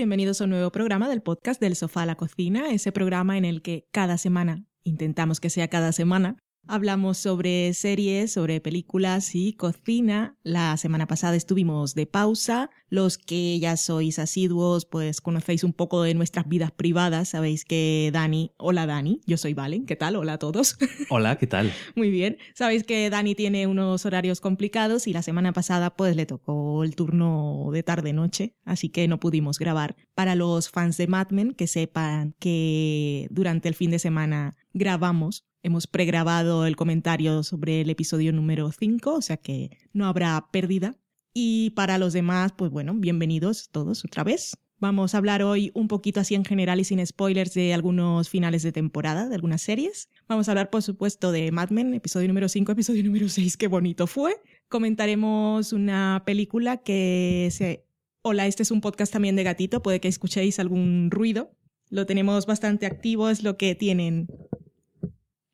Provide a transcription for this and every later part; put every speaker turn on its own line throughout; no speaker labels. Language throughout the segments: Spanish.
Bienvenidos a un nuevo programa del podcast del sofá a la cocina, ese programa en el que cada semana, intentamos que sea cada semana, Hablamos sobre series, sobre películas y cocina. La semana pasada estuvimos de pausa. Los que ya sois asiduos, pues conocéis un poco de nuestras vidas privadas. Sabéis que Dani, hola Dani, yo soy Valen, ¿qué tal? Hola a todos.
Hola, ¿qué tal?
Muy bien. Sabéis que Dani tiene unos horarios complicados y la semana pasada pues le tocó el turno de tarde-noche, así que no pudimos grabar. Para los fans de Mad Men, que sepan que durante el fin de semana grabamos Hemos pregrabado el comentario sobre el episodio número 5, o sea que no habrá pérdida. Y para los demás, pues bueno, bienvenidos todos otra vez. Vamos a hablar hoy un poquito así en general y sin spoilers de algunos finales de temporada, de algunas series. Vamos a hablar, por supuesto, de Mad Men, episodio número 5, episodio número 6, qué bonito fue. Comentaremos una película que se... Hola, este es un podcast también de gatito, puede que escuchéis algún ruido. Lo tenemos bastante activo, es lo que tienen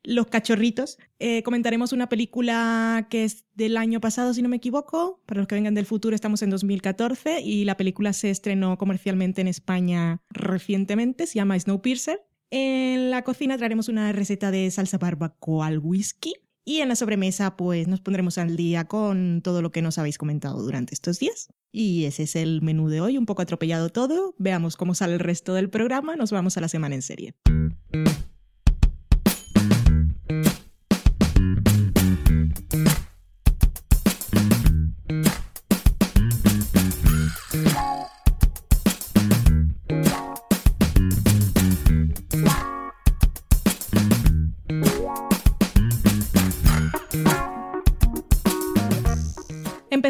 los cachorritos. Eh, comentaremos una película que es del año pasado, si no me equivoco. Para los que vengan del futuro, estamos en 2014 y la película se estrenó comercialmente en España recientemente. Se llama Snowpiercer. En la cocina traeremos una receta de salsa barbacoa al whisky. Y en la sobremesa, pues nos pondremos al día con todo lo que nos habéis comentado durante estos días. Y ese es el menú de hoy, un poco atropellado todo. Veamos cómo sale el resto del programa. Nos vamos a la semana en serie.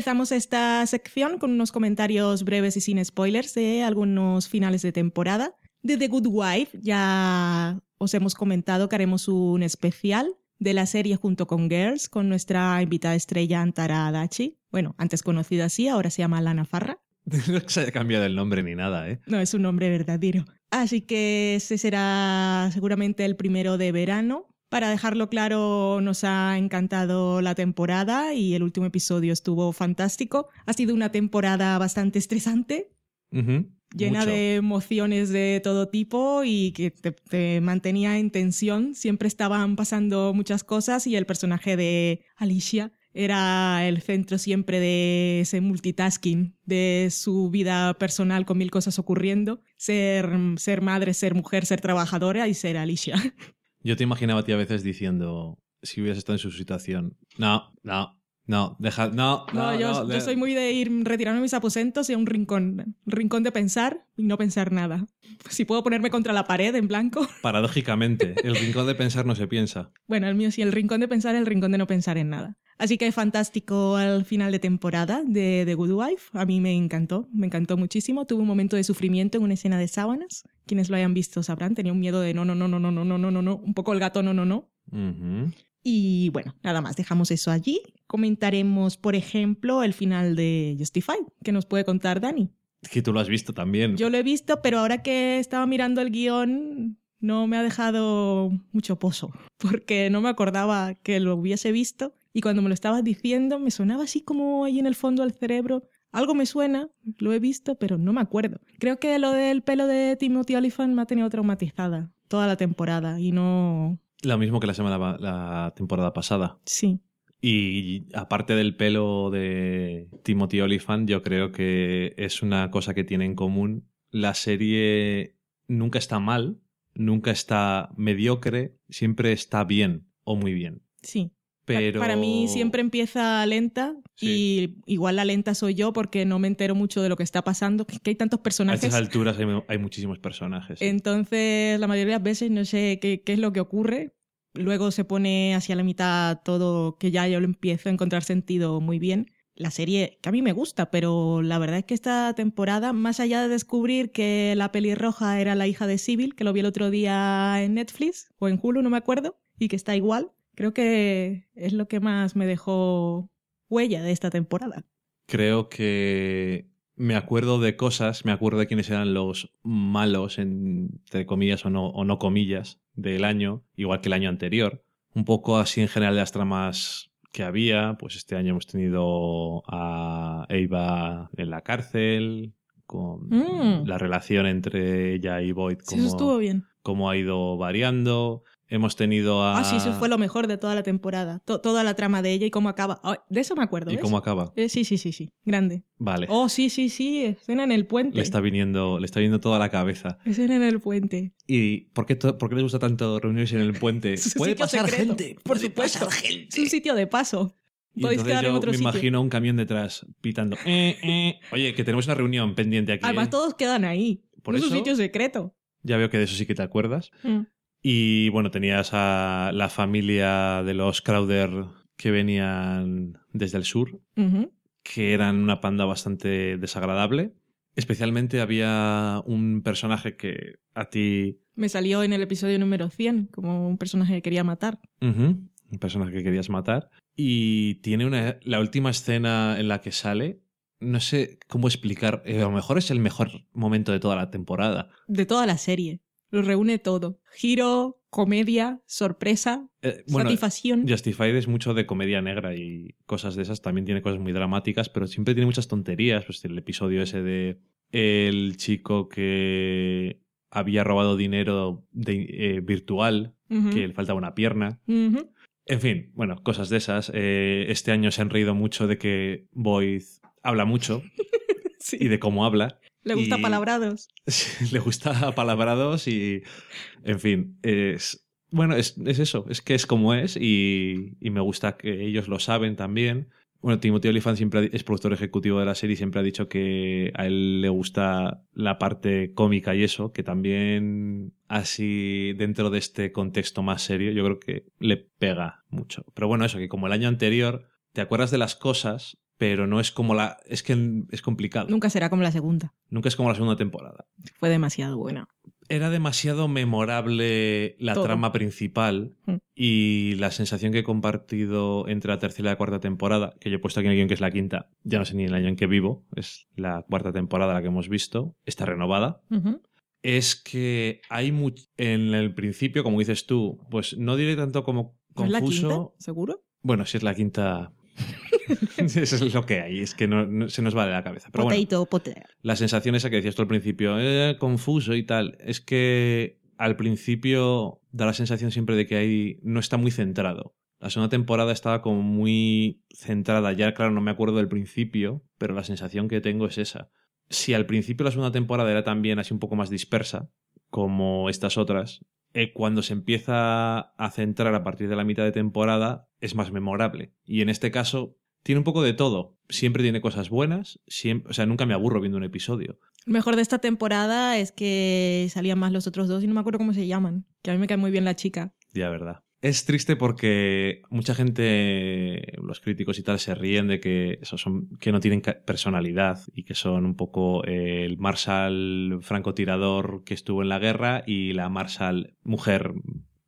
Empezamos esta sección con unos comentarios breves y sin spoilers de algunos finales de temporada. De The Good Wife ya os hemos comentado que haremos un especial de la serie junto con Girls, con nuestra invitada estrella Antara Adachi. Bueno, antes conocida así, ahora se llama Lana Farra.
No se haya cambiado el nombre ni nada, ¿eh?
No, es un nombre verdadero. Así que ese será seguramente el primero de verano. Para dejarlo claro, nos ha encantado la temporada y el último episodio estuvo fantástico. Ha sido una temporada bastante estresante, llena de emociones de todo tipo y que te, mantenía en tensión. Siempre estaban pasando muchas cosas y el personaje de Alicia era el centro siempre de ese multitasking, de su vida personal con mil cosas ocurriendo, ser, ser madre, ser mujer, ser trabajadora y ser Alicia.
Yo te imaginaba a ti a veces diciendo, si hubieras estado en su situación, no, no, no, deja, no, no,
yo, yo, soy muy de ir retirando mis aposentos y a un rincón, un rincón de pensar y no pensar nada. Si puedo ponerme contra la pared en blanco.
Paradójicamente, el rincón de pensar no se piensa.
Bueno, el mío sí, el rincón de pensar, el rincón de no pensar en nada. Así que fantástico al final de temporada de The Good Wife. A mí me encantó, me encantó muchísimo. Tuve un momento de sufrimiento en una escena de sábanas. Quienes lo hayan visto sabrán, tenía un miedo de no, no, no, no, no, no, no, no, no, no. Un poco el gato no, no, no. Y bueno, nada más, dejamos eso allí. Comentaremos, por ejemplo, el final de Justify, que nos puede contar Dani.
Que tú lo has visto también.
Yo lo he visto, pero ahora que estaba mirando el guion, no me ha dejado mucho pozo, porque no me acordaba que lo hubiese visto y cuando me lo estabas diciendo me sonaba así como ahí en el fondo del cerebro. Algo me suena, lo he visto, pero no me acuerdo. Creo que lo del pelo de Timothy Olyphant me ha tenido traumatizada toda la temporada y no...
Lo mismo que la semana la temporada pasada.
Sí.
Y aparte del pelo de Timothy Olyphant, yo creo que es una cosa que tiene en común. La serie nunca está mal, nunca está mediocre, siempre está bien o muy bien.
Sí. Para mí siempre empieza lenta y igual la lenta soy yo porque no me entero mucho de lo que está pasando, que hay tantos personajes.
A estas alturas hay, muchísimos personajes.
Entonces, la mayoría de las veces no sé qué, qué, es lo que ocurre. Luego se pone hacia la mitad todo que ya yo lo empiezo a encontrar sentido muy bien. La serie que a mí me gusta, pero la verdad es que esta temporada, más allá de descubrir que la pelirroja era la hija de Sibyl, que lo vi el otro día en Netflix o en Hulu, no me acuerdo, y que está igual, Creo que es lo que más me dejó huella de esta temporada.
Creo que me acuerdo de cosas, me acuerdo de quiénes eran los malos, entre comillas o no, o no comillas, del año, igual que el año anterior. Un poco así en general de las tramas que había, pues este año hemos tenido a Eva en la cárcel, con
Mm.
la relación entre ella y Boyd,
Sí, estuvo bien.
cómo ha ido variando. Hemos tenido a...
Ah, sí, eso fue lo mejor de toda la temporada. To- toda la trama de ella y cómo acaba. De eso me acuerdo.
¿Y
¿ves?
cómo acaba?
Eh, sí, sí, sí, sí. Grande.
Vale.
Oh, sí, sí, sí. Escena en el puente.
Le está viniendo, le está viniendo toda la cabeza.
Escena en el puente.
¿Y por qué, to- por qué les gusta tanto reunirse en el puente?
Es
Puede pasar
secreto,
gente.
Por supuesto.
pasar
Es
gente.
un sitio de paso.
Y
Podéis
entonces
quedar en
yo
otro
me
sitio.
imagino un camión detrás pitando. "Eh, eh". Oye, que tenemos una reunión pendiente aquí.
Además,
¿eh?
todos quedan ahí.
Por
es un sitio secreto.
Ya veo que de eso sí que te acuerdas.
Mm.
Y bueno, tenías a la familia de los Crowder que venían desde el sur, que eran una panda bastante desagradable. Especialmente había un personaje que a ti...
Me salió en el episodio número 100 como un personaje que quería matar.
Un personaje que querías matar. Y tiene una... La última escena en la que sale... No sé cómo explicar. eh, a lo mejor es el mejor momento de toda la temporada.
De toda la serie. Lo reúne todo. Giro, comedia, sorpresa,
Eh, bueno,
satisfacción.
Justified es mucho de comedia negra y cosas de esas. También tiene cosas muy dramáticas, pero siempre tiene muchas tonterías. Pues el episodio ese de el chico que había robado dinero de- eh, virtual, que le faltaba una pierna. En fin, bueno, cosas de esas. Eh, este año se han reído mucho de que Boyd habla mucho
Sí.
y de cómo habla.
Le gusta
y-
palabrados.
Le gusta palabrados y, en fin, es... Bueno, es, es eso, es que es como es y, y me gusta que ellos lo saben también. Bueno, Timothy Olyphant siempre es productor ejecutivo de la serie y siempre ha dicho que a él le gusta la parte cómica y eso, que también así dentro de este contexto más serio yo creo que le pega mucho. Pero bueno, eso, que como el año anterior te acuerdas de las cosas, pero no es como la... Es que es complicado.
Nunca será como la segunda.
Nunca es como la segunda temporada
Fue demasiado buena.
era demasiado memorable la
Todo.
trama principal
Mm.
y la sensación que he compartido entre la tercera y la cuarta temporada, que yo he puesto aquí en el guion que es la quinta, ya no sé ni el año en que vivo, es la cuarta temporada la que hemos visto, está renovada, es que hay much- en el principio, como dices tú, pues no diré tanto como
¿No es la
confuso.
quinta? ¿Seguro?
Bueno, si es la quinta... Eso es lo que hay, es que no, no- se nos va de la cabeza. Pero bueno,
Potato, potato.
la sensación esa que decías tú al principio, eh, confuso y tal, es que al principio da la sensación siempre de que ahí no está muy centrado. La segunda temporada estaba como muy centrada, ya claro, no me acuerdo del principio, pero la sensación que tengo es esa. Si al principio la segunda temporada era también así un poco más dispersa, como estas otras, eh, cuando se empieza a centrar a partir de la mitad de temporada es más memorable. Y en este caso tiene un poco de todo. Siempre tiene cosas buenas, siempre, o sea, nunca me aburro viendo un episodio.
Lo mejor de esta temporada es que salían más los otros dos y no me acuerdo cómo se llaman. Que a mí me cae muy bien la chica.
Ya, verdad. Es triste porque mucha gente, los críticos y tal, se ríen de que, eso son, que no tienen personalidad y que son un poco eh, el Marshall francotirador que estuvo en la guerra y la Marshall mujer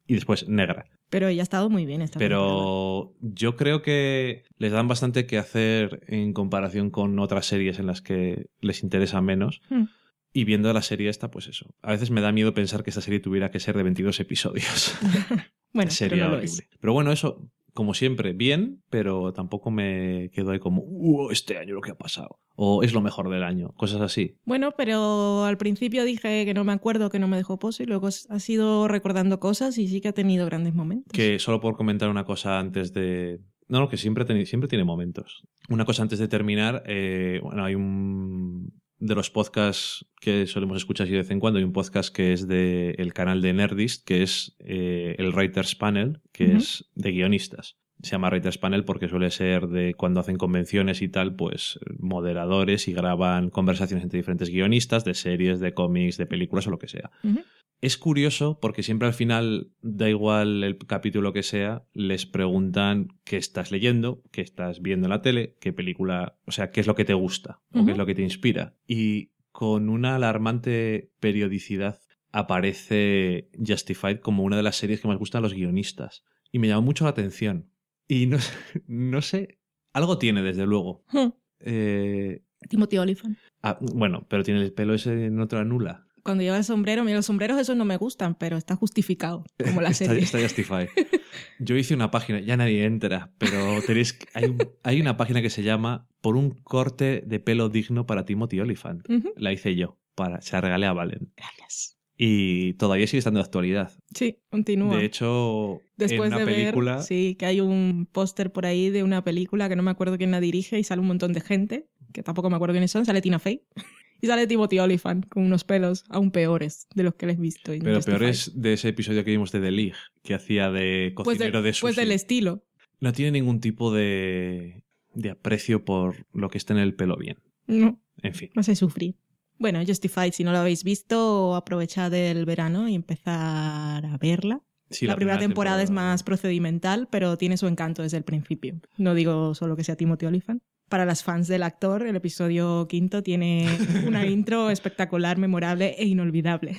y después negra.
Pero ella ha estado muy bien esta temporada.
Pero yo creo que les dan bastante que hacer en comparación con otras series en las que les interesa menos.
Hmm.
Y viendo la serie esta, pues eso. A veces me da miedo pensar que esta serie tuviera que ser de 22 episodios.
Bueno,
Sería
pero no lo
horrible. Pero bueno, eso, como siempre, bien, pero tampoco me quedo ahí como, "Uh, este año lo que ha pasado. O es lo mejor del año. Cosas así.
Bueno, pero al principio dije que no me acuerdo, que no me dejó pose, y luego ha sido recordando cosas y sí que ha tenido grandes momentos.
Que solo por comentar una cosa antes de. No, no, que siempre, teni- siempre tiene momentos. Una cosa antes de terminar. eh, bueno, hay un. De los podcasts que solemos escuchar así de vez en cuando, hay un podcast que es del el canal de Nerdist, que es eh, el Writers Panel, que es de guionistas. Se llama Writers Panel porque suele ser de cuando hacen convenciones y tal, pues moderadores y graban conversaciones entre diferentes guionistas de series, de cómics, de películas o lo que sea. Es curioso porque siempre al final, da igual el capítulo que sea, les preguntan qué estás leyendo, qué estás viendo en la tele, qué película, o sea, qué es lo que te gusta o qué es lo que te inspira. Y con una alarmante periodicidad aparece Justified como una de las series que más gustan a los guionistas. Y me llamó mucho la atención. Y no, sé- no sé, algo tiene desde luego.
Hmm.
Eh,
Timothy Olyphant.
ah, bueno, pero tiene el pelo ese en otra nula.
Cuando lleva el sombrero, mira, los sombreros esos no me gustan, pero está justificado, como la
Está,
serie.
está justified. Yo hice una página, ya nadie entra, pero tenéis, hay, un- hay una página que se llama Por un corte de pelo digno para Timothy Olyphant.
Ujú.
La hice yo, para, se la regalé a Valen.
Gracias.
Y todavía sigue estando de actualidad.
Sí, continúa.
De hecho,
Después
en una
de
película...
ver, sí, que hay un póster por ahí de una película que no me acuerdo quién la dirige y sale un montón de gente, que tampoco me acuerdo quiénes son, sale Tina Fey y sale Timothy Olyphant con unos pelos aún peores de los que les he visto. en
Pero
Justified.
peor es de ese episodio que vimos de The League, que hacía de
pues, de-
cocinero de sushi.
pues del estilo.
No tiene ningún tipo de, de aprecio por lo que está en el pelo bien.
No,
En fin.
no sé sufrir. Bueno, Justified, si no lo habéis visto, aprovechad el verano y empezar a verla.
Sí,
la, primera, temporada, es más procedimental, pero tiene su encanto desde el principio. No digo solo que sea Timothy Olyphant. Para las fans del actor, el episodio quinto tiene una intro espectacular, memorable e inolvidable.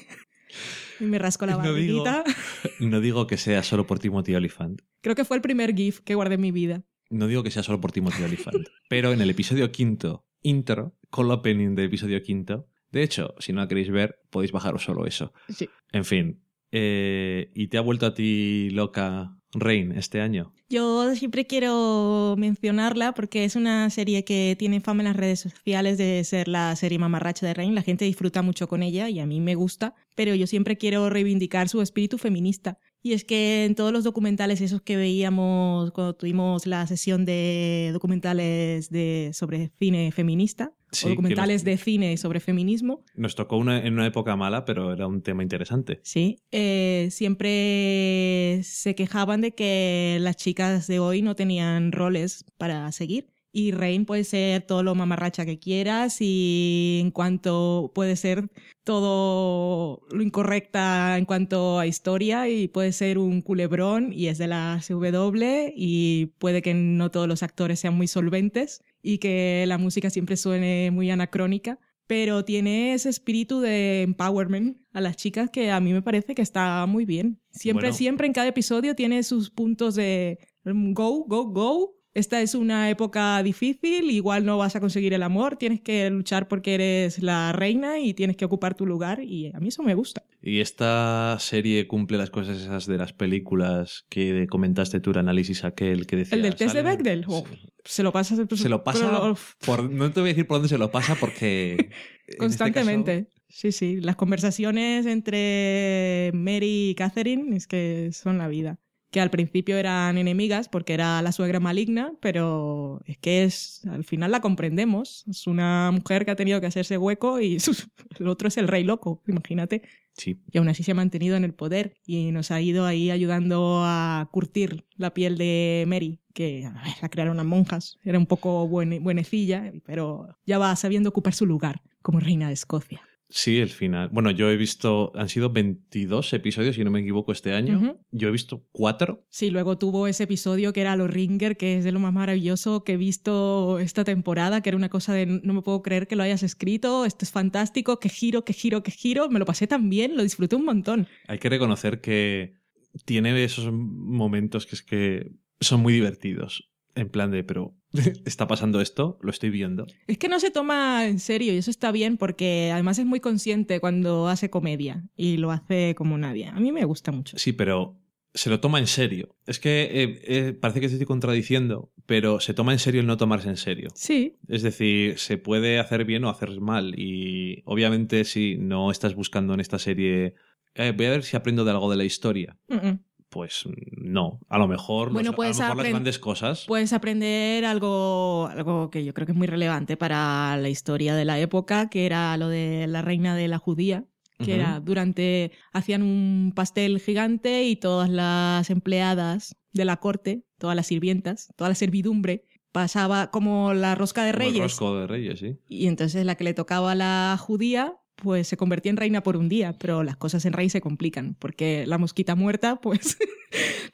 Y me rasco la
No digo-
barriguita.
No digo que sea solo por Timothy Olyphant.
Creo que fue el primer GIF que guardé en mi vida.
No digo que sea solo por Timothy Olyphant. pero en el episodio quinto, intro, con opening del episodio quinto. De hecho, si no la queréis ver, podéis bajaros solo eso.
Sí.
En fin. eh, ¿Y te ha vuelto a ti loca Rain este año?
Yo siempre quiero mencionarla porque es una serie que tiene fama en las redes sociales de ser la serie mamarracha de Rain. La gente disfruta mucho con ella y a mí me gusta, pero yo siempre quiero reivindicar su espíritu feminista. Y es que en todos los documentales esos que veíamos cuando tuvimos la sesión de documentales de, sobre cine feminista,
Sí,
o documentales
nos-
de cine sobre feminismo,
Nos tocó una, en una época mala, pero era un tema interesante.
Sí, eh, siempre se quejaban de que las chicas de hoy no tenían roles para seguir. Y Rain puede ser todo lo mamarracha que quieras y en cuanto puede ser todo lo incorrecta en cuanto a historia y puede ser un culebrón y es de la CW y puede que no todos los actores sean muy solventes y que la música siempre suene muy anacrónica pero tiene ese espíritu de empowerment a las chicas que a mí me parece que está muy bien. Siempre,
Bueno.
siempre en cada episodio tiene sus puntos de mm, go, go, go. Esta es una época difícil, igual no vas a conseguir el amor, tienes que luchar porque eres la reina y tienes que ocupar tu lugar y a mí eso me gusta.
Y esta serie cumple las cosas esas de las películas que comentaste tú, el análisis aquel que decía.
¿El del test de Bechdel? Oh,
Sí.
Se lo pasa
Se lo pasa
lo-
por, no te voy a decir por dónde se lo pasa porque este
constantemente.
caso-
Sí, sí. Las conversaciones entre Mary y Catherine es que son la vida. Que al principio eran enemigas porque era la suegra maligna, pero es que es al final la comprendemos. Es una mujer que ha tenido que hacerse hueco y el otro es el rey loco, imagínate.
sí,
Y aún así se ha mantenido en el poder y nos ha ido ahí ayudando a curtir la piel de Mary, que a ver, la crearon las monjas. Era un poco buene- buenecilla, pero ya va sabiendo ocupar su lugar como reina de Escocia.
Sí, el final. Bueno, yo he visto, han sido 22 episodios, si no me equivoco, este año. Yo he visto cuatro.
Sí, luego tuvo ese episodio que era Los Ringer, que es de lo más maravilloso que he visto esta temporada, que era una cosa de no me puedo creer que lo hayas escrito, esto es fantástico, qué giro, qué giro, qué giro, me lo pasé tan bien, lo disfruté un montón.
Hay que reconocer que tiene esos momentos que es que son muy divertidos. En plan de, pero está pasando esto, lo estoy viendo.
Es que no se toma en serio y eso está bien porque además es muy consciente cuando hace comedia y lo hace como nadie. A mí me gusta mucho.
Sí, pero se lo toma en serio. Es que eh, eh, parece que te estoy contradiciendo, pero se toma en serio el no tomarse en serio.
Sí,
Es decir, se puede hacer bien o hacer mal. Y obviamente si no estás buscando en esta serie, eh, voy a ver si aprendo de algo de la historia. Pues no. A lo mejor, los-
Bueno,
a lo
puedes
mejor las grandes cosas.
puedes aprender algo, algo que yo creo que es muy relevante para la historia de la época, que era lo de la reina de la judía, que era durante, hacían un pastel gigante y todas las empleadas de la corte, todas las sirvientas, toda la servidumbre, pasaba como la rosca de
Como el
reyes.
rosco de reyes, sí.
Y entonces la que le tocaba a la judía, pues se convertía en reina por un día, pero las cosas en rey se complican, porque la mosquita muerta, pues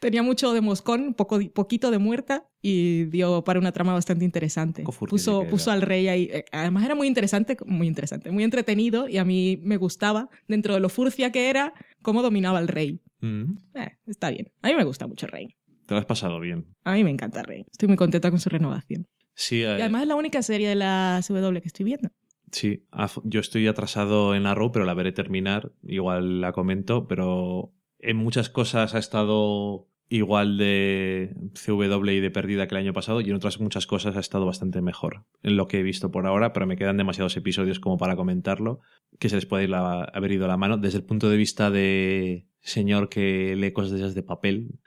tenía mucho de moscón, poco, poquito de muerta, y dio para una trama bastante interesante. Puso, puso al rey ahí. Eh, Además era muy interesante, muy interesante, muy entretenido, y a mí me gustaba, dentro de lo furcia que era, cómo dominaba al rey.
Mm.
Eh, está bien. A mí me gusta mucho el rey.
Te lo has pasado bien.
A mí me encanta el rey. Estoy muy contenta con su renovación.
Sí, eh,
Y además es la única serie de la CW que estoy viendo.
Sí, yo estoy atrasado en Arrow, pero la veré terminar. Igual la comento, pero en muchas cosas ha estado igual de CW y de pérdida que el año pasado y en otras muchas cosas ha estado bastante mejor en lo que he visto por ahora, pero me quedan demasiados episodios como para comentarlo, que se les puede ir haber ido la mano. Desde el punto de vista de señor que lee cosas de esas de papel,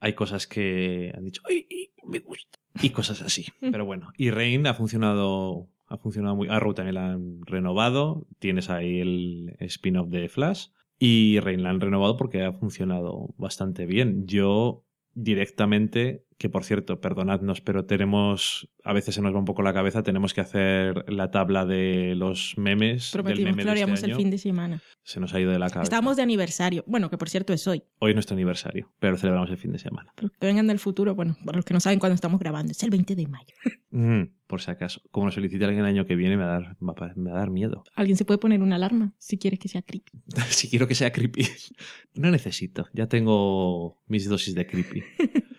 hay cosas que han dicho, ¡ay, me gusta! Y cosas así. pero bueno, y Rain ha funcionado ha funcionado muy. Arrow también la han renovado. Tienes ahí el spin-off de Flash. Y Rain la han renovado porque ha funcionado bastante bien. Yo directamente, que por cierto, perdonadnos, pero tenemos, a veces se nos va un poco la cabeza, tenemos que hacer la tabla de los memes.
Prometimos
del
que lo haríamos el fin de semana.
Se nos ha ido de la cabeza.
Estamos de aniversario. Bueno, que por cierto es hoy.
Hoy es nuestro aniversario, pero celebramos el fin de semana.
que vengan del futuro, bueno, para los que no saben cuándo estamos grabando, es el 20 de mayo.
Mm, por si acaso. Como nos solicite alguien el año que viene, me va, a dar, me va a dar miedo.
Alguien se puede poner una alarma si quieres que sea creepy.
si quiero que sea creepy. no necesito. Ya tengo mis dosis de creepy.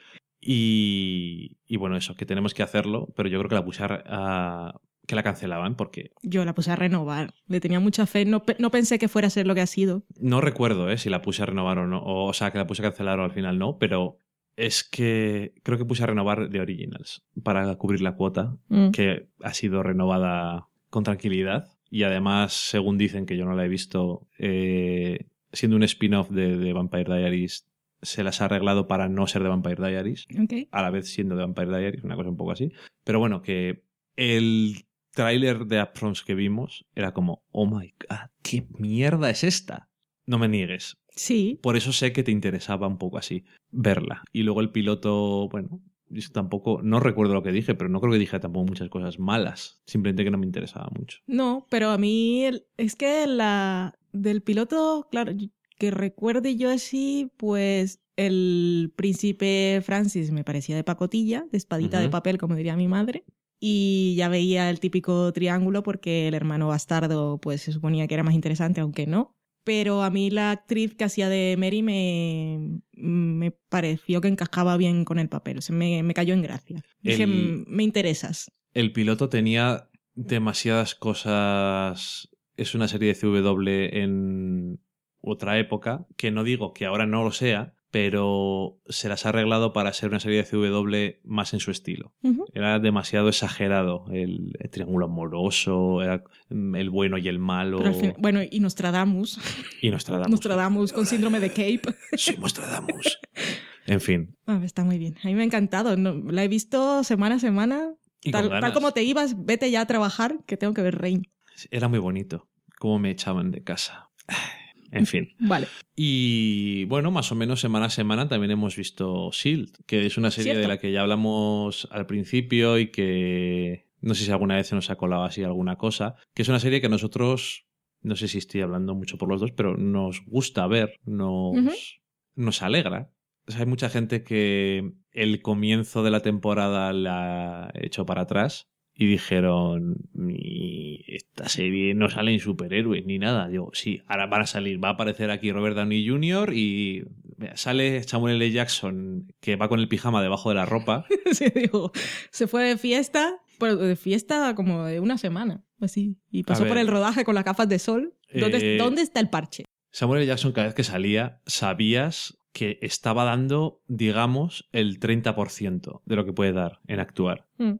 Y, y, bueno, eso, que tenemos que hacerlo, pero yo creo que la puse a, que la cancelaban porque...
Yo la puse a renovar, le tenía mucha fe, no, no, pensé que fuera a ser lo que ha sido.
No recuerdo ¿eh? si la puse a renovar o no, o, sea, que la puse a cancelar o al final no, pero es que creo que puse a renovar de Originals para cubrir la cuota, mm. que ha sido renovada con tranquilidad. Y además, según dicen, que yo no la he visto, eh, siendo un spin-off de, de Vampire Diaries, se las ha arreglado para no ser de Vampire Diaries, a la vez siendo de Vampire Diaries, una cosa un poco así. Pero bueno, que el tráiler de Upfronts que vimos era como, oh my god, ¿qué mierda es esta? No me niegues.
Sí.
Por eso sé que te interesaba un poco así verla. Y luego el piloto, bueno, yo tampoco, no recuerdo lo que dije, pero no creo que dije tampoco muchas cosas malas. Simplemente que no me interesaba mucho.
No, pero a mí es que la del piloto, claro, que recuerde yo así, pues el príncipe Francis me parecía de pacotilla, de espadita de papel, como diría mi madre. Y ya veía el típico triángulo porque el hermano bastardo pues se suponía que era más interesante, aunque no. Pero a mí la actriz que hacía de Mary me, me pareció que encajaba bien con el papel. O sea, me, me cayó en gracia. Dije, me interesas.
El piloto tenía demasiadas cosas. Es una serie de CW en, otra época, que no digo que ahora no lo sea, pero se las ha arreglado para ser una serie de CW más en su estilo. Era demasiado exagerado el, triángulo amoroso, era el bueno y el malo.
bueno, y Nostradamus.
Y Nostradamus.
Nostradamus con síndrome de Cape.
Sí, Nostradamus. En fin.
Ah, está muy bien. A mí me ha encantado. la he visto semana a semana. tal, tal, como te ibas, vete ya a trabajar, que tengo que ver Rain.
Era muy bonito. Cómo me echaban de casa. En fin.
Vale.
Y bueno, más o menos semana a semana también hemos visto Shield, que es una serie de la que ya hablamos al principio y que no sé si alguna vez se nos ha colado así alguna cosa, que es una serie que nosotros, no sé si estoy hablando mucho por los dos, pero nos gusta ver, nos, nos alegra. hay mucha gente que el comienzo de la temporada la ha hecho para atrás y dijeron, esta serie no salen superhéroes ni nada. Digo, sí, ahora van a salir, va a aparecer aquí Robert Downey Jr. y sale Samuel L. Jackson que va con el pijama debajo de la ropa.
sí, digo, se fue de fiesta, pero de fiesta como de una semana, así, y pasó por el rodaje con las gafas de sol. ¿Dónde, eh, ¿Dónde está el parche?
Samuel L. Jackson cada vez que salía sabías que estaba dando, digamos, el 30% de lo que puede dar en actuar. Mm.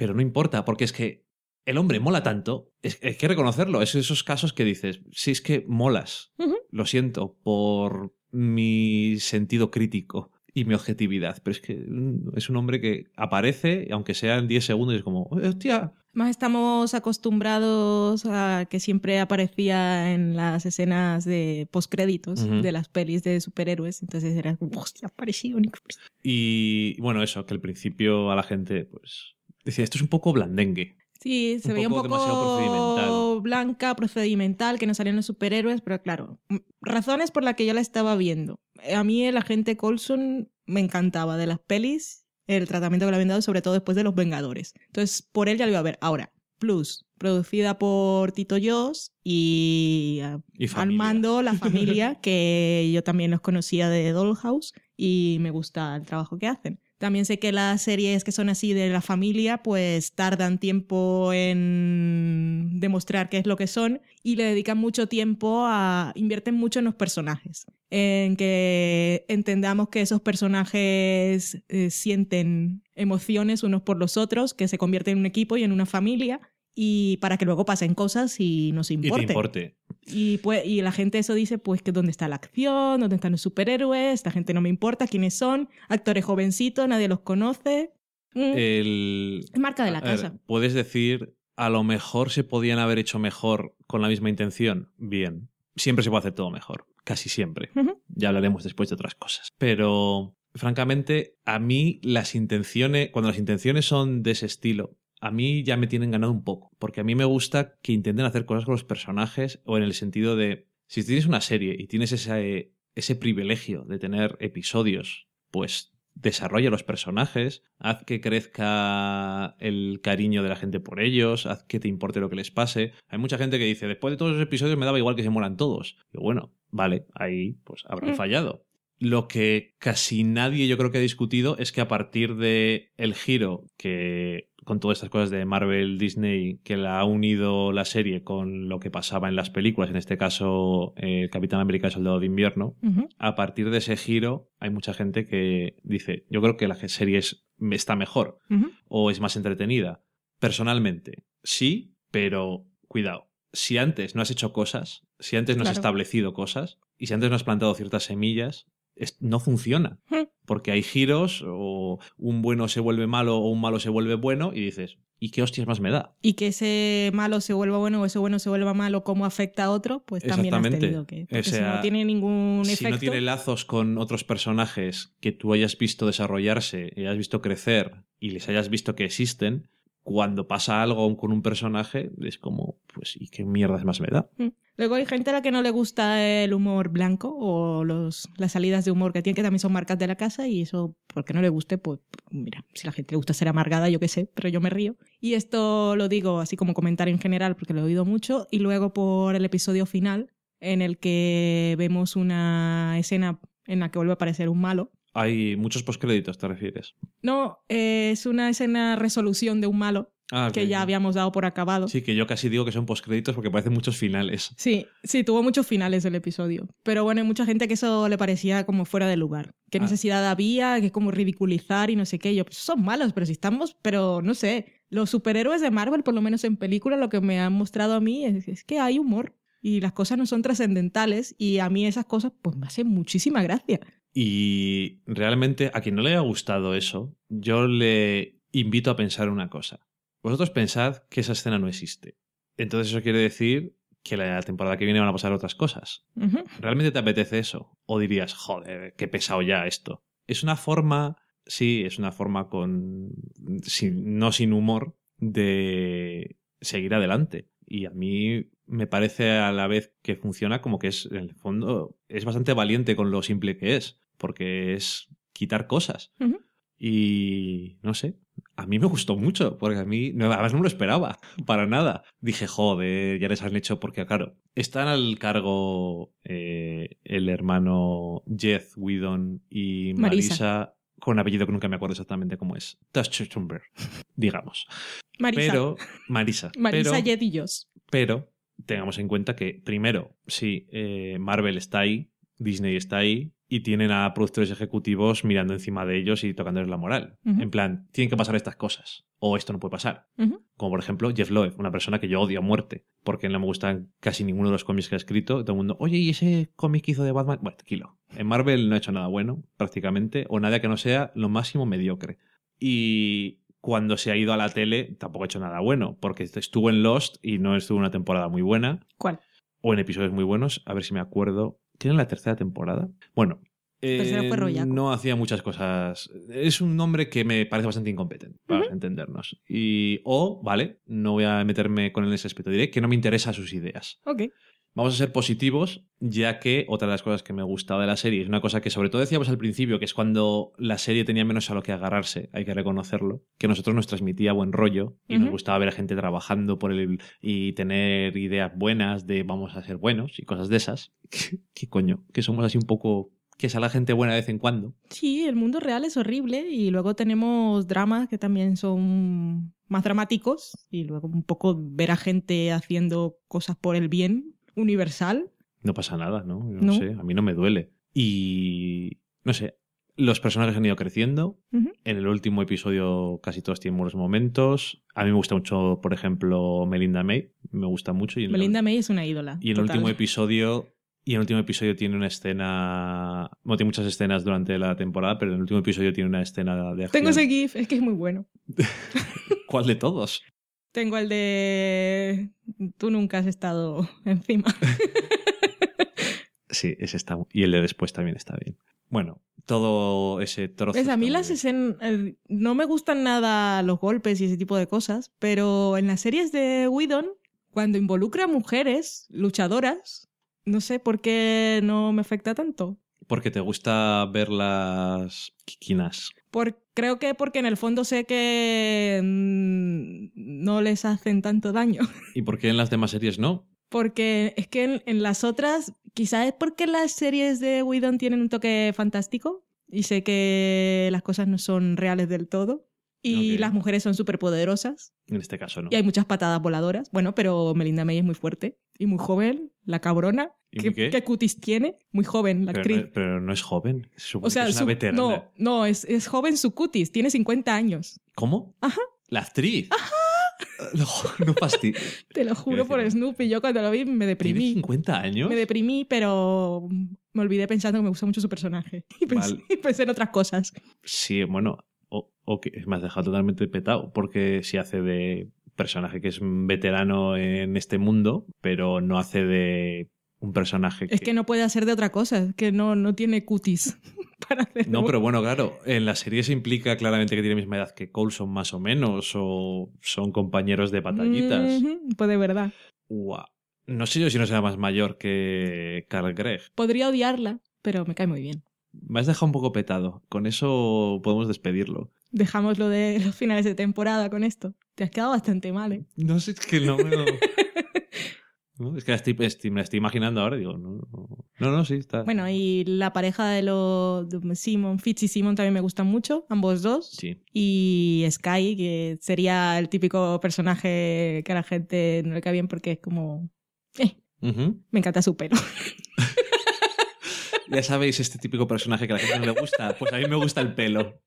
Pero no importa, porque es que el hombre mola tanto, es, hay que reconocerlo. Es esos casos que dices, sí, es que molas. Lo siento por mi sentido crítico y mi objetividad. Pero es que mm, es un hombre que aparece, aunque sea en 10 segundos, y es como, hostia.
Más estamos acostumbrados a que siempre aparecía en las escenas de postcréditos de las pelis de superhéroes. Entonces era hostia, apareció.
Y bueno, eso, que al principio a la gente, pues Decía, esto es un poco blandengue.
Sí, se veía un poco procedimental. blanca, procedimental, que no salían los superhéroes, pero claro, razones por las que yo la estaba viendo. A mí el agente Colson me encantaba de las pelis, el tratamiento que le habían dado, sobre todo después de Los Vengadores. Entonces, por él ya lo iba a ver. Ahora, Plus, producida por Tito Yos y,
y
al mando la familia, que yo también los conocía de Dollhouse y me gusta el trabajo que hacen. También sé que las series que son así de la familia, pues tardan tiempo en demostrar qué es lo que son y le dedican mucho tiempo a. invierten mucho en los personajes. En que entendamos que esos personajes eh, sienten emociones unos por los otros, que se convierten en un equipo y en una familia y para que luego pasen cosas y nos importe.
Y te importe.
Y, pues, y la gente eso dice, pues, que dónde está la acción, dónde están los superhéroes, esta gente no me importa, quiénes son, actores jovencitos, nadie los conoce. Mm.
El...
Es marca de la
ver,
casa.
puedes decir, a lo mejor se podían haber hecho mejor con la misma intención. Bien. Siempre se puede hacer todo mejor. Casi siempre. Ya hablaremos después de otras cosas. Pero, francamente, a mí las intenciones, cuando las intenciones son de ese estilo, a mí ya me tienen ganado un poco. Porque a mí me gusta que intenten hacer cosas con los personajes o en el sentido de, si tienes una serie y tienes ese, ese privilegio de tener episodios, pues desarrolla los personajes, haz que crezca el cariño de la gente por ellos, haz que te importe lo que les pase. Hay mucha gente que dice, después de todos los episodios me daba igual que se mueran todos. Y bueno, vale, ahí pues habrán
Mm.
fallado. Lo que casi nadie yo creo que ha discutido es que a partir de el giro que con todas estas cosas de Marvel, Disney, que la ha unido la serie con lo que pasaba en las películas, en este caso eh, el Capitán América el Soldado de Invierno, a partir de ese giro hay mucha gente que dice, yo creo que la serie es- está mejor o es más entretenida. Personalmente, sí, pero cuidado. Si antes no has hecho cosas, si antes no has establecido cosas y si antes no has plantado ciertas semillas, no funciona. Porque hay giros o un bueno se vuelve malo o un malo se vuelve bueno y dices, ¿y qué hostias más me da?
Y que ese malo se vuelva bueno o ese bueno se vuelva malo, cómo afecta a otro, pues también has tenido que. si no tiene ningún
si
efecto.
no tiene lazos con otros personajes que tú hayas visto desarrollarse y hayas visto crecer y les hayas visto que existen, cuando pasa algo con un personaje es como, pues, ¿y qué mierdas más me da?
Luego hay gente a la que no le gusta el humor blanco o los, las salidas de humor que tiene, que también son marcas de la casa, y eso, porque no le guste, pues mira, si a la gente le gusta ser amargada, yo qué sé, pero yo me río. Y esto lo digo así como comentario en general, porque lo he oído mucho, y luego por el episodio final, en el que vemos una escena en la que vuelve a aparecer un malo.
Hay muchos postcréditos, ¿te refieres?
No, eh, es una escena resolución de un malo
Ah,
que ya habíamos dado por acabado.
Sí, que yo casi digo que son postcréditos porque parecen muchos finales.
Sí, sí, tuvo muchos finales el episodio. Pero bueno, hay mucha gente que eso le parecía como fuera de lugar. ¿Qué
Ah.
necesidad había? Que como ridiculizar y no sé qué. Yo, pues son malos, pero si estamos, pero no sé. Los superhéroes de Marvel, por lo menos en película, lo que me han mostrado a mí es, es que hay humor. Y las cosas no son trascendentales. Y a mí esas cosas, pues me hacen muchísima gracia.
Y realmente a quien no le haya gustado eso, yo le invito a pensar una cosa. Vosotros pensad que esa escena no existe. Entonces eso quiere decir que la temporada que viene van a pasar otras cosas. ¿Realmente te apetece eso? ¿O dirías, joder, qué pesado ya esto? Es una forma, sí, es una forma con, sin- no sin humor, de seguir adelante. Y a mí me parece a la vez que funciona como que es, en el fondo, es bastante valiente con lo simple que es, porque es quitar cosas. Y no sé, a mí me gustó mucho, porque a mí, no, además no me lo esperaba, para nada. Dije, joder, ya les han hecho, porque claro, están al cargo eh, el hermano Jeff Whedon y
Marisa.
Marisa, con un apellido que nunca me acuerdo exactamente cómo es. Tuchumber, digamos.
Marisa.
Pero, Marisa.
Marisa
pero tengamos en cuenta que, primero, sí, eh, Marvel está ahí, Disney está ahí, y tienen a productores ejecutivos mirando encima de ellos y tocándoles la moral. En plan, tienen que pasar estas cosas, o esto no puede pasar. Como por ejemplo Jeff Loeb, una persona que yo odio a muerte, porque no me gustan casi ninguno de los cómics que ha escrito. Todo el mundo, oye, ¿y ese cómic que hizo de Batman? Bueno, tranquilo. En Marvel no ha hecho nada bueno, prácticamente, o nada que no sea lo máximo mediocre. Y cuando se ha ido a la tele, tampoco ha hecho nada bueno, porque estuvo en Lost y no estuvo en una temporada muy buena,
¿Cuál?
o en episodios muy buenos, a ver si me acuerdo. ¿Tiene la tercera temporada? Bueno.
Fue
eh, no hacía muchas cosas. Es un nombre que me parece bastante incompetente, para entendernos. Y, o, vale, no voy a meterme con él en ese aspecto. Diré que no me interesan sus ideas.
Ok.
Vamos a ser positivos, ya que otra de las cosas que me gustaba de la serie es una cosa que sobre todo decíamos al principio, que es cuando la serie tenía menos a lo que agarrarse, hay que reconocerlo, que a nosotros nos transmitía buen rollo y nos gustaba ver a gente trabajando por el y tener ideas buenas de vamos a ser buenos y cosas de esas. ¿Qué coño? Que somos así un poco que salga gente buena de vez en cuando.
Sí, el mundo real es horrible y luego tenemos dramas que también son más dramáticos y luego un poco ver a gente haciendo cosas por el bien universal.
No pasa nada, ¿no?
No.
no sé, a mí no me duele. Y no sé, los personajes han ido creciendo. En el último episodio casi todos tienen buenos momentos. A mí me gusta mucho, por ejemplo, Melinda May. Me gusta mucho. Y el-
Melinda May es una ídola.
Y en el último episodio. Y en el último episodio tiene una escena. Bueno, tiene muchas escenas durante la temporada, pero en el último episodio tiene una escena de acción.
Tengo ese GIF, es que es muy bueno.
¿Cuál de todos?
Tengo el de. Tú nunca has estado encima.
Sí, ese está. Y el de después también está bien. Bueno, todo ese trozo.
Pues a mí las escenas. No me gustan nada los golpes y ese tipo de cosas, pero en las series de Whedon, cuando involucra a mujeres luchadoras, no sé por qué no me afecta tanto.
Porque te gusta ver las quiquinas.
Por, creo que porque en el fondo sé que mm, no les hacen tanto daño.
¿Y por qué en las demás series no?
Porque es que en, en las otras, quizás es porque las series de Whedon tienen un toque fantástico y sé que las cosas no son reales del todo. Y las mujeres son súper poderosas
En este caso no.
y hay muchas patadas voladoras. Bueno, pero Melinda May es muy fuerte y muy joven, la cabrona.
¿Y
¿Qué,
qué?
qué cutis tiene? Muy joven, la
pero,
actriz.
no, pero no es joven. Se
o sea,
que es una
su-
veterana.
no, no, es, es joven su cutis, tiene 50 años.
¿Cómo?
Ajá.
La actriz. Ajá. No, no fasti-
Te lo juro por Snoopy. Yo cuando lo vi me
¿Tiene
deprimí.
50 años?
Me deprimí, pero me olvidé pensando que me gusta mucho su personaje. Y pensé,
Vale.
y pensé en otras cosas.
Sí, bueno, o, o que me has dejado totalmente petado, porque si hace de personaje que es un veterano en este mundo, pero no hace de un personaje que...
Es que no puede hacer de otra cosa, es que no, no tiene cutis para hacerlo.
No, pero bueno, claro, en la serie se implica claramente que tiene la misma edad que Coulson más o menos, o son compañeros de batallitas.
Ujú, Pues de verdad.
No sé yo si no será más mayor que Carl Gregg.
Podría odiarla, pero me cae muy bien.
Me has dejado un poco petado. Con eso podemos despedirlo.
Dejamos lo de los finales de temporada con esto. Te has quedado bastante mal, ¿eh?
No sé, es que no me lo... No, es que la estoy, estoy- me la estoy imaginando ahora y digo, no, no, no, no, sí, está.
Bueno, y la pareja de los de Simon, Fitz y Simon también me gustan mucho, ambos dos.
Sí.
Y Sky, que sería el típico personaje que a la gente no le cae bien porque es como... eh, me encanta su pelo.
Ya sabéis, este típico personaje que a la gente no le gusta, pues a mí me gusta el pelo.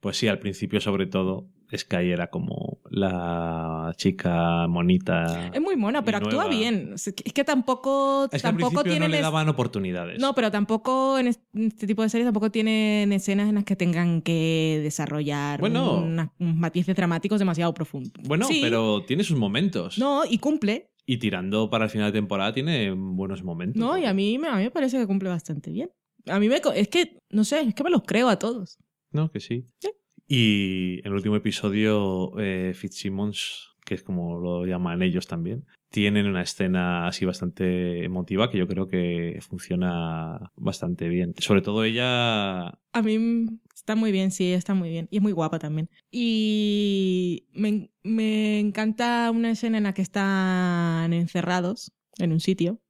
Pues sí, al principio sobre todo, Sky era como la chica monita.
Es muy mona, pero actúa bien. Es que- es que tampoco,
Es al
tampoco
principio no le daban oportunidades.
No, pero tampoco en es- en este tipo de series tampoco tienen escenas en las que tengan que desarrollar
Bueno.
unos matices dramáticos demasiado profundos.
Bueno,
Sí.
pero tiene sus momentos.
No, y cumple.
Y tirando para el final de temporada tiene buenos momentos.
No, y a mí, me- a mí me parece que cumple bastante bien. A mí me... Es que, no sé, es que me los creo a todos.
No, que sí.
Sí.
Y en el último episodio, eh, Fitzsimmons, que es como lo llaman ellos también, tienen una escena así bastante emotiva que yo creo que funciona bastante bien. Sobre todo ella.
A mí está muy bien, sí, está muy bien. Y es muy guapa también. Y me, me encanta una escena en la que están encerrados en un sitio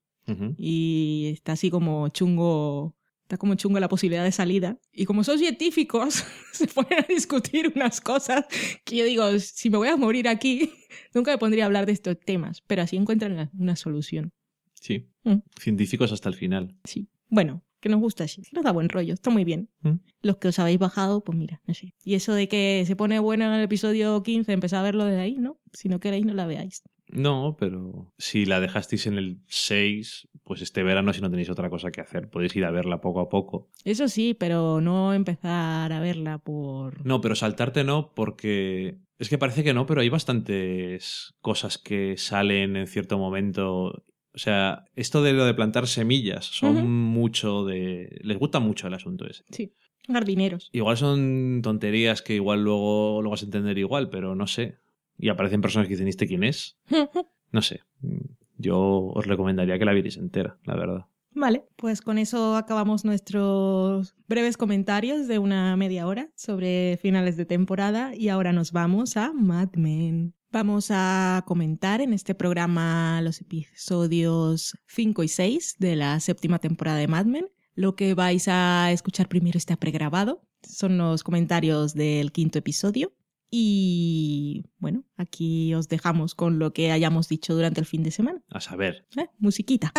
y está así como chungo, está como chungo la posibilidad de salida. Y como son científicos, se ponen a discutir unas cosas que yo digo, si me voy a morir aquí, nunca me pondría a hablar de estos temas, pero así encuentran una solución.
Sí.
Mm.
Científicos hasta el final.
Sí. Bueno, que nos gusta así, nos da buen rollo, está muy bien.
Mm.
Los que os habéis bajado, pues mira, no sé. Y eso de que se pone bueno en el episodio 15, empezad a verlo desde ahí, ¿no? Si no queréis, no la veáis.
No, pero si la dejasteis en el 6, pues este verano, si no tenéis otra cosa que hacer, podéis ir a verla poco a poco.
Eso sí, pero no empezar a verla por...
No, pero saltarte no, porque es que parece que no, pero hay bastantes cosas que salen en cierto momento. O sea, esto de lo de plantar semillas son mucho de. Les gusta mucho el asunto ese.
Sí, jardineros.
Igual son tonterías que igual luego lo vas a entender igual, pero no sé. Y aparecen personas que dicen, ¿y este quién es? No sé. Yo os recomendaría que la vierais entera, la verdad.
Vale, pues con eso acabamos nuestros breves comentarios de una media hora sobre finales de temporada y ahora nos vamos a Mad Men. Vamos a comentar en este programa los episodios 5 y 6 de la séptima temporada de Mad Men. Lo que vais a escuchar primero está pregrabado. Son los comentarios del quinto episodio. Y bueno, aquí os dejamos con lo que hayamos dicho durante el fin de semana.
A saber.
¿Eh? Musiquita.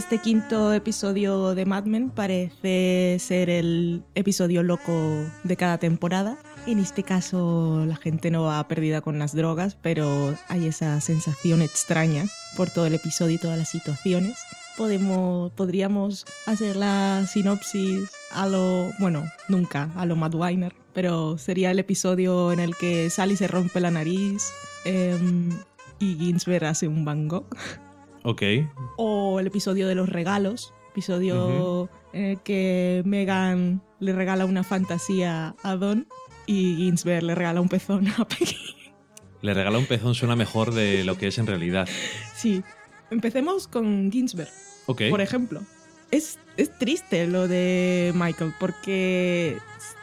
Este quinto episodio de Mad Men parece ser el episodio loco de cada temporada. En este caso la gente no va perdida con las drogas, pero hay esa sensación extraña por todo el episodio y todas las situaciones. Podemos, podríamos hacer la sinopsis a lo, bueno, nunca a lo Mad Weiner, pero sería el episodio en el que Sally se rompe la nariz em, y Ginsberg hace un Van Gogh.
Ok.
O el episodio de los regalos, episodio en el que Megan le regala una fantasía a Don y Ginsberg le regala un pezón a Peggy.
Le regala un pezón suena mejor de lo que es en realidad.
Sí. Empecemos con Ginsberg,
Ok.
por ejemplo. Es, es triste lo de Michael porque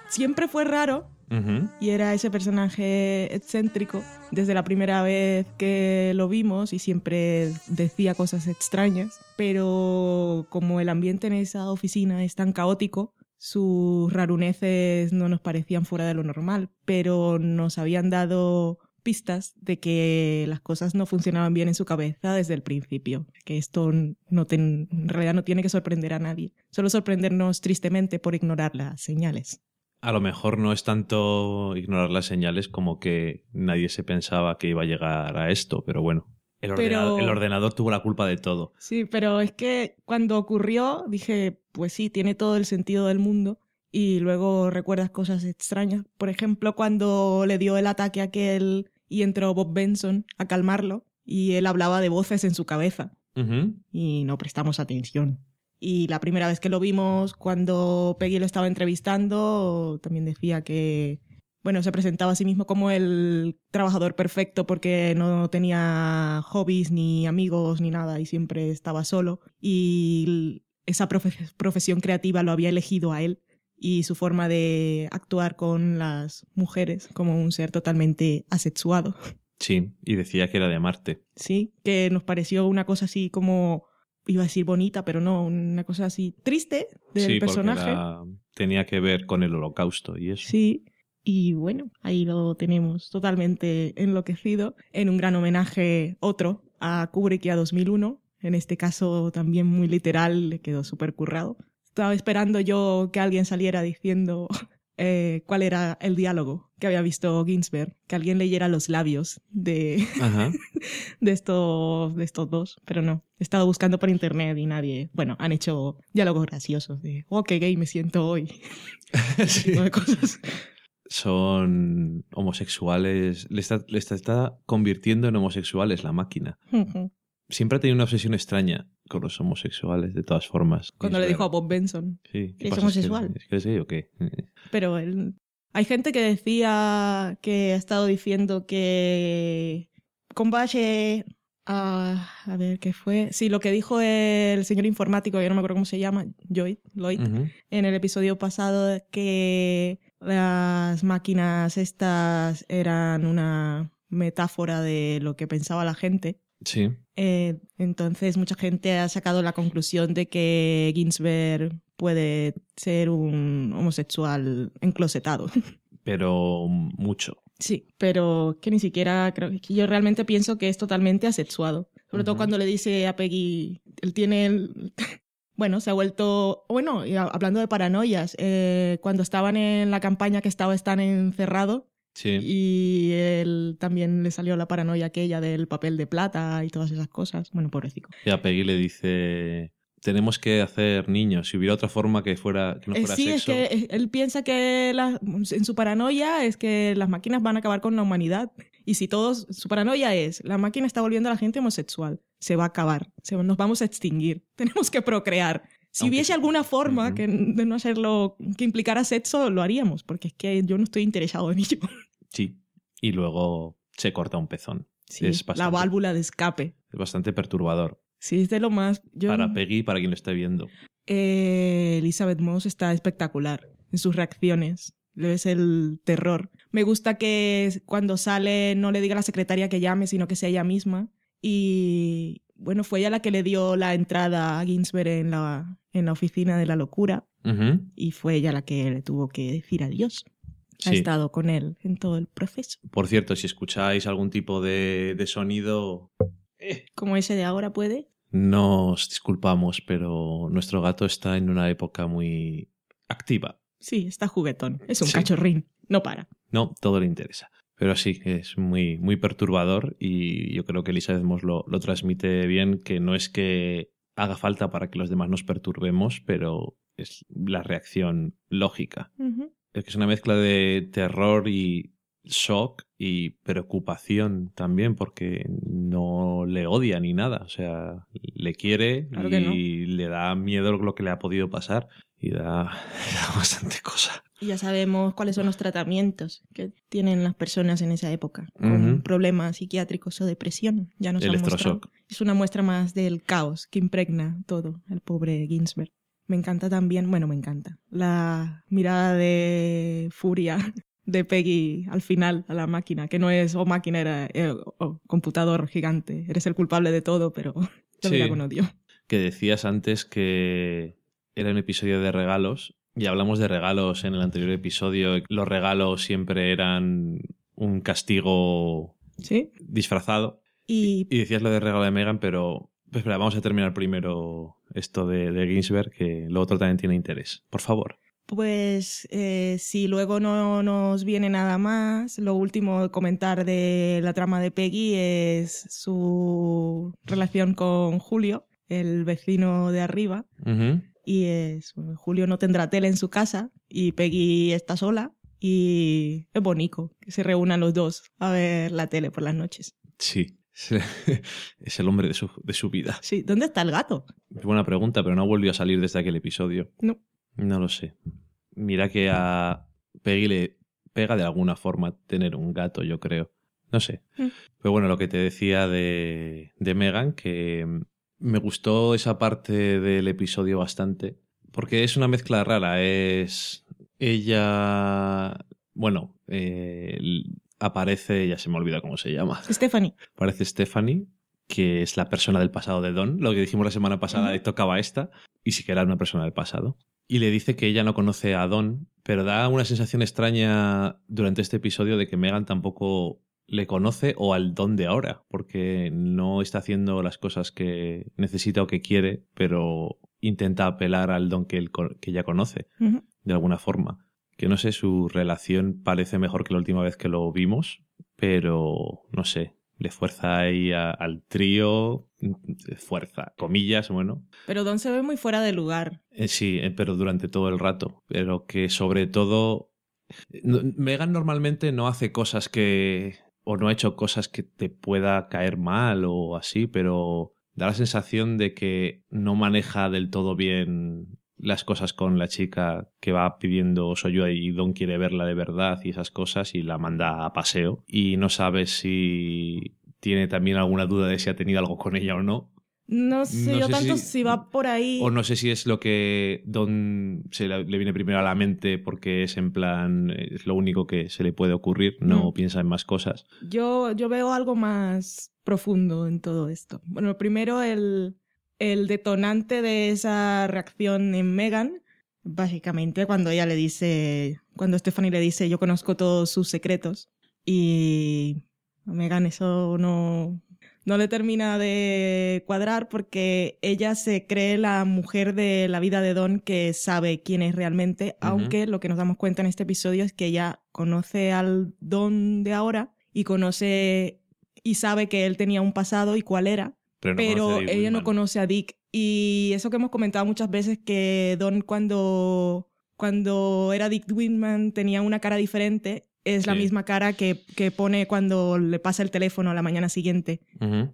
siempre fue raro Y era ese personaje excéntrico desde la primera vez que lo vimos y siempre decía cosas extrañas, pero como el ambiente en esa oficina es tan caótico, sus raruneces no nos parecían fuera de lo normal, pero nos habían dado pistas de que las cosas no funcionaban bien en su cabeza desde el principio, que esto no ten- en realidad no tiene que sorprender a nadie, solo sorprendernos tristemente por ignorar las señales.
A lo mejor no es tanto ignorar las señales como que nadie se pensaba que iba a llegar a esto, pero bueno. El,
Pero-
ordenador, el ordenador tuvo la culpa de todo.
Sí, pero es que cuando ocurrió dije, pues sí, tiene todo el sentido del mundo. Y luego recuerdas cosas extrañas. Por ejemplo, cuando le dio el ataque a aquel y entró Bob Benson a calmarlo y él hablaba de voces en su cabeza y no prestamos atención. Y la primera vez que lo vimos, cuando Peggy lo estaba entrevistando, también decía que, bueno, se presentaba a sí mismo como el trabajador perfecto porque no tenía hobbies ni amigos ni nada y siempre estaba solo. Y esa profe- profesión creativa lo había elegido a él y su forma de actuar con las mujeres como un ser totalmente asexuado.
Sí, y decía que era de Marte.
Sí, que nos pareció una cosa así como, iba a decir bonita, pero no, una cosa así triste del
sí,
personaje.
era- tenía que ver con el holocausto y eso.
Sí, y bueno, ahí lo tenemos totalmente enloquecido, en un gran homenaje otro a Kubrick y a 2001, en este caso también muy literal, le quedó súper currado. Estaba esperando yo que alguien saliera diciendo eh, cuál era el diálogo que había visto Ginsberg, que alguien leyera los labios de,
Ajá.
de estos, de estos dos, pero no. He estado buscando por internet y nadie. Bueno, han hecho diálogos graciosos de, oh, qué gay me siento hoy.
Sí.
tipo de cosas.
Son homosexuales. Le está, le está, está convirtiendo en homosexuales la máquina. Siempre ha tenido una obsesión extraña con los homosexuales, de todas formas.
Cuando le dijo a Bob Benson.
Sí, ¿qué
¿Es homosexual?
¿Es que, es o qué?
Pero él... hay gente que decía que ha estado diciendo que con base a, a ver qué fue. Sí, lo que dijo el señor informático, yo no me acuerdo cómo se llama, Lloyd, Lloyd, en el episodio pasado que las máquinas estas eran una metáfora de lo que pensaba la gente.
Sí.
Eh, entonces mucha gente ha sacado la conclusión de que Ginsberg puede ser un homosexual enclosetado.
Pero mucho.
Sí, pero que ni siquiera creo que yo realmente pienso que es totalmente asexuado. Sobre todo cuando le dice a Peggy, él tiene el... Bueno, se ha vuelto... Bueno, hablando de paranoias, eh, cuando estaban en la campaña que estaba tan encerrado
Sí.
y él también le salió la paranoia aquella del papel de plata y todas esas cosas. Bueno, pobrecito.
Y a Peggy le dice, tenemos que hacer niños. Si hubiera otra forma que fuera que no
Eh,
fuera
sí,
sexo.
es que eh, él piensa que la- en su paranoia es que las máquinas van a acabar con la humanidad. Y si todos, su paranoia es, la máquina está volviendo a la gente homosexual, se va a acabar, se- nos vamos a extinguir, tenemos que procrear. Si
Aunque
hubiese
sí.
alguna forma que, de no hacerlo, que implicara sexo, lo haríamos, porque es que yo no estoy interesado en ello.
Sí. Y luego se corta un pezón.
Sí,
Es
la válvula de escape.
Es bastante perturbador.
Sí, es de lo más... Yo...
Para Peggy, para quien lo esté viendo.
Eh, Elizabeth Moss está espectacular en sus reacciones. Le ves el terror. Me gusta que cuando sale no le diga a la secretaria que llame, sino que sea ella misma. Y bueno, fue ella la que le dio la entrada a Ginsberg en la, en la oficina de la locura. Y fue ella la que le tuvo que decir adiós. Ha estado con él en todo el proceso.
Por cierto, si escucháis algún tipo de, de sonido,
Como ese de ahora puede.
nos disculpamos, pero nuestro gato está en una época muy activa.
Sí, está juguetón. Es un
Sí.
cachorrín. No para.
No, todo le interesa. Pero sí, es muy, muy perturbador y yo creo que Elizabeth Moss lo, lo transmite bien, que no es que haga falta para que los demás nos perturbemos, pero es la reacción lógica. Es que es una mezcla de terror y shock y preocupación también, porque no le odia ni nada. O sea, le quiere
Claro que no.
y le da miedo lo que le ha podido pasar y da, da bastante cosa.
Y ya sabemos cuáles son los tratamientos que tienen las personas en esa época con problemas psiquiátricos o depresión. Ya nos han
Electroshock.
mostrado. Es una muestra más del caos que impregna todo el pobre Ginsberg. Me encanta también, bueno, me encanta, la mirada de furia de Peggy al final a la máquina, que no es, oh máquina, era eh, oh, computador gigante, eres el culpable de todo, pero te
Sí.
con odio.
que decías antes que era un episodio de regalos y hablamos de regalos en el anterior episodio. Los regalos siempre eran un castigo
¿Sí?
disfrazado.
Y
Y decías lo de regalo de Megan, pero pues, espera, vamos a terminar primero esto de, de Ginsberg, que lo otro también tiene interés. Por favor.
Pues eh, si luego no nos viene nada más, lo último a comentar de la trama de Peggy es su relación con Julio, el vecino de arriba. Y es, bueno, Julio no tendrá tele en su casa y Peggy está sola y es bonito que se reúnan los dos a ver la tele por las noches.
Sí. Es el hombre de su, de su vida.
Sí, ¿dónde está el gato?
Buena pregunta, pero no volvió a salir desde aquel episodio.
No.
No lo sé. Mira que a Peggy le pega de alguna forma tener un gato, yo creo. No sé.
Mm.
Pero bueno, lo que te decía de, de Megan, que mm, me gustó esa parte del episodio bastante. Porque es una mezcla rara. Es. Ella. Bueno, eh, aparece, ya se me olvida cómo se llama.
Stephanie.
Aparece Stephanie, que es la persona del pasado de Don. Lo que dijimos la semana pasada,
Ujú.
le tocaba esta. Y sí que era una persona del pasado. Y le dice que ella no conoce a Don, pero da una sensación extraña durante este episodio de que Megan tampoco le conoce o al Don de ahora, porque no está haciendo las cosas que necesita o que quiere, pero intenta apelar al Don que, él, que ella conoce, de alguna forma. Que no sé, su relación parece mejor que la última vez que lo vimos, pero no sé, le fuerza ahí a- al trío, fuerza, comillas, bueno,
Pero Don se ve muy fuera de lugar.
eh, sí, eh, pero durante todo el rato. Pero que sobre todo. no- Megan normalmente no hace cosas que. o no ha hecho cosas que te pueda caer mal o así, pero da la sensación de que no maneja del todo bien las cosas con la chica que va pidiendo su ayuda y Don quiere verla de verdad y esas cosas y la manda a paseo y no sabe si tiene también alguna duda de si ha tenido algo con ella o no.
No sé
No
yo
sé
tanto
si-
si... va por ahí.
O no sé si es lo que Don se le le viene primero a la mente porque es en plan, es lo único que se le puede ocurrir, no
Mm.
piensa en más cosas.
Yo, yo veo algo más profundo en todo esto. Bueno, primero el, el detonante de esa reacción en Megan, básicamente cuando ella le dice, cuando Stephanie le dice yo conozco todos sus secretos y a Megan eso no, no le termina de cuadrar porque ella se cree la mujer de la vida de Don que sabe quién es realmente, aunque lo que nos damos cuenta en este episodio es que ella conoce al Don de ahora y conoce y sabe que él tenía un pasado y cuál era,
Pero, no
ella no conoce a Dick. Y eso que hemos comentado muchas veces que Don cuando, cuando era Dick Whitman tenía una cara diferente, es la misma cara que, que pone cuando le pasa el teléfono a la mañana siguiente.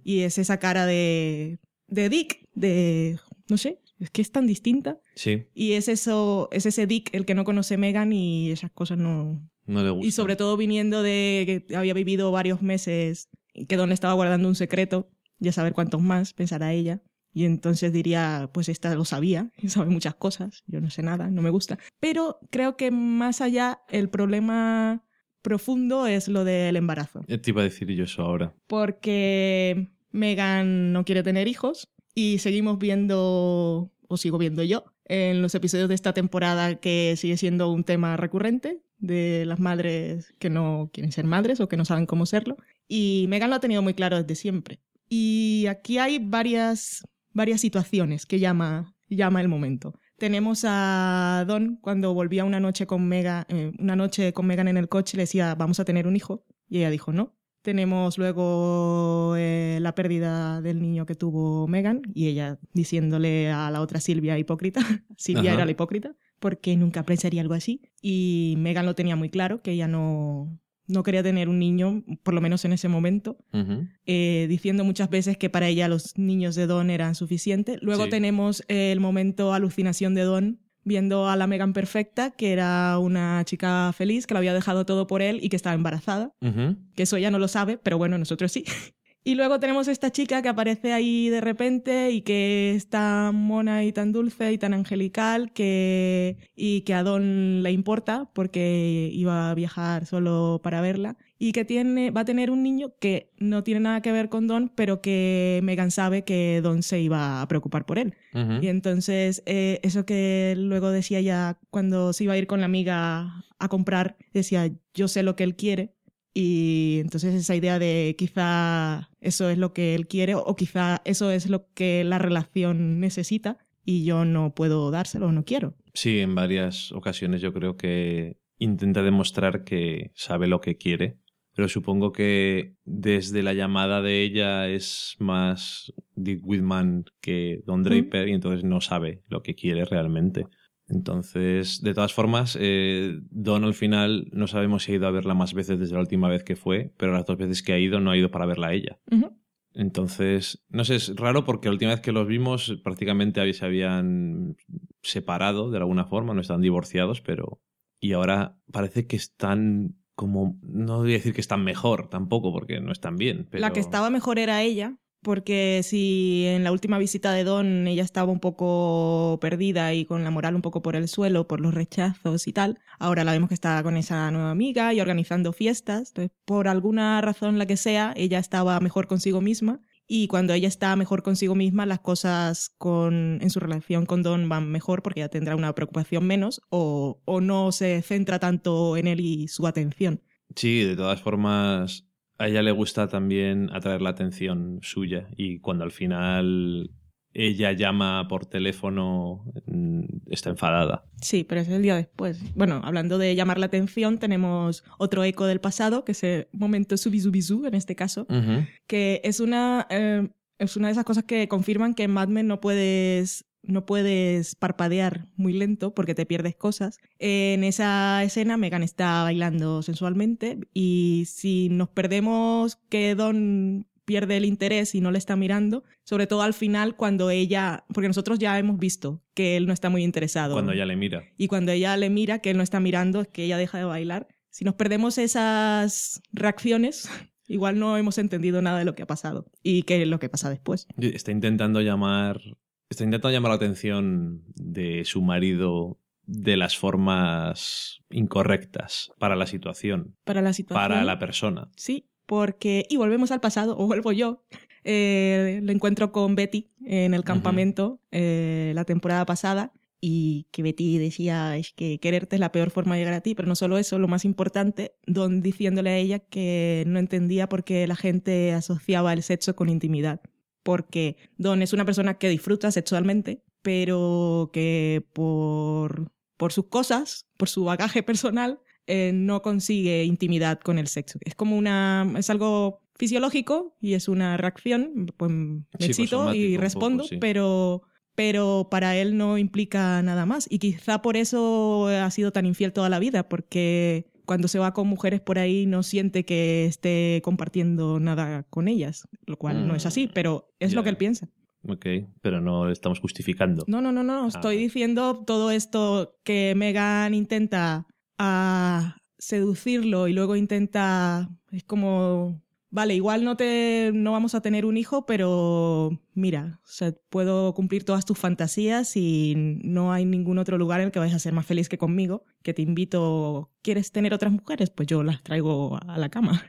Y es esa cara de, de Dick, de... no sé, es que es tan distinta.
Sí,
Y es eso, es ese Dick el que no conoce Megan y esas cosas no...
no le gusta.
Y sobre todo viniendo de que había vivido varios meses y que Don le estaba guardando un secreto, ya saber cuántos más, pensará ella. Y entonces diría, pues esta lo sabía, sabe muchas cosas, yo no sé nada, no me gusta. Pero creo que más allá el problema profundo es lo del embarazo.
Te iba a decir yo eso ahora.
Porque Megan no quiere tener hijos y seguimos viendo, o sigo viendo yo, en los episodios de esta temporada que sigue siendo un tema recurrente de las madres que no quieren ser madres o que no saben cómo serlo. Y Megan lo ha tenido muy claro desde siempre. Y aquí hay varias, varias situaciones que llama, llama el momento. Tenemos a Don cuando volvía una noche con Megan, eh, una noche con Megan en el coche, le decía, vamos a tener un hijo. Y ella dijo, no. Tenemos luego eh, la pérdida del niño que tuvo Megan y ella diciéndole a la otra Silvia hipócrita. Silvia
Ajá.
era la hipócrita porque nunca pensaría algo así. Y Megan lo tenía muy claro, que ella no, no quería tener un niño, por lo menos en ese momento, eh, diciendo muchas veces que para ella los niños de Don eran suficientes. Luego
Sí.
tenemos el momento alucinación de Don viendo a la Megan perfecta, que era una chica feliz, que lo había dejado todo por él y que estaba embarazada, que eso ella no lo sabe, pero bueno, nosotros sí. Y luego tenemos esta chica que aparece ahí de repente y que es tan mona y tan dulce y tan angelical que y que a Don le importa porque iba a viajar solo para verla y que tiene va a tener un niño que no tiene nada que ver con Don, pero que Megan sabe que Don se iba a preocupar por él. Y entonces, eh, eso que luego decía ya cuando se iba a ir con la amiga a comprar, decía, yo sé lo que él quiere. Y entonces esa idea de quizá eso es lo que él quiere o quizá eso es lo que la relación necesita y yo no puedo dárselo o no quiero.
Sí, en varias ocasiones yo creo que intenta demostrar que sabe lo que quiere, pero supongo que desde la llamada de ella es más Dick Whitman que Don Draper y entonces no sabe lo que quiere realmente. Entonces, de todas formas, eh, Don al final no sabemos si ha ido a verla más veces desde la última vez que fue, pero las dos veces que ha ido no ha ido para verla a ella. Entonces, no sé, es raro porque la última vez que los vimos prácticamente se habían separado de alguna forma, no están divorciados, pero... Y ahora parece que están como... No voy a decir que están mejor tampoco, porque no están bien, pero...
La que estaba mejor era ella, porque si en la última visita de Don ella estaba un poco perdida y con la moral un poco por el suelo, por los rechazos y tal, ahora la vemos que está con esa nueva amiga y organizando fiestas. Entonces, por alguna razón la que sea, ella estaba mejor consigo misma. Y cuando ella está mejor consigo misma, las cosas con, en su relación con Don van mejor porque ella tendrá una preocupación menos o, o no se centra tanto en él y su atención.
Sí, de todas formas, a ella le gusta también atraer la atención suya y cuando al final ella llama por teléfono mm, está enfadada.
Sí, pero es el día después. Bueno, hablando de llamar la atención, tenemos otro eco del pasado, que es el momento subizubizú en este caso, que es una, eh, es una de esas cosas que confirman que en Mad Men no puedes, no puedes parpadear muy lento porque te pierdes cosas. En esa escena, Megan está bailando sensualmente y si nos perdemos que Don pierde el interés y no le está mirando, sobre todo al final cuando ella, porque nosotros ya hemos visto que él no está muy interesado.
Cuando ella le mira.
Y cuando ella le mira, que él no está mirando, es que ella deja de bailar. Si nos perdemos esas reacciones, igual no hemos entendido nada de lo que ha pasado y qué es lo que pasa después.
Está intentando llamar. Está intentando llamar la atención de su marido de las formas incorrectas para la situación,
Para la situación.
para la persona.
Sí, porque. Y volvemos al pasado, o vuelvo yo. Eh, lo encuentro con Betty en el campamento eh, la temporada pasada. Y que Betty decía, es que quererte es la peor forma de llegar a ti, pero no solo eso, lo más importante, Don diciéndole a ella que no entendía por qué la gente asociaba el sexo con intimidad. Porque Don es una persona que disfruta sexualmente, pero que por, por sus cosas, por su bagaje personal, eh, no consigue intimidad con el sexo. Es como una. es algo fisiológico y es una reacción. Pues me
Sí,
excito
pues, somático
y respondo,
poco, sí.
pero. Pero para él no implica nada más. Y quizá por eso ha sido tan infiel toda la vida, porque cuando se va con mujeres por ahí no siente que esté compartiendo nada con ellas, lo cual no es así, pero es lo que él piensa.
Ok, pero no estamos justificando.
No, no, no, no. Estoy
Ah.
diciendo todo esto que Megan intenta a seducirlo y luego intenta. Es como vale, igual no, te, no vamos a tener un hijo, pero mira, o sea, puedo cumplir todas tus fantasías y no hay ningún otro lugar en el que vayas a ser más feliz que conmigo, que te invito, ¿quieres tener otras mujeres? Pues yo las traigo a la cama.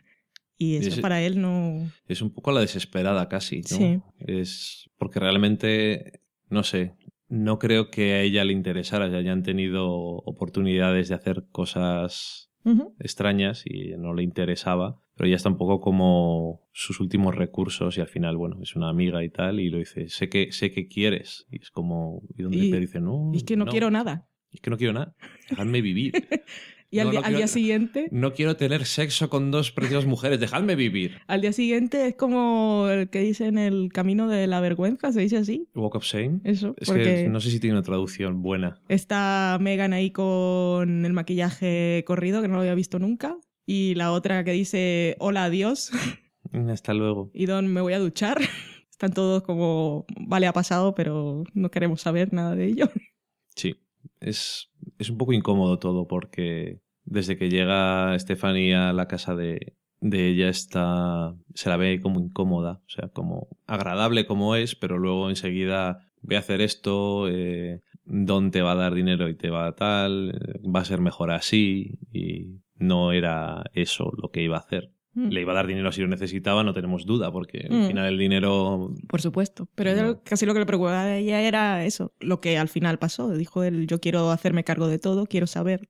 Y eso para él no...
Es un poco a la desesperada casi, ¿no?
Sí.
Es porque realmente, no sé, no creo que a ella le interesara, ya hayan tenido oportunidades de hacer cosas extrañas y no le interesaba, pero ya está un poco como sus últimos recursos y al final, bueno, es una amiga y tal y lo dice, sé que sé que quieres y es como y donde
Y-
te dice, no,
Y es que no, quiero nada.
es que no quiero nada, dejadme vivir.
Y al,
No,
día-
no
al día siguiente...
No quiero tener sexo con dos preciosas mujeres, dejadme vivir.
Al día siguiente es como el que dice en el camino de la vergüenza, se dice así.
Walk of Shame.
Eso,
Es que no sé si tiene una traducción buena.
está Megan ahí con el maquillaje corrido, que no lo había visto nunca. Y la otra que dice, hola, adiós,
Hasta luego.
y Don, me voy a duchar. Están todos como, vale, ha pasado, pero no queremos saber nada de ello.
Sí, es, es un poco incómodo todo porque desde que llega Stephanie a la casa de, de ella está se la ve como incómoda, o sea, como agradable como es, pero luego enseguida voy a hacer esto, eh, Don te va a dar dinero y te va a tal, va a ser mejor así y no era eso lo que iba a hacer.
Mm.
Le iba a dar dinero si lo necesitaba, no tenemos duda, porque al
Mm.
final el dinero
Por supuesto. Pero
No.
casi lo que le preocupaba a ella era eso, lo que al final pasó. Dijo él, yo quiero hacerme cargo de todo, quiero saber,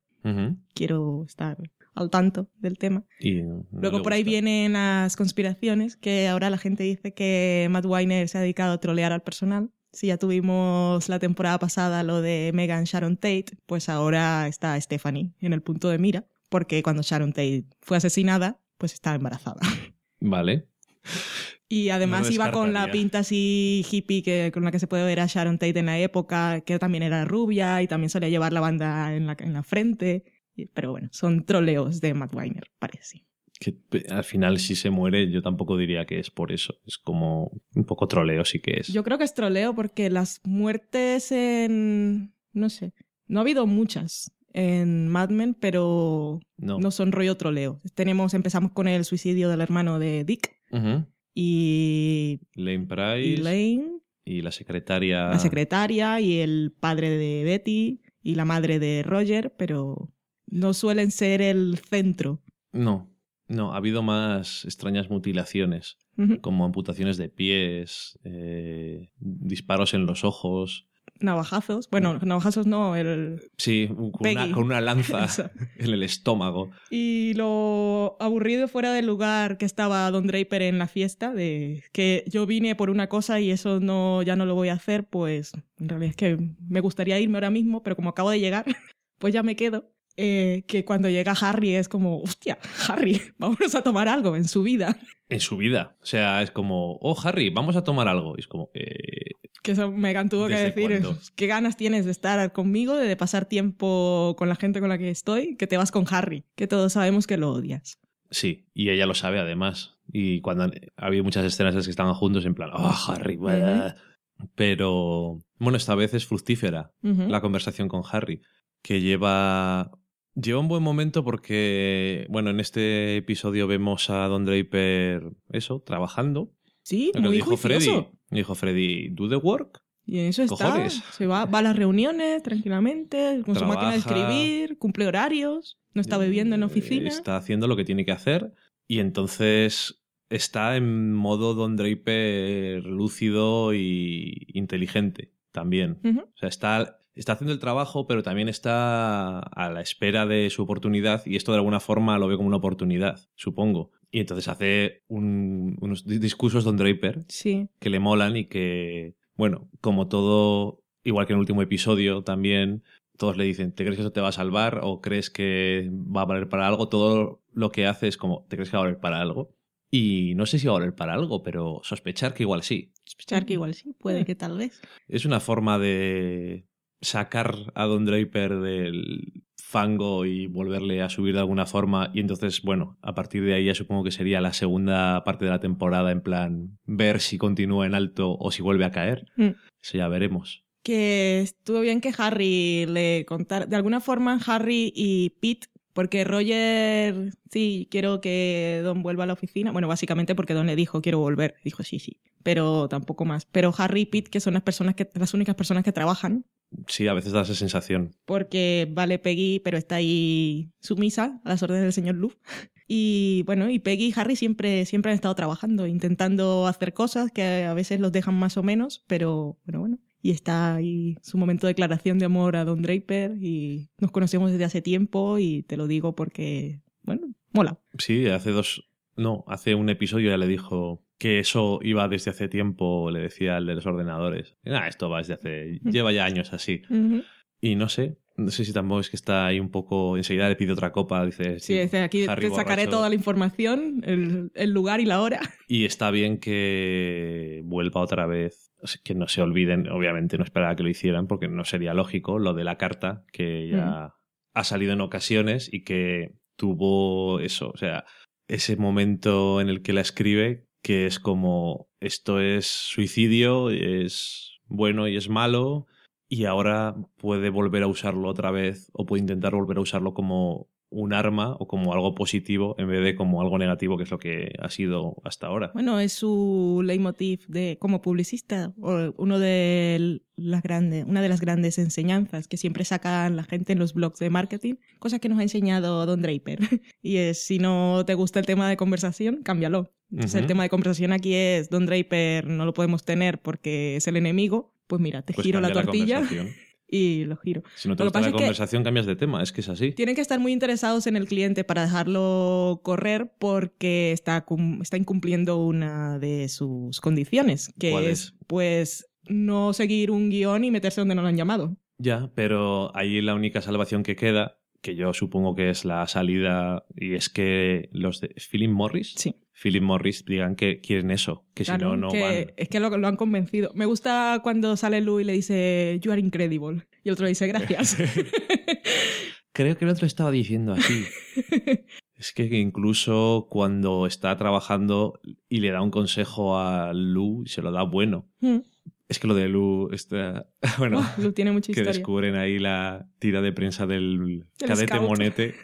quiero estar al tanto del tema.
Y no
Luego por ahí vienen las conspiraciones, que ahora la gente dice que Matt Weiner se ha dedicado a trolear al personal. Si ya tuvimos la temporada pasada lo de Megan Sharon Tate, pues ahora está Stephanie en el punto de mira, porque cuando Sharon Tate fue asesinada, pues estaba embarazada.
Vale.
Y además
No
iba con la pinta así hippie que, con la que se puede ver a Sharon Tate en la época, que también era rubia y también solía llevar la banda en la, en la frente. Pero bueno, son troleos de Matt Weiner, parece.
que al final si se muere yo tampoco diría que es por eso. Es como un poco troleo sí que es.
Yo creo que es troleo porque las muertes en... no sé, no ha habido muchas en Mad Men, pero
no.
no son rollo troleo. Tenemos, empezamos con el suicidio del hermano de Dick y
Lane Price
Elaine,
y la secretaria.
la secretaria y el padre de Betty y la madre de Roger, pero no suelen ser el centro.
No, no, ha habido más extrañas mutilaciones, como amputaciones de pies, eh, disparos en los ojos.
Navajazos. Bueno, navajazos no, el...
Sí, con una, con una lanza en el estómago.
Y lo aburrido fuera del lugar que estaba Don Draper en la fiesta, de que yo vine por una cosa y eso no, ya no lo voy a hacer, pues en realidad es que me gustaría irme ahora mismo, pero como acabo de llegar, pues ya me quedo. Eh, que cuando llega Harry es como, hostia, Harry, vámonos a tomar algo en su vida.
En su vida. O sea, es como, oh, Harry, vamos a tomar algo. Y es como, eh,
Que eso Megan tuvo que
¿Desde
decir,
cuándo?
qué ganas tienes de estar conmigo, de pasar tiempo con la gente con la que estoy, que te vas con Harry, que todos sabemos que lo odias.
Sí, y ella lo sabe además. Y cuando han- ha habido muchas escenas en las que estaban juntos, en plan, oh, Harry, blah". Pero, bueno, esta vez es fructífera la conversación con Harry, que lleva. Lleva un buen momento porque, bueno, en este episodio vemos a Don Draper, eso, trabajando.
Sí,
Lo
muy
dijo Freddy. Dijo Freddy, do the work.
Y en eso está.
Cojones.
Se va, va a las reuniones tranquilamente, con su máquina de
Trabaja.
escribir, cumple horarios, no está bebiendo en la oficina.
Está haciendo lo que tiene que hacer. Y entonces está en modo Don Draper lúcido y inteligente también. O sea, está, está haciendo el trabajo, pero también está a la espera de su oportunidad. Y esto de alguna forma lo ve como una oportunidad, supongo. Y entonces hace un- unos di- discursos Don Draper
Sí.
que le molan y que, bueno, como todo, igual que en el último episodio también, todos le dicen, ¿te crees que eso te va a salvar o crees que va a valer para algo? Todo lo que hace es como, ¿te crees que va a valer para algo? Y no sé si va a valer para algo, pero sospechar que igual sí.
Sospechar que igual sí, puede
Eh.
que tal vez.
Es una forma de sacar a Don Draper del fango y volverle a subir de alguna forma y entonces, bueno, a partir de ahí ya supongo que sería la segunda parte de la temporada en plan ver si continúa en alto o si vuelve a caer.
Mm.
Eso ya veremos.
Que estuvo bien que Harry le contara. De alguna forma, Harry y Pete Porque Roger, sí, quiero que Don vuelva a la oficina. Bueno, básicamente porque Don le dijo, quiero volver. Dijo, sí, sí. Pero tampoco más. Pero Harry y Pete, que son las, personas que, las únicas personas que trabajan.
Sí, a veces da esa sensación.
Porque vale Peggy, pero está ahí sumisa a las órdenes del señor Luke. Y bueno, y Peggy y Harry siempre, siempre han estado trabajando, intentando hacer cosas que a veces los dejan más o menos, pero bueno, bueno. Y está ahí su momento de declaración de amor a Don Draper y nos conocemos desde hace tiempo y te lo digo porque, bueno, mola.
Sí, hace dos, no, hace un episodio ya le dijo que eso iba desde hace tiempo, le decía al de los ordenadores. Ah, esto va desde hace, lleva ya años así. Y no sé, no sé si tampoco es que está ahí un poco. Enseguida le pide otra copa, dice.
Sí, dice aquí te sacaré toda la información, el, el, lugar y la hora.
Y está bien que vuelva otra vez. Que no se olviden, obviamente no esperaba que lo hicieran porque no sería lógico lo de la carta que ya ha salido en ocasiones y que tuvo eso, o sea, ese momento en el que la escribe que es como esto es suicidio, es bueno y es malo, y ahora puede volver a usarlo otra vez o puede intentar volver a usarlo como un arma o como algo positivo en vez de como algo negativo, que es lo que ha sido hasta ahora.
Bueno, es su leitmotiv de, como publicista, o uno de las grandes, una de las grandes enseñanzas que siempre sacan la gente en los blogs de marketing, cosa que nos ha enseñado Don Draper. y es, si no te gusta el tema de conversación, cámbialo. Entonces, el tema de conversación aquí es, Don Draper no lo podemos tener porque es el enemigo, pues mira, te
pues
giro la tortilla y lo giro.
Si no te gusta la conversación, cambias de tema, es que es así.
Tienen que estar muy interesados en el cliente para dejarlo correr porque está, está incumpliendo una de sus condiciones, que es, pues no seguir un guion y meterse donde no lo han llamado.
Ya, pero ahí la única salvación que queda, que yo supongo que es la salida, y es que los de Philip Morris
sí.
Philip Morris digan que quieren eso, que si no, no van.
Es que lo, lo, han convencido. Me gusta cuando sale Lou y le dice, You are incredible. Y el otro dice, Gracias.
Creo que el otro estaba diciendo así. es que incluso cuando está trabajando y le da un consejo a Lou, se lo da bueno.
Mm.
Es que lo de Lu está. Bueno,
oh, Lu tiene mucha
que descubren ahí la tira de prensa del cadete monete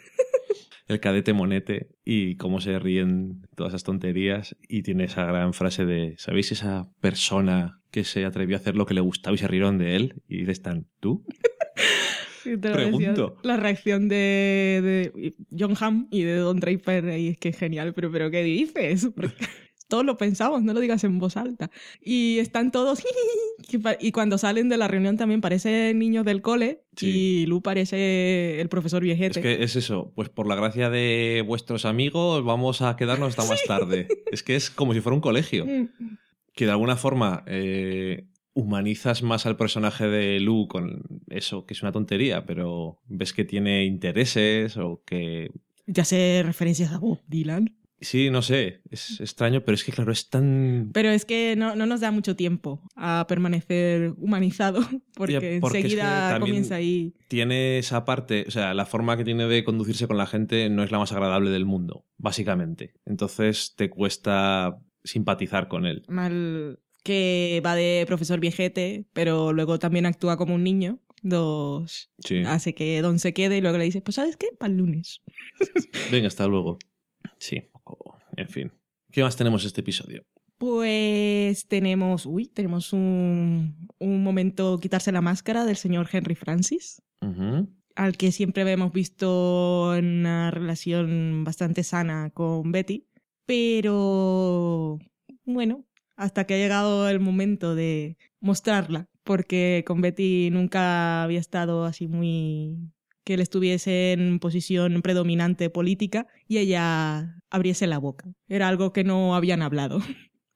el cadete monete y cómo se ríen todas esas tonterías y tiene esa gran frase de ¿sabéis esa persona que se atrevió a hacer lo que le gustaba y se rieron de él? Y dices tan ¿tú? Pregunto.
La reacción de, de, John Hamm y de Don Draper ahí es que es genial, pero, pero ¿qué dices? todos lo pensamos, no lo digas en voz alta. Y están todos... y cuando salen de la reunión también parecen niños del cole y Lu parece el profesor viejete.
Es que es eso, pues por la gracia de vuestros amigos vamos a quedarnos hasta más tarde. es que es como si fuera un colegio. Mm. Que de alguna forma eh, humanizas más al personaje de Lu con eso, que es una tontería, pero ves que tiene intereses o que...
Ya sé referencias a Bob Dylan.
Sí, no sé, es extraño, pero es que claro, es tan...
Pero es que no, no nos da mucho tiempo a permanecer humanizado, porque, enseguida comienza ahí...
Tiene esa parte, o sea, la forma que tiene de conducirse con la gente no es la más agradable del mundo, básicamente. Entonces te cuesta simpatizar con él.
Mal que va de profesor viejete, pero luego también actúa como un niño. Dos. Hace que Don se quede y luego le dice, pues ¿sabes qué? Para el lunes.
Venga, hasta luego. Sí en fin. ¿Qué más tenemos este episodio?
Pues tenemos, uy, tenemos un, un momento quitarse la máscara del señor Henry Francis, al que siempre hemos visto en una relación bastante sana con Betty, pero bueno, hasta que ha llegado el momento de mostrarla, porque con Betty nunca había estado así muy que él estuviese en posición predominante política y ella abriese la boca. Era algo que no habían hablado.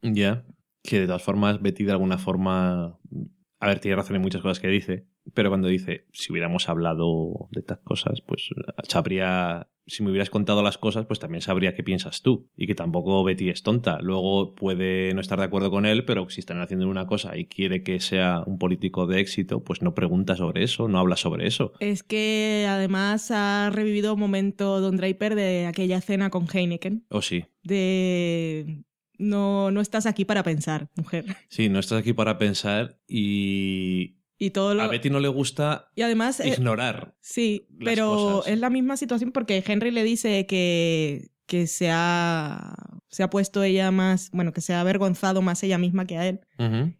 Ya, que de todas formas Betty de alguna forma... A ver, tiene razón en muchas cosas que dice, pero cuando dice, si hubiéramos hablado de estas cosas, pues habría si me hubieras contado las cosas, pues también sabría qué piensas tú. Y que tampoco Betty es tonta. Luego puede no estar de acuerdo con él, pero si están haciendo una cosa y quiere que sea un político de éxito, pues no pregunta sobre eso, no habla sobre eso.
Es que además ha revivido un momento Don Draper de aquella cena con Heineken.
Oh, sí.
De no, no estás aquí para pensar, mujer.
Sí, no estás aquí para pensar y
Y todo lo...
A Betty no le gusta
y además, eh,
ignorar.
sí,
las
pero
cosas.
es la misma situación porque Henry le dice que, que se, ha, se ha puesto ella más, bueno, que se ha avergonzado más ella misma que a él.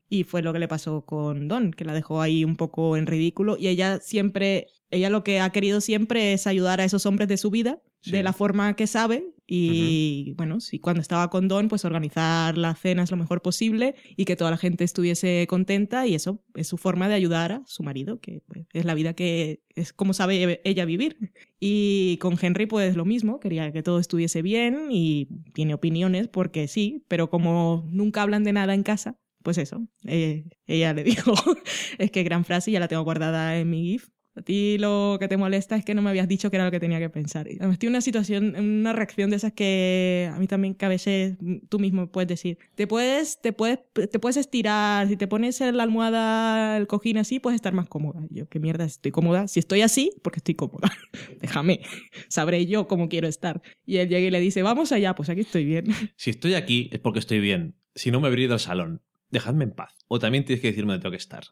Y fue lo que le pasó con Don, que la dejó ahí un poco en ridículo. Y ella siempre, ella lo que ha querido siempre es ayudar a esos hombres de su vida
Sí.
de la forma que sabe. Y bueno, si cuando estaba con Don, pues organizar las cenas lo mejor posible y que toda la gente estuviese contenta. Y eso es su forma de ayudar a su marido, que pues, es la vida que es como sabe ella vivir. Y con Henry, pues lo mismo, quería que todo estuviese bien y tiene opiniones porque sí, pero como nunca hablan de nada en casa, pues eso, eh, ella le dijo, es que gran frase, ya la tengo guardada en mi GIF. A ti lo que te molesta es que no me habías dicho que era lo que tenía que pensar. Y Además, tiene una situación, una reacción de esas que a mí también que a veces tú mismo puedes decir. Te puedes, te puedes, te puedes estirar, si te pones en la almohada, el cojín así, puedes estar más cómoda. Yo, qué mierda, estoy cómoda. Si estoy así, porque estoy cómoda. Déjame, sabré yo cómo quiero estar. Y él llega y le dice, vamos allá, pues aquí estoy bien.
Si estoy aquí es porque estoy bien. Si no, me habría ido al salón. Dejadme en paz. O también tienes que decirme dónde tengo que estar.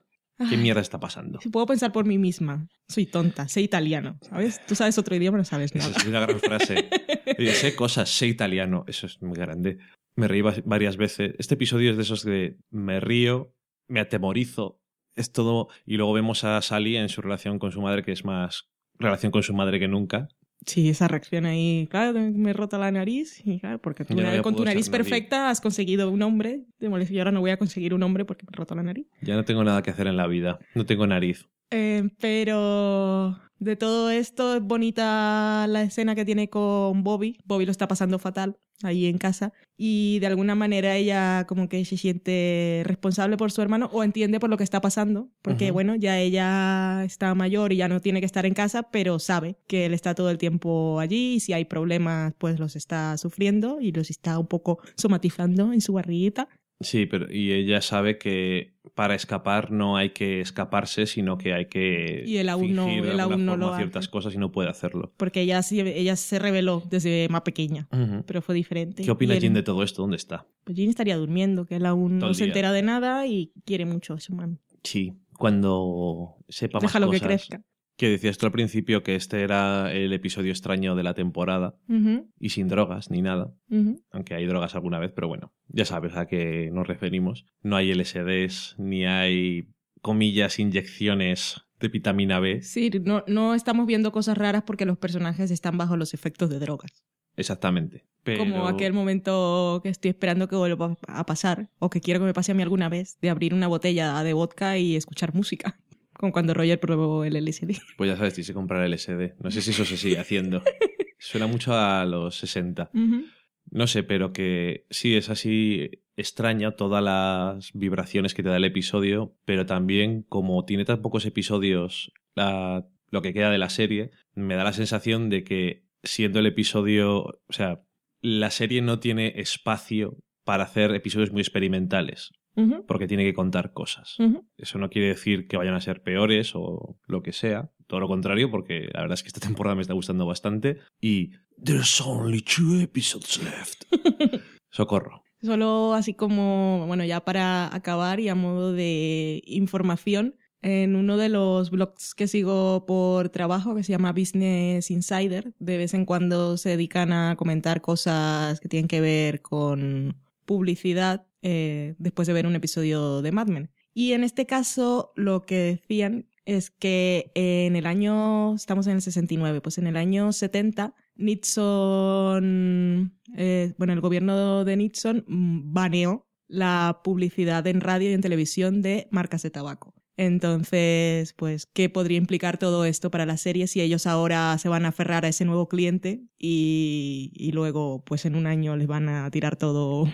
¿Qué mierda está pasando?
Si puedo pensar por mí misma. Soy tonta, sé italiano, ¿sabes? Tú sabes otro idioma, no sabes
Esa
nada.
es una gran frase. Oye, sé cosas, sé italiano. Eso es muy grande. Me reí va- varias veces. Este episodio es de esos de me río, me atemorizo. Es todo. Y luego vemos a Sally en su relación con su madre, que es más relación con su madre que nunca.
Sí, esa reacción ahí, claro, me he roto la nariz, y claro, porque tú
no
con tu nariz perfecta has conseguido un hombre, te molesta, y ahora no voy a conseguir un hombre porque me he roto la nariz.
Ya no tengo nada que hacer en la vida. No tengo nariz.
Eh, pero de todo esto es bonita la escena que tiene con Bobby. Bobby lo está pasando fatal ahí en casa y de alguna manera ella como que se siente responsable por su hermano o entiende por lo que está pasando porque bueno ya ella está mayor y ya no tiene que estar en casa pero sabe que él está todo el tiempo allí y si hay problemas pues los está sufriendo y los está un poco somatizando en su barriguita
Sí, pero y ella sabe que para escapar no hay que escaparse, sino que hay que
Y él aún no-
fingir de
él
alguna
aún no
forma
lo
ciertas
hace.
cosas y no puede hacerlo.
porque ella, sí- ella se reveló desde más pequeña pero fue diferente.
¿Qué opina
él-
Jin de todo esto? ¿Dónde está?
Pues Jean estaría durmiendo, que él aún
Todo
no se entera de nada y quiere mucho a su mami.
Sí, cuando sepa más
Déjalo que crezca.
Que decías tú al principio que este era el episodio extraño de la temporada y sin drogas ni nada. Aunque hay drogas alguna vez, pero bueno, ya sabes a qué nos referimos. No hay LSDs, ni hay, comillas, inyecciones de vitamina B.
Sí, no, no estamos viendo cosas raras porque los personajes están bajo los efectos de drogas.
Exactamente. Pero...
Como aquel momento que estoy esperando que vuelva a pasar, o que quiero que me pase a mí alguna vez, de abrir una botella de vodka y escuchar música. Como cuando Roger probó el LSD.
Pues ya sabes, tienes que comprar LSD. No sé si eso se sigue haciendo. Suena mucho a los 60.
Ujú.
No sé, pero que sí es así extraña todas las vibraciones que te da el episodio, pero también como tiene tan pocos episodios la- lo que queda de la serie, me da la sensación de que siendo el episodio, o sea, la serie no tiene espacio para hacer episodios muy experimentales, Porque tiene que contar cosas. Eso no quiere decir que vayan a ser peores o lo que sea. Todo lo contrario, porque la verdad es que esta temporada me está gustando bastante. Y. There's only two episodes left. Socorro.
Solo así como, bueno, ya para acabar y a modo de información, en uno de los blogs que sigo por trabajo, que se llama Business Insider, de vez en cuando se dedican a comentar cosas que tienen que ver con publicidad eh, después de ver un episodio de Mad Men. Y en este caso lo que decían es que en el año, estamos en el 69, pues en el año 70, Nixon, eh, bueno, el gobierno de Nixon mm, baneó la publicidad en radio y en televisión de marcas de tabaco. Entonces, pues, ¿qué podría implicar todo esto para la serie si ellos ahora se van a aferrar a ese nuevo cliente y, y luego, pues en un año les van a tirar todo?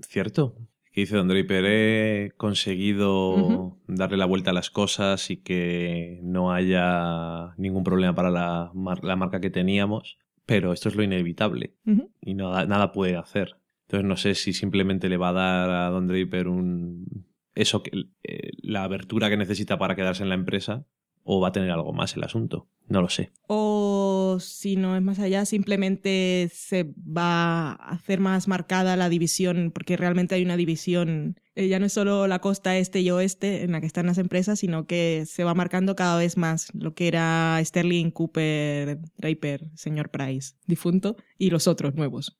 Cierto. Que dice Don Draper, he conseguido darle la vuelta a las cosas y que no haya ningún problema para la, mar- la marca que teníamos. Pero esto es lo inevitable. Y no, nada puede hacer. Entonces no sé si simplemente le va a dar a Don Draper un eso que eh, la abertura que necesita para quedarse en la empresa o va a tener algo más el asunto. No lo sé.
O si no es más allá, simplemente se va a hacer más marcada la división, porque realmente hay una división. eh, ya no es solo la costa este y oeste en la que están las empresas, sino que se va marcando cada vez más lo que era Sterling, Cooper, Draper, señor Price, difunto, y los otros nuevos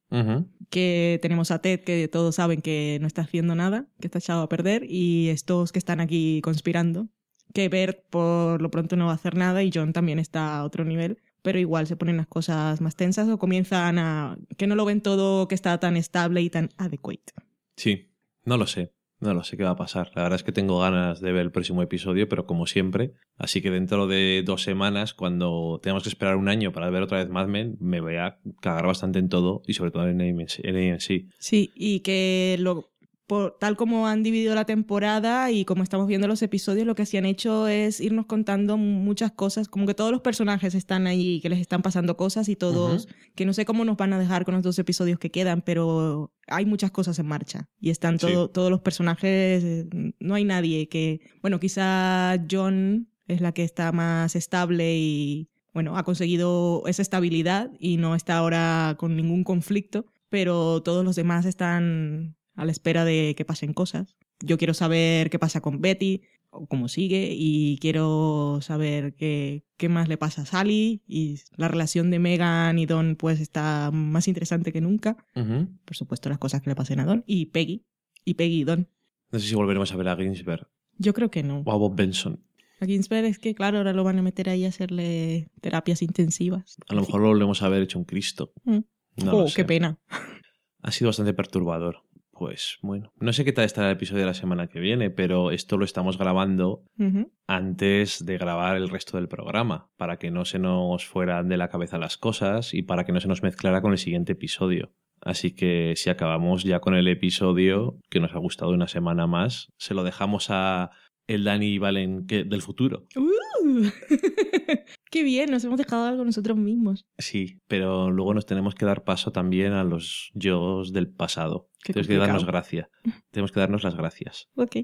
que tenemos a Ted, que todos saben que no está haciendo nada, que está echado a perder, y estos que están aquí conspirando, que Bert por lo pronto no va a hacer nada y John también está a otro nivel, pero igual se ponen las cosas más tensas o comienzan a... que no lo ven todo que está tan estable y tan adecuate.
Sí, no lo sé. No lo sé qué va a pasar. La verdad es que tengo ganas de ver el próximo episodio, pero como siempre. Así que dentro de dos semanas, cuando tengamos que esperar un año para ver otra vez Mad Men, me voy a cagar bastante en todo y sobre todo en AMC. En AMC.
Sí, y que lo, por, tal como han dividido la temporada y como estamos viendo los episodios, lo que sí han hecho es irnos contando muchas cosas, como que todos los personajes están ahí, que les están pasando cosas y todos, que no sé cómo nos van a dejar con los dos episodios que quedan, pero hay muchas cosas en marcha y están
Sí.
todo- todos los personajes, no hay nadie que, bueno, quizá John es la que está más estable y, bueno, ha conseguido esa estabilidad y no está ahora con ningún conflicto, pero todos los demás están a la espera de que pasen cosas. Yo quiero saber qué pasa con Betty o cómo sigue y quiero saber qué, qué más le pasa a Sally y la relación de Megan y Don pues está más interesante que nunca. Por supuesto las cosas que le pasen a Don y Peggy. Y Peggy y Don.
No sé si volveremos a ver a Ginsberg
Yo creo que no.
o a Bob Benson.
A Ginsberg es que claro, ahora lo van a meter ahí a hacerle terapias intensivas.
A lo mejor lo volvemos a ver hecho un Cristo.
Mm.
No
oh, qué pena.
Ha sido bastante perturbador. Pues bueno, no sé qué tal estará el episodio de la semana que viene, pero esto lo estamos grabando antes de grabar el resto del programa, para que no se nos fueran de la cabeza las cosas y para que no se nos mezclara con el siguiente episodio. Así que si acabamos ya con el episodio, que nos ha gustado una semana más, se lo dejamos a el Dani Valen que, del futuro.
Uh. qué bien, nos hemos dejado algo nosotros mismos.
Sí, pero luego nos tenemos que dar paso también a los yo del pasado.
Qué
tenemos que darnos gracias. Tenemos que darnos las gracias.
Ok,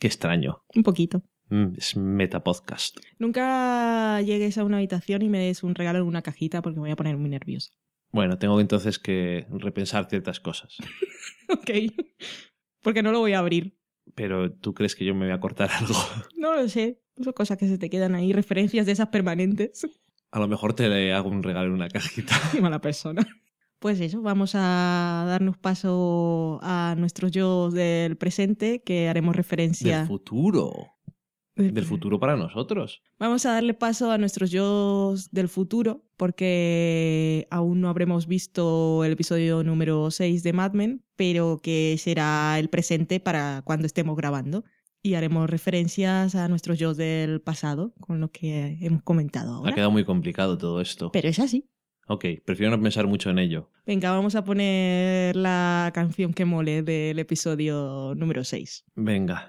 Qué extraño.
un poquito.
Mm, es metapodcast.
Nunca llegues a una habitación y me des un regalo en una cajita porque me voy a poner muy nerviosa.
Bueno, tengo entonces que repensar ciertas cosas.
Ok. Porque no lo voy a abrir.
Pero tú crees que yo me voy a cortar algo.
No lo sé. Son cosas que se te quedan ahí, referencias de esas permanentes.
A lo mejor te hago un regalo en una cajita.
Qué mala persona. Pues eso, vamos a darnos paso a nuestros yo del presente, que haremos referencia.
Del futuro. Del futuro para nosotros.
Vamos a darle paso a nuestros yo del futuro, porque aún no habremos visto el episodio número 6 de Mad Men, pero que será el presente para cuando estemos grabando. Y haremos referencias a nuestros yo del pasado, con lo que hemos comentado
Ha
ahora.
quedado muy complicado todo esto.
Pero es así.
Ok, prefiero no pensar mucho en ello.
Venga, vamos a poner la canción que mole del episodio número 6.
Venga.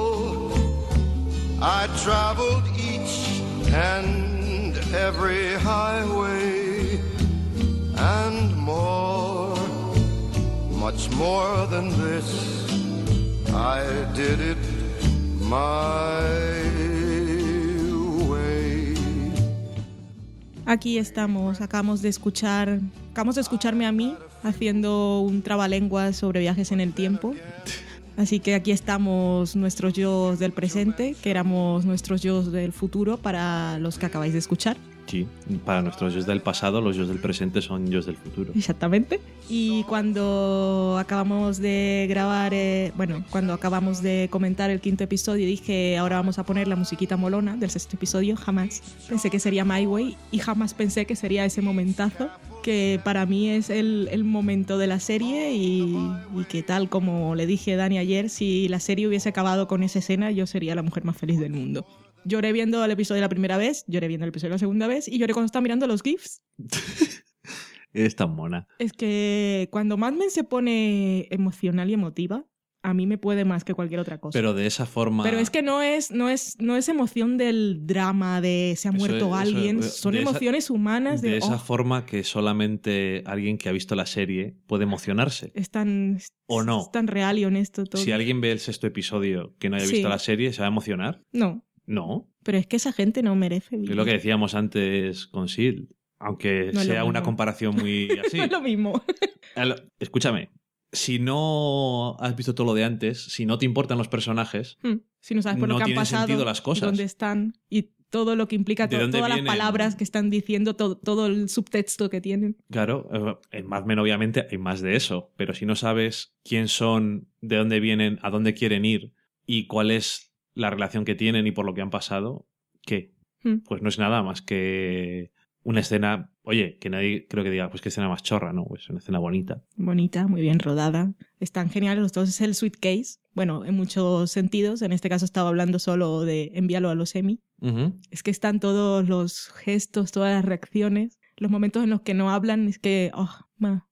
I traveled each and every highway and more, much more than this. I did it my way.
Aquí estamos, acabamos de escuchar, acabamos de escucharme a mí haciendo un trabalenguas sobre viajes en el tiempo. Así que aquí estamos nuestros yo del presente, que éramos nuestros yo del futuro para los que acabáis de escuchar.
Para nuestros yo del pasado, los yo del presente son yo del futuro.
Exactamente. Y cuando acabamos de grabar, eh, bueno, cuando acabamos de comentar el quinto episodio, dije, ahora vamos a poner la musiquita molona del sexto episodio. Jamás pensé que sería My Way y jamás pensé que sería ese momentazo que para mí es el, el momento de la serie y, y que tal como le dije a Dani ayer, si la serie hubiese acabado con esa escena, yo sería la mujer más feliz del mundo. Lloré viendo el episodio la primera vez, lloré viendo el episodio la segunda vez y lloré cuando estaba mirando los GIFs.
Es tan mona.
Es que cuando Mad Men se pone emocional y emotiva, a mí me puede más que cualquier otra cosa.
Pero de esa forma.
Pero es que no es, no es, no es emoción del drama de se ha muerto
eso
alguien, son
esa-
emociones humanas de,
de esa
"Oh,
forma que solamente alguien que ha visto la serie puede emocionarse.
es tan,
¿O no?
es tan real y honesto todo.
Si alguien ve el sexto episodio que no haya
Sí.
visto la serie, ¿se va a emocionar?
No,
No.
pero es que esa gente no merece
Es
vivir.
lo que decíamos antes con Sil. Aunque
No es
sea una comparación muy así.
No es lo mismo.
Escúchame. Si no has visto todo lo de antes, si no te importan los personajes,
Hmm. si no sabes por
No
lo que han pasado,
sentido las cosas.
dónde están y todo lo que implica,
¿De
to-
dónde
todas las palabras que están diciendo, todo, todo el subtexto que tienen.
claro, eh, en Mad Men obviamente hay más de eso, pero si no sabes quién son, de dónde vienen, a dónde quieren ir y cuál es la relación que tienen y por lo que han pasado, ¿qué?
Hmm.
Pues no es nada más que una escena, oye, que nadie creo que diga, pues qué escena más chorra, ¿no? Pues una escena bonita.
Bonita, muy bien rodada. Están geniales los dos. Es el sweet case. Bueno, en muchos sentidos. En este caso estaba hablando solo de envíalo a los Emmy. Es que están todos los gestos, todas las reacciones. Los momentos en los que no hablan, es que, oh, ma,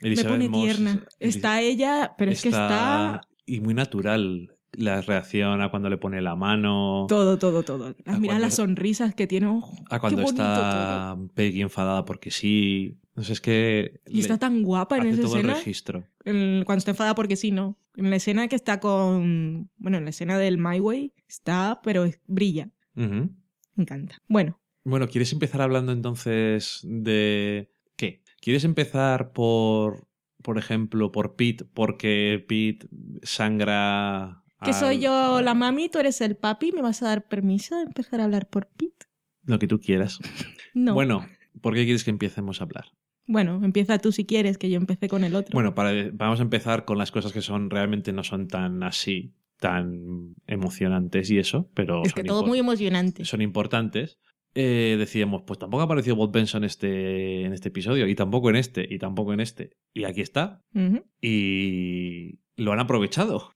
me pone
Moss
tierna.
es-
Está ella, pero es que está
Y muy natural la reacción a cuando le pone la mano,
todo, todo, todo. Las miras, las sonrisas que tiene. oh,
a cuando está Peggy enfadada porque sí. No sé, es que.
Y está tan guapa en esa
todo el
escena.
registro.
En- cuando está enfadada porque sí, no. En la escena que está con. Bueno, en la escena del My Way está, pero es- brilla. Me encanta. Bueno,
Bueno, ¿quieres empezar hablando entonces de. ¿Qué? ¿Quieres empezar por. Por ejemplo, por Pete, porque Pete sangra.
Que
al-
soy yo la mami, tú eres el papi, ¿me vas a dar permiso de empezar a hablar por Pete?
Lo que tú quieras.
No.
Bueno, ¿por qué quieres que empecemos a hablar?
Bueno, empieza tú si quieres, que yo empecé con el otro.
Bueno, para, vamos a empezar con las cosas que son realmente no son tan así, tan emocionantes y eso, pero
es que todo muy emocionante.
son importantes. Eh, decíamos, pues tampoco ha aparecido Bob Benson este, en este episodio, y tampoco en este, y tampoco en este. Y aquí está. Y lo han aprovechado.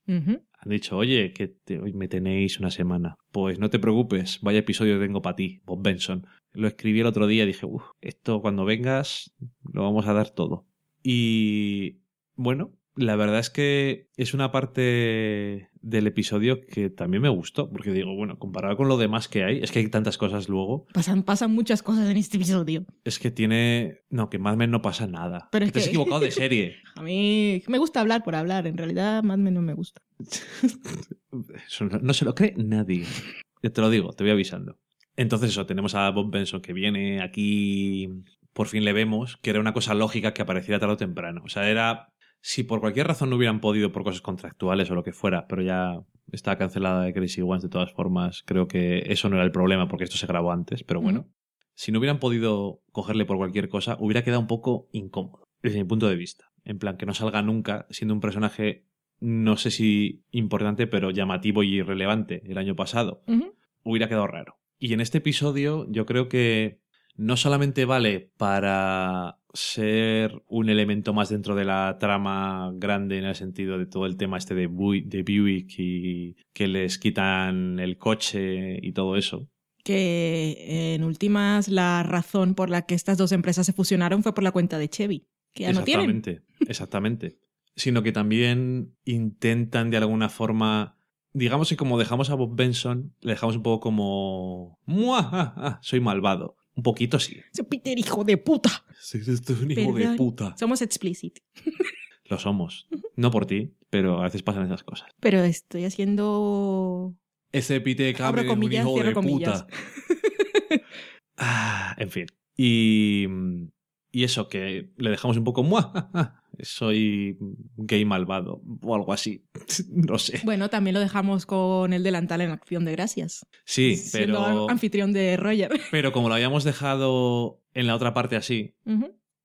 Dicho, oye, que hoy me tenéis una semana. Pues no te preocupes, vaya episodio tengo para ti, Bob Benson. Lo escribí el otro día y dije, uff, esto cuando vengas lo vamos a dar todo. Y bueno, la verdad es que es una parte del episodio que también me gustó, porque digo, bueno, comparado con lo demás que hay, es que hay tantas cosas luego,
Pasan, pasan muchas cosas en este episodio.
es que tiene... No, que Mad Men no pasa nada.
Pero es
Te has
que-
equivocado de serie.
A mí me gusta hablar por hablar. En realidad, Mad Men no me gusta.
No, no se lo cree nadie. Te lo digo, te voy avisando. Entonces eso, tenemos a Bob Benson que viene aquí, por fin le vemos, que era una cosa lógica que apareciera tarde o temprano. O sea, era, si por cualquier razón no hubieran podido, por cosas contractuales o lo que fuera, pero ya está cancelada de Crazy Ones de todas formas, creo que eso no era el problema porque esto se grabó antes, pero bueno. Si no hubieran podido cogerle por cualquier cosa, hubiera quedado un poco incómodo, desde mi punto de vista. En plan, que no salga nunca siendo un personaje no sé si importante, pero llamativo y relevante el año pasado. Hubiera quedado raro. Y en este episodio yo creo que no solamente vale para ser un elemento más dentro de la trama grande en el sentido de todo el tema este de, Bui- de Buick y que les quitan el coche y todo eso.
Que en últimas, la razón por la que estas dos empresas se fusionaron fue por la cuenta de Chevy. Que ya no tienen.
exactamente, exactamente. Sino que también intentan de alguna forma, digamos que como dejamos a Bob Benson, le dejamos un poco como, ¡Muah! soy malvado. Un poquito sí.
Ese Peter, hijo de puta.
Sí, esto es un hijo de puta.
Somos explicit.
Lo somos. No por ti, pero a veces pasan esas cosas.
Pero estoy haciendo.
Ese pite
Abro
cabre es un
comillas,
hijo
cierro
de
comillas.
puta. Ah, en fin. Y, y eso, que le dejamos un poco, ¡Muah! Soy gay malvado o algo así. No sé.
Bueno, también lo dejamos con el delantal en acción de gracias.
Sí,
Siendo
pero,
anfitrión de Roger.
pero como lo habíamos dejado en la otra parte así,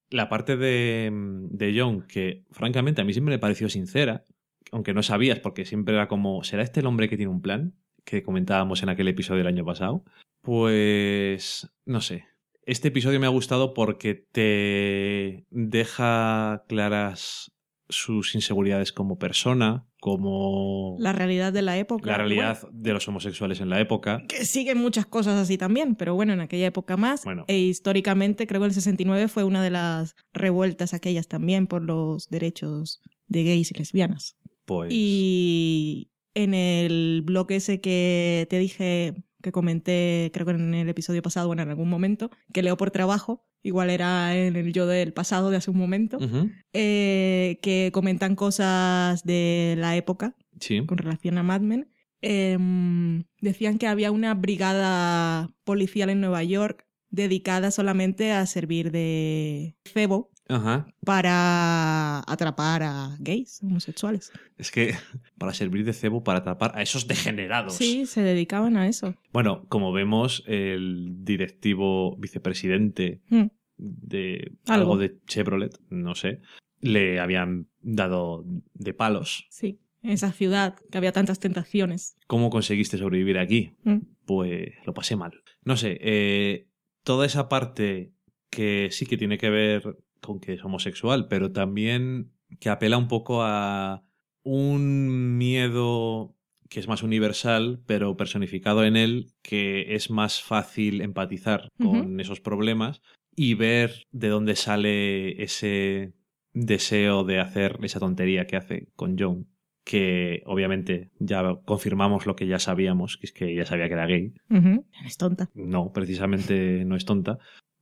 la parte de, de John, que francamente a mí siempre me pareció sincera, aunque no sabías, porque siempre era como, ¿será este el hombre que tiene un plan? Que comentábamos en aquel episodio del año pasado. Pues, no sé. Este episodio me ha gustado porque te deja claras sus inseguridades como persona, como
La realidad de la época.
la realidad de los homosexuales en la época.
Que siguen muchas cosas así también, pero bueno, en aquella época más.
Bueno.
E históricamente, creo que el 69 fue una de las revueltas aquellas también por los derechos de gays y lesbianas.
Pues
Y en el blog ese que te dije, que comenté, creo que en el episodio pasado, bueno, en algún momento, que leo por trabajo, igual era en el yo del pasado de hace un momento, eh, que comentan cosas de la época
sí.
con relación a Mad Men. Em, decían que había una brigada policial en Nueva York dedicada solamente a servir de cebo
Ajá.
para atrapar a gays, homosexuales.
Es que para servir de cebo para atrapar a esos degenerados.
Sí, se dedicaban a eso.
Bueno, como vemos, el directivo vicepresidente
Mm.
de
Algo.
algo de Chevrolet, no sé, le habían dado de palos.
Sí, en esa ciudad que había tantas tentaciones.
¿Cómo conseguiste sobrevivir aquí?
Mm.
Pues lo pasé mal. No sé, eh, toda esa parte que sí que tiene que ver con que es homosexual, pero también que apela un poco a un miedo que es más universal, pero personificado en él, que es más fácil empatizar con esos problemas y ver de dónde sale ese deseo de hacer esa tontería que hace con John, que obviamente ya confirmamos lo que ya sabíamos, que es que ya sabía que era gay.
Ujú. Es tonta.
No, precisamente no es tonta.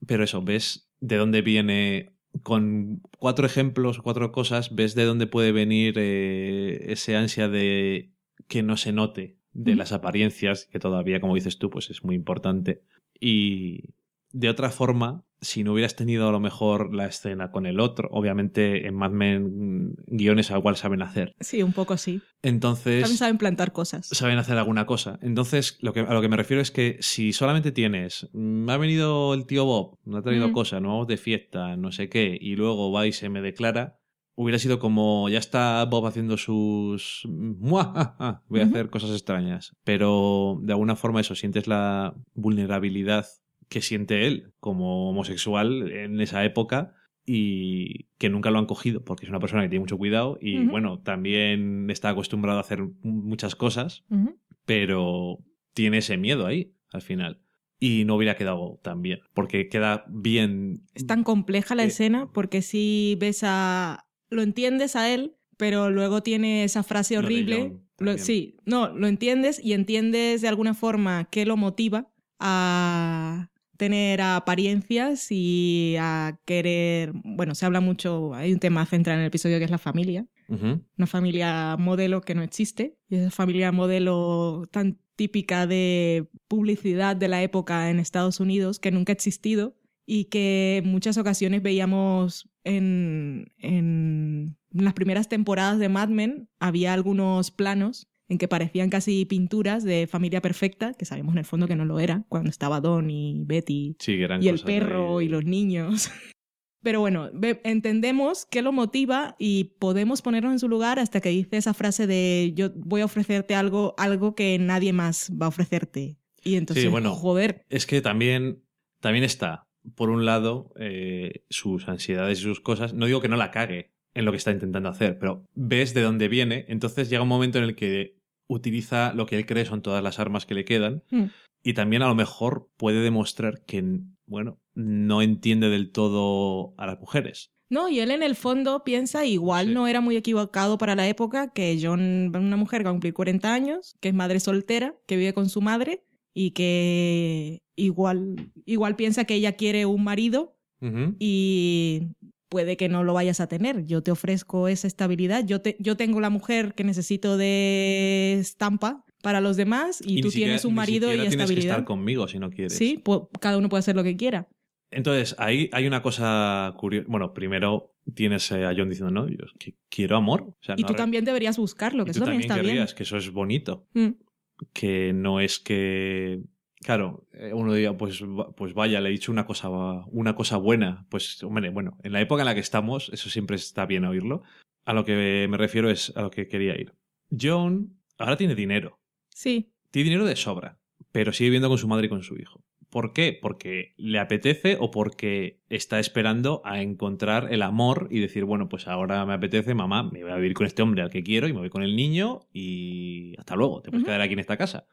Pero eso, ves de dónde viene, con cuatro ejemplos, cuatro cosas, ves de dónde puede venir eh, ese ansia de que no se note de las apariencias, que todavía, como dices tú, pues es muy importante. Y de otra forma, si no hubieras tenido a lo mejor la escena con el otro, obviamente en Mad Men mm, guiones igual saben hacer.
Sí, un poco sí.
Entonces
También saben plantar cosas.
saben hacer alguna cosa. Entonces, lo que, a lo que me refiero es que si solamente tienes, mm, ha venido el tío Bob, no ha traído
Mm.
cosa, no vamos de fiesta, no sé qué, y luego va y se me declara, hubiera sido como, ya está Bob haciendo sus... ¡Muajaja! Voy a hacer cosas extrañas. Pero de alguna forma eso, sientes la vulnerabilidad que siente él como homosexual en esa época y que nunca lo han cogido porque es una persona que tiene mucho cuidado y bueno, también está acostumbrado a hacer muchas cosas pero tiene ese miedo ahí al final. Y no hubiera quedado tan bien, porque queda bien.
Es tan compleja la
Eh,
escena porque si ves a... Lo entiendes a él, pero luego tiene esa frase horrible. Lo- sí, no, lo entiendes y entiendes de alguna forma qué lo motiva a tener apariencias y a querer... Bueno, se habla mucho, hay un tema central en el episodio que es la familia. Una familia modelo que no existe. Y esa familia modelo tan típica de publicidad de la época en Estados Unidos que nunca ha existido y que en muchas ocasiones veíamos en, en las primeras temporadas de Mad Men, había algunos planos en que parecían casi pinturas de familia perfecta, que sabemos en el fondo que no lo era, cuando estaba Don y Betty
Sí,
y el perro
de-
y los niños. Pero bueno, entendemos qué lo motiva y podemos ponernos en su lugar hasta que dice esa frase de yo voy a ofrecerte algo, algo que nadie más va a ofrecerte. Y entonces,
bueno.
joder,
Es que también, también está, por un lado, eh, sus ansiedades y sus cosas. No digo que no la cague en lo que está intentando hacer, pero ves de dónde viene. Entonces llega un momento en el que utiliza lo que él cree son todas las armas que le quedan.
Mm.
Y también a lo mejor puede demostrar que, bueno, no entiende del todo a las mujeres.
No, y él en el fondo piensa igual
Sí.
no era muy equivocado para la época que John, una mujer que va a cumplir 40 años, que es madre soltera, que vive con su madre y que igual, igual piensa que ella quiere un marido y puede que no lo vayas a tener. Yo te ofrezco esa estabilidad. Yo, te, yo tengo la mujer que necesito de estampa para los demás y, tú
siquiera-
tienes un
ni
marido y
siquiera tienes que
estabilidad.
estar conmigo si no quieres.
Sí, pues cada uno puede hacer lo que quiera.
Entonces, ahí hay una cosa curiosa. Bueno, primero tienes a John diciendo, no, yo que quiero amor. O sea,
Y
no
tú también deberías buscarlo, que
y
eso
tú
también está
querrías, que eso es bonito.
Mm.
Que no es que. Claro, eh, uno diga, pues, pues vaya, le he dicho una cosa, una cosa buena. Pues, hombre, bueno, en la época en la que estamos, eso siempre está bien oírlo. A lo que me refiero es a lo que quería ir. John ahora tiene dinero.
Sí,
Tiene dinero de sobra, pero sigue viviendo con su madre y con su hijo. ¿Por qué? Porque le apetece o porque está esperando a encontrar el amor y decir, bueno, pues ahora me apetece, mamá, me voy a vivir con este hombre al que quiero y me voy con el niño y hasta luego, te puedes quedar aquí en esta casa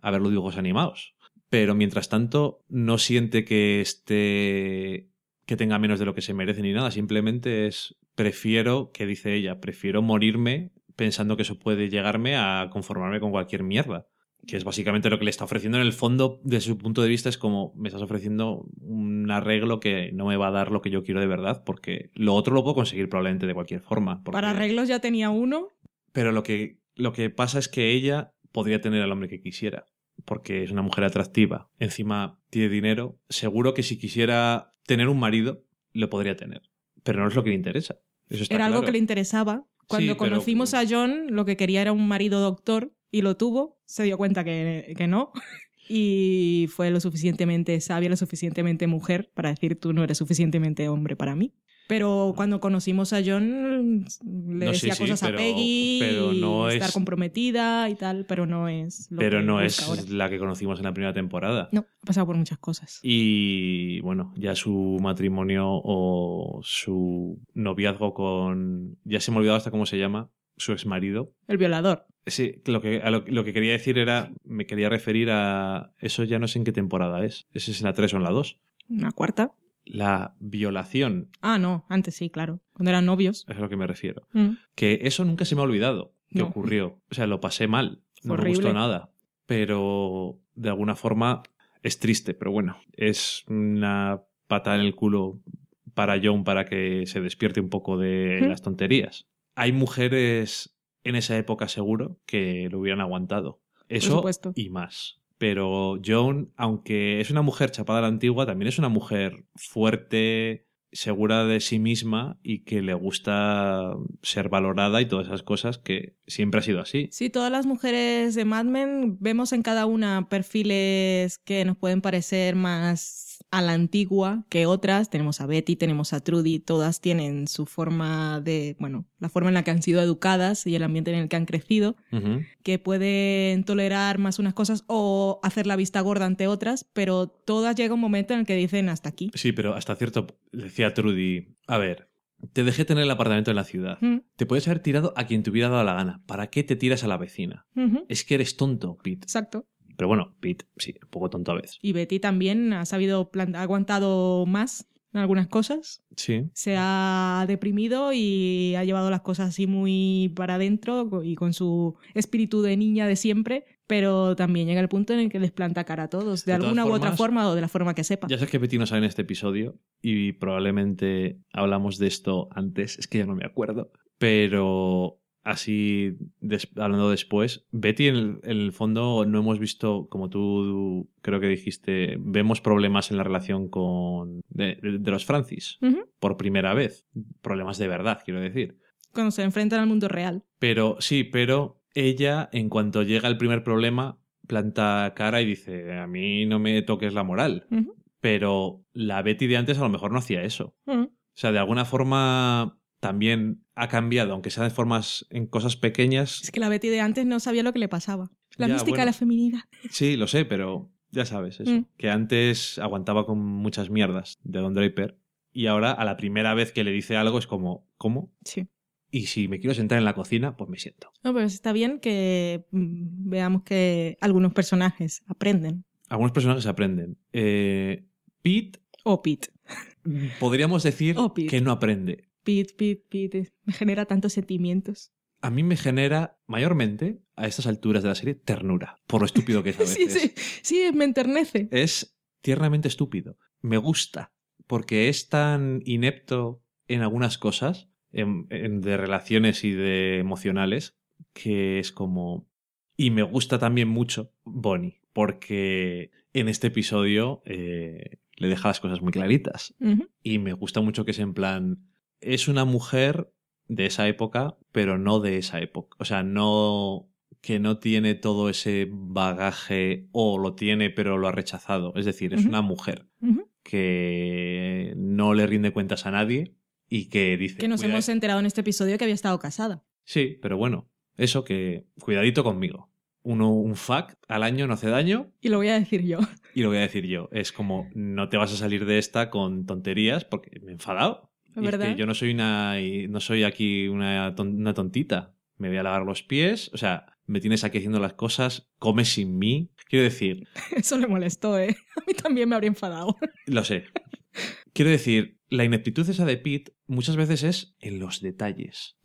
a ver los dibujos animados. Pero mientras tanto, no siente que esté. que tenga menos de lo que se merece ni nada. Simplemente es. Prefiero, que dice ella, prefiero morirme pensando que eso puede llegarme a conformarme con cualquier mierda. Que es básicamente lo que le está ofreciendo. En el fondo, desde su punto de vista, es como me estás ofreciendo un arreglo que no me va a dar lo que yo quiero de verdad, porque lo otro lo puedo conseguir probablemente de cualquier forma. porque-
Para arreglos ya tenía uno.
pero lo que, lo que pasa es que ella podría tener al hombre que quisiera, porque es una mujer atractiva. Encima tiene dinero. Seguro que si quisiera tener un marido, lo podría tener. Pero no es lo que le interesa. Eso está
Era algo
claro.
que le interesaba. Cuando
Sí, pero-
conocimos a John, lo que quería era un marido doctor y lo tuvo. Se dio cuenta que, que no. Y fue lo suficientemente sabia, lo suficientemente mujer para decir tú no eres suficientemente hombre para mí. Pero cuando conocimos a John, le
No,
decía
sí,
cosas
pero-
a Peggy,
pero no
y estar
es-
comprometida y tal, pero no es lo
Pero
que
no es
ahora.
la que conocimos en la primera temporada.
No, ha pasado por muchas cosas.
Y bueno, ya su matrimonio o su noviazgo con. Ya se me ha olvidado hasta cómo se llama. Su ex marido.
El violador.
Sí, lo que, a lo, lo que quería decir era. Me quería referir a. Eso ya no sé en qué temporada es. ¿Ese es en la 3 o en la 2?
Una cuarta.
La violación,
Ah, no, antes sí, claro. Cuando eran novios.
es a lo que me refiero.
Mm.
Que eso nunca se me ha olvidado que
No.
ocurrió. O sea, lo pasé mal. No me gustó nada. Pero de alguna forma es triste, pero bueno, es una patada en el culo para John para que se despierte un poco de las tonterías. Hay mujeres en esa época seguro que lo hubieran aguantado. Eso y más. Pero Joan, aunque es una mujer chapada a la antigua, también es una mujer fuerte, segura de sí misma y que le gusta ser valorada y todas esas cosas que siempre ha sido así.
Sí, todas las mujeres de Mad Men vemos en cada una perfiles que nos pueden parecer más a la antigua que otras. Tenemos a Betty, tenemos a Trudy, todas tienen su forma de, bueno, la forma en la que han sido educadas y el ambiente en el que han crecido, que pueden tolerar más unas cosas o hacer la vista gorda ante otras, pero todas llega un momento en el que dicen hasta aquí.
Sí, pero hasta cierto decía Trudy, a ver, te dejé tener el apartamento en la ciudad.
Mm,
Te puedes haber tirado a quien te hubiera dado la gana. ¿Para qué te tiras a la vecina? Es que eres tonto, Pete.
Exacto.
Pero bueno, Pete, sí, un poco tonto a veces.
Y Betty también ha sabido, ha aguantado más en algunas cosas.
Sí.
se ha deprimido y ha llevado las cosas así muy para adentro y con su espíritu de niña de siempre, pero también llega el punto en el que les planta cara a todos, de, alguna u otra forma o de la forma que sepa.
Ya sé que Betty no sale en este episodio y probablemente hablamos de esto antes, es que ya no me acuerdo, pero así des- hablando después, Betty en el, en el fondo no hemos visto, como tú creo que dijiste, vemos problemas en la relación con de, los Francis por primera vez, problemas de verdad, quiero decir.
Cuando se enfrentan al mundo real.
Pero sí, pero ella, en cuanto llega el primer problema, planta cara y dice, a mí no me toques la moral. Pero la Betty de antes a lo mejor no hacía eso. O sea, de alguna forma también ha cambiado, aunque sea de formas en cosas pequeñas.
Es que la Betty de antes no sabía lo que le pasaba. La
Ya,
mística
bueno.
de la feminidad.
Sí, lo sé, pero ya sabes eso.
Mm.
Que antes aguantaba con muchas mierdas de Don Draper y ahora a la primera vez que le dice algo es como, ¿cómo?
Sí.
Y si me quiero sentar en la cocina, pues me siento.
No, pero está bien que mm, veamos que algunos personajes aprenden.
Algunos personajes aprenden. Eh, Pete
O Pete.
podríamos decir
Pete.
que no aprende.
Pete, Pete, Pete. Me genera tantos sentimientos.
A mí me genera mayormente, a estas alturas de la serie, ternura, por lo estúpido que es a veces.
Sí, sí, sí, me enternece.
Es tiernamente estúpido. Me gusta, porque es tan inepto en algunas cosas, en- en- de relaciones y de emocionales, que es como... Y me gusta también mucho Bonnie, porque en este episodio eh, le deja las cosas muy claritas. Y me gusta mucho que es en plan. Es una mujer de esa época, pero no de esa época. O sea, no. que no tiene todo ese bagaje o lo tiene, pero lo ha rechazado. Es decir, es una mujer que no le rinde cuentas a nadie y que dice.
Que nos
"Cuida-
hemos enterado en este episodio que había estado casada.
Sí, pero bueno, eso que. Cuidadito conmigo. uno, un fact al año no hace daño
Y lo voy a decir yo.
y lo voy a decir yo. Es como, no te vas a salir de esta con tonterías porque me he enfadado.
¿Es
que yo no soy una, no soy aquí una, una tontita. Me voy a lavar los pies, o sea, me tienes aquí haciendo las cosas, come sin mí. Quiero decir,
Eso le molestó, ¿eh? A mí también me habría enfadado.
lo sé. Quiero decir, la ineptitud esa de Pete muchas veces es en los detalles.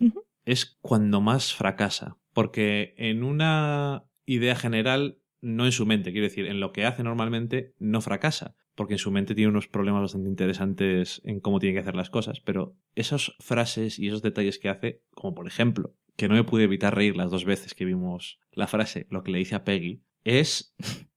Es cuando más fracasa. Porque en una idea general, no en su mente, quiero decir, en lo que hace normalmente, no fracasa. Porque en su mente tiene unos problemas bastante interesantes en cómo tiene que hacer las cosas. Pero esas frases y esos detalles que hace, como por ejemplo, que no me pude evitar reír las dos veces que vimos la frase, lo que le dice a Peggy, es...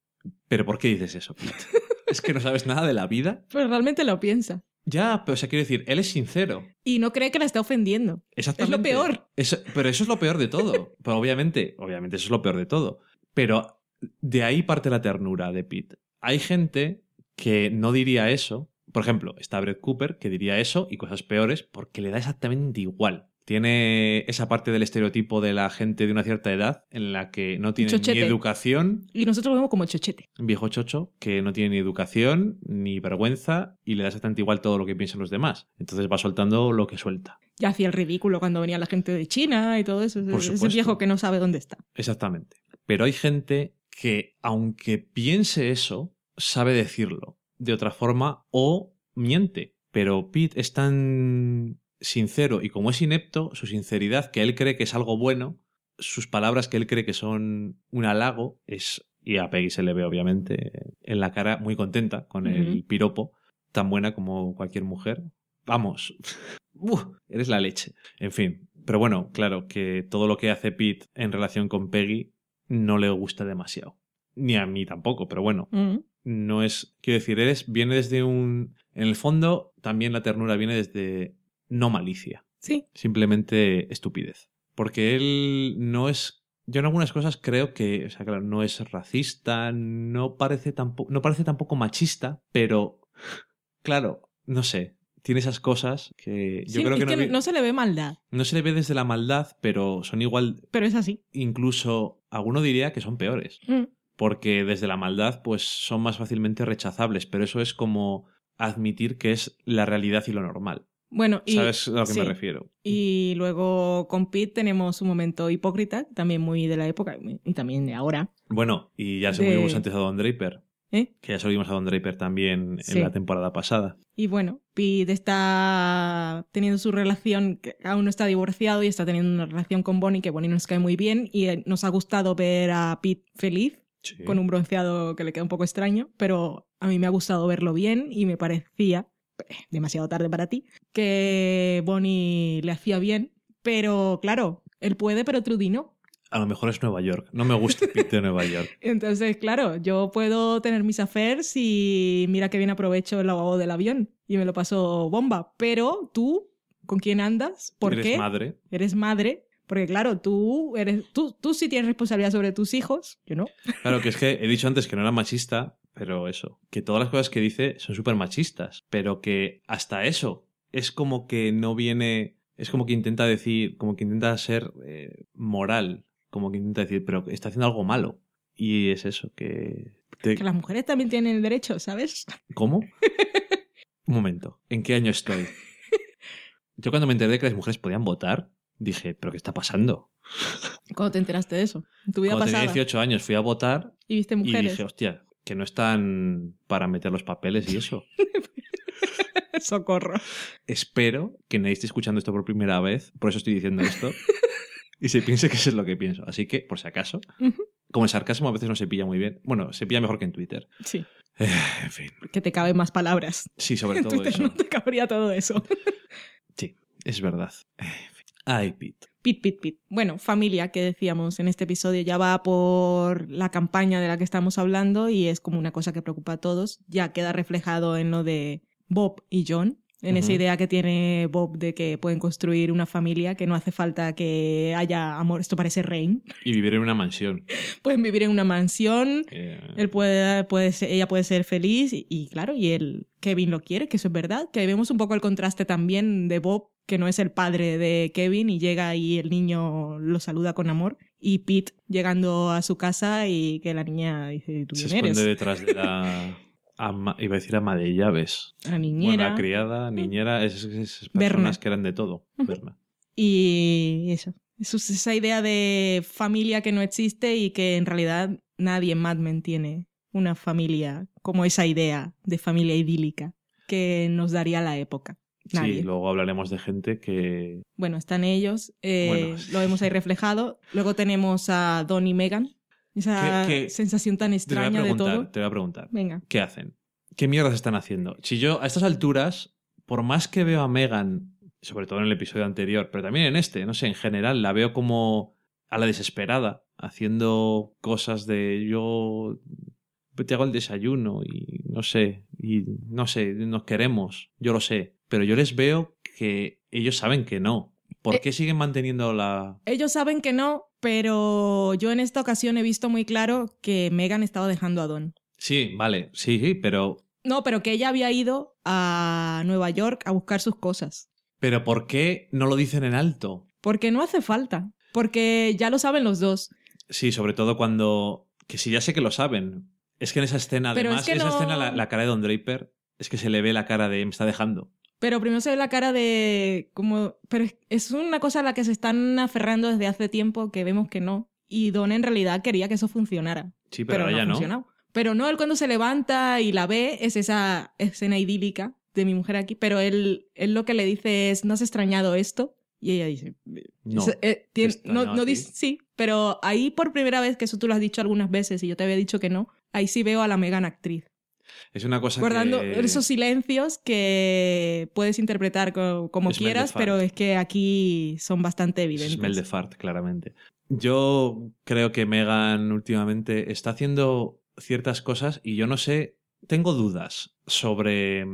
¿Pero por qué dices eso, Pete? ¿Es que no sabes nada de la vida?
Pero realmente lo piensa.
Ya, pero o sea, quiero decir, él es sincero.
Y no cree que la está ofendiendo.
Exactamente.
peor.
Eso- pero eso es lo peor de todo. Pero obviamente, obviamente eso es lo peor de todo. Pero de ahí parte la ternura de Pete. Hay gente que no diría eso. Por ejemplo, está Brett Cooper que diría eso y cosas peores porque le da exactamente igual. Tiene esa parte del estereotipo de la gente de una cierta edad en la que no tiene ni educación,
Y nosotros lo vemos como chochete.
un viejo chocho que no tiene ni educación ni vergüenza y le da exactamente igual todo lo que piensan los demás. Entonces va soltando lo que suelta.
Ya hacía el ridículo cuando venía la gente de China y todo eso.
Por
Ese
supuesto.
viejo que no sabe dónde está.
Exactamente. Pero hay gente que, aunque piense eso, sabe decirlo de otra forma o miente. Pero Pete es tan sincero y como es inepto, su sinceridad, que él cree que es algo bueno, sus palabras que él cree que son un halago, es, y a Peggy se le ve obviamente en la cara muy contenta con el piropo, tan buena como cualquier mujer. Vamos, ¡Uf! eres la leche. En fin, pero bueno, claro que todo lo que hace Pete en relación con Peggy no le gusta demasiado. Ni a mí tampoco, pero bueno. No es. Quiero decir, eres, viene desde un. En el fondo, también la ternura viene desde no malicia,
Sí.
simplemente estupidez. Porque él no es. Yo en algunas cosas creo que, o sea, claro, no es racista, no parece tampoco, no parece tampoco machista, pero, claro, no sé, tiene esas cosas que yo
Sí,
creo
es
que, no,
no se le ve maldad,
no se le ve desde la maldad, pero son igual,
pero es así.
incluso, alguno diría que son peores
Mm.
Porque desde la maldad pues son más fácilmente rechazables, pero eso es como admitir que es la realidad y lo normal.
Bueno, y,
¿Sabes a lo que
sí.
me refiero?
y luego con Pete tenemos un momento hipócrita, también muy de la época y también de ahora.
Bueno, y ya se
De-
vimos antes a Don Draper,
¿eh?
que ya vimos a Don Draper también
Sí.
en la temporada pasada.
Y bueno, Pete está teniendo su relación, que aún no está divorciado y está teniendo una relación con Bonnie, que Bonnie nos cae muy bien y eh, nos ha gustado ver a Pete feliz,
Sí.
con un bronceado que le queda un poco extraño, pero a mí me ha gustado verlo bien y me parecía, eh, demasiado tarde para ti, que Bonnie le hacía bien, pero claro, él puede, pero Trudy no.
A lo mejor es Nueva York. No me gusta Pete de Nueva York.
Entonces, claro, yo puedo tener mis affairs y mira que bien aprovecho el lavabo del avión y me lo paso bomba, pero tú, ¿con quién andas? ¿Por
Eres
qué?
madre.
Eres madre. Porque claro, tú eres tú, tú sí tienes responsabilidad sobre tus hijos, yo no.
Claro, que es que he dicho antes que no era machista, pero eso, que todas las cosas que dice son súper machistas, pero que hasta eso es como que no viene, es como que intenta decir, como que intenta ser eh, moral, como que intenta decir, pero está haciendo algo malo. Y es eso, que... te-
Que las mujeres también tienen el derecho, ¿sabes?
¿Cómo? Un momento, ¿en qué año estoy? Yo cuando me enteré de que las mujeres podían votar, dije, ¿pero qué está pasando?
¿Cuándo te enteraste de eso? En tu vida
Cuando tenía
pasada.
18 años fui a votar
Y viste
y
mujeres.
dije, hostia, que no están para meter los papeles y eso.
Socorro.
Espero que nadie esté escuchando esto por primera vez, por eso estoy diciendo esto, y se piense que eso es lo que pienso. Así que, por si acaso, como el sarcasmo a veces no se pilla muy bien. Bueno, se pilla mejor que en Twitter.
Sí.
Eh, en fin,
Que te caben más palabras.
sí, sobre
En
todo
Twitter
eso.
no te cabría todo eso.
Sí, es verdad. Eh. Ay, Pete.
Pit, pit, pit. Bueno, familia, que decíamos en este episodio, ya va por la campaña de la que estamos hablando y es como una cosa que preocupa a todos. Ya queda reflejado en lo de Bob y John, en esa idea que tiene Bob de que pueden construir una familia, que no hace falta que haya amor. Esto parece Rain.
Y vivir en una mansión.
Pueden vivir en una mansión, él puede, puede ser- ella puede ser feliz y, y claro, y él, Kevin lo quiere, que eso es verdad. Que vemos un poco el contraste también de Bob, que no es el padre de Kevin y llega y el niño lo saluda con amor. y Pete llegando a su casa y que la niña dice, ¿tú
Se
quién
esconde
eres?
detrás de la... ama- iba a decir ama de llaves.
La
Bueno,
niñera.
la criada, niñera, esas, esas
Berna.
personas que eran de todo. Berna.
Y eso. Eso es esa idea de familia que no existe y que en realidad nadie en Mad Men tiene una familia como esa idea de familia idílica que nos daría la época. Nadie.
Sí, luego hablaremos de gente que...
Bueno, están ellos, eh,
Bueno.
lo vemos ahí reflejado. Luego tenemos a Don y Megan, esa
¿Qué- qué-
sensación tan extraña de todo.
te voy a preguntar.
Venga.
¿Qué hacen? ¿Qué mierdas están haciendo? Si yo, a estas alturas, por más que veo a Megan, sobre todo en el episodio anterior, pero también en este, no sé, en general, la veo como a la desesperada, haciendo cosas de yo te hago el desayuno y no sé, y no sé, nos queremos, yo lo sé, pero yo les veo que ellos saben que no. ¿Por
Eh,
qué siguen manteniendo la...
Ellos saben que no, pero yo en esta ocasión he visto muy claro que Megan estaba dejando a Don.
Sí, vale, sí, sí, pero
No, pero que ella había ido a Nueva York a buscar sus cosas.
pero ¿por qué no lo dicen en alto?
Porque no hace falta. Porque ya lo saben los dos.
Sí, sobre todo cuando. Que sí, ya sé que lo saben. Es que en esa escena,
Pero
además,
es que
esa
no-
escena, la, la cara de Don Draper, es que se le ve la cara de me está dejando.
Pero primero se ve la cara de como... Pero es- una cosa a la que se están aferrando desde hace tiempo que vemos que no. Y Don en realidad quería que eso funcionara.
Sí, pero,
pero,
ahora
no funcionado. Pero no, él cuando se levanta y la ve es esa escena idílica de mi mujer aquí, pero él, él lo que le dice es, ¿no has extrañado esto? Y ella dice,
No.
"Se- eh, tien-
¿Te
no, no dice, sí, pero ahí por primera vez, que eso tú lo has dicho algunas veces y yo te había dicho que no, ahí sí veo a la Megan actriz,
Es una cosa
guardando
que.
esos silencios que puedes interpretar co- como quieras, pero es que aquí son bastante evidentes.
Smell de fart, claramente. Yo creo que Megan últimamente está haciendo ciertas cosas y yo no sé. Tengo dudas sobre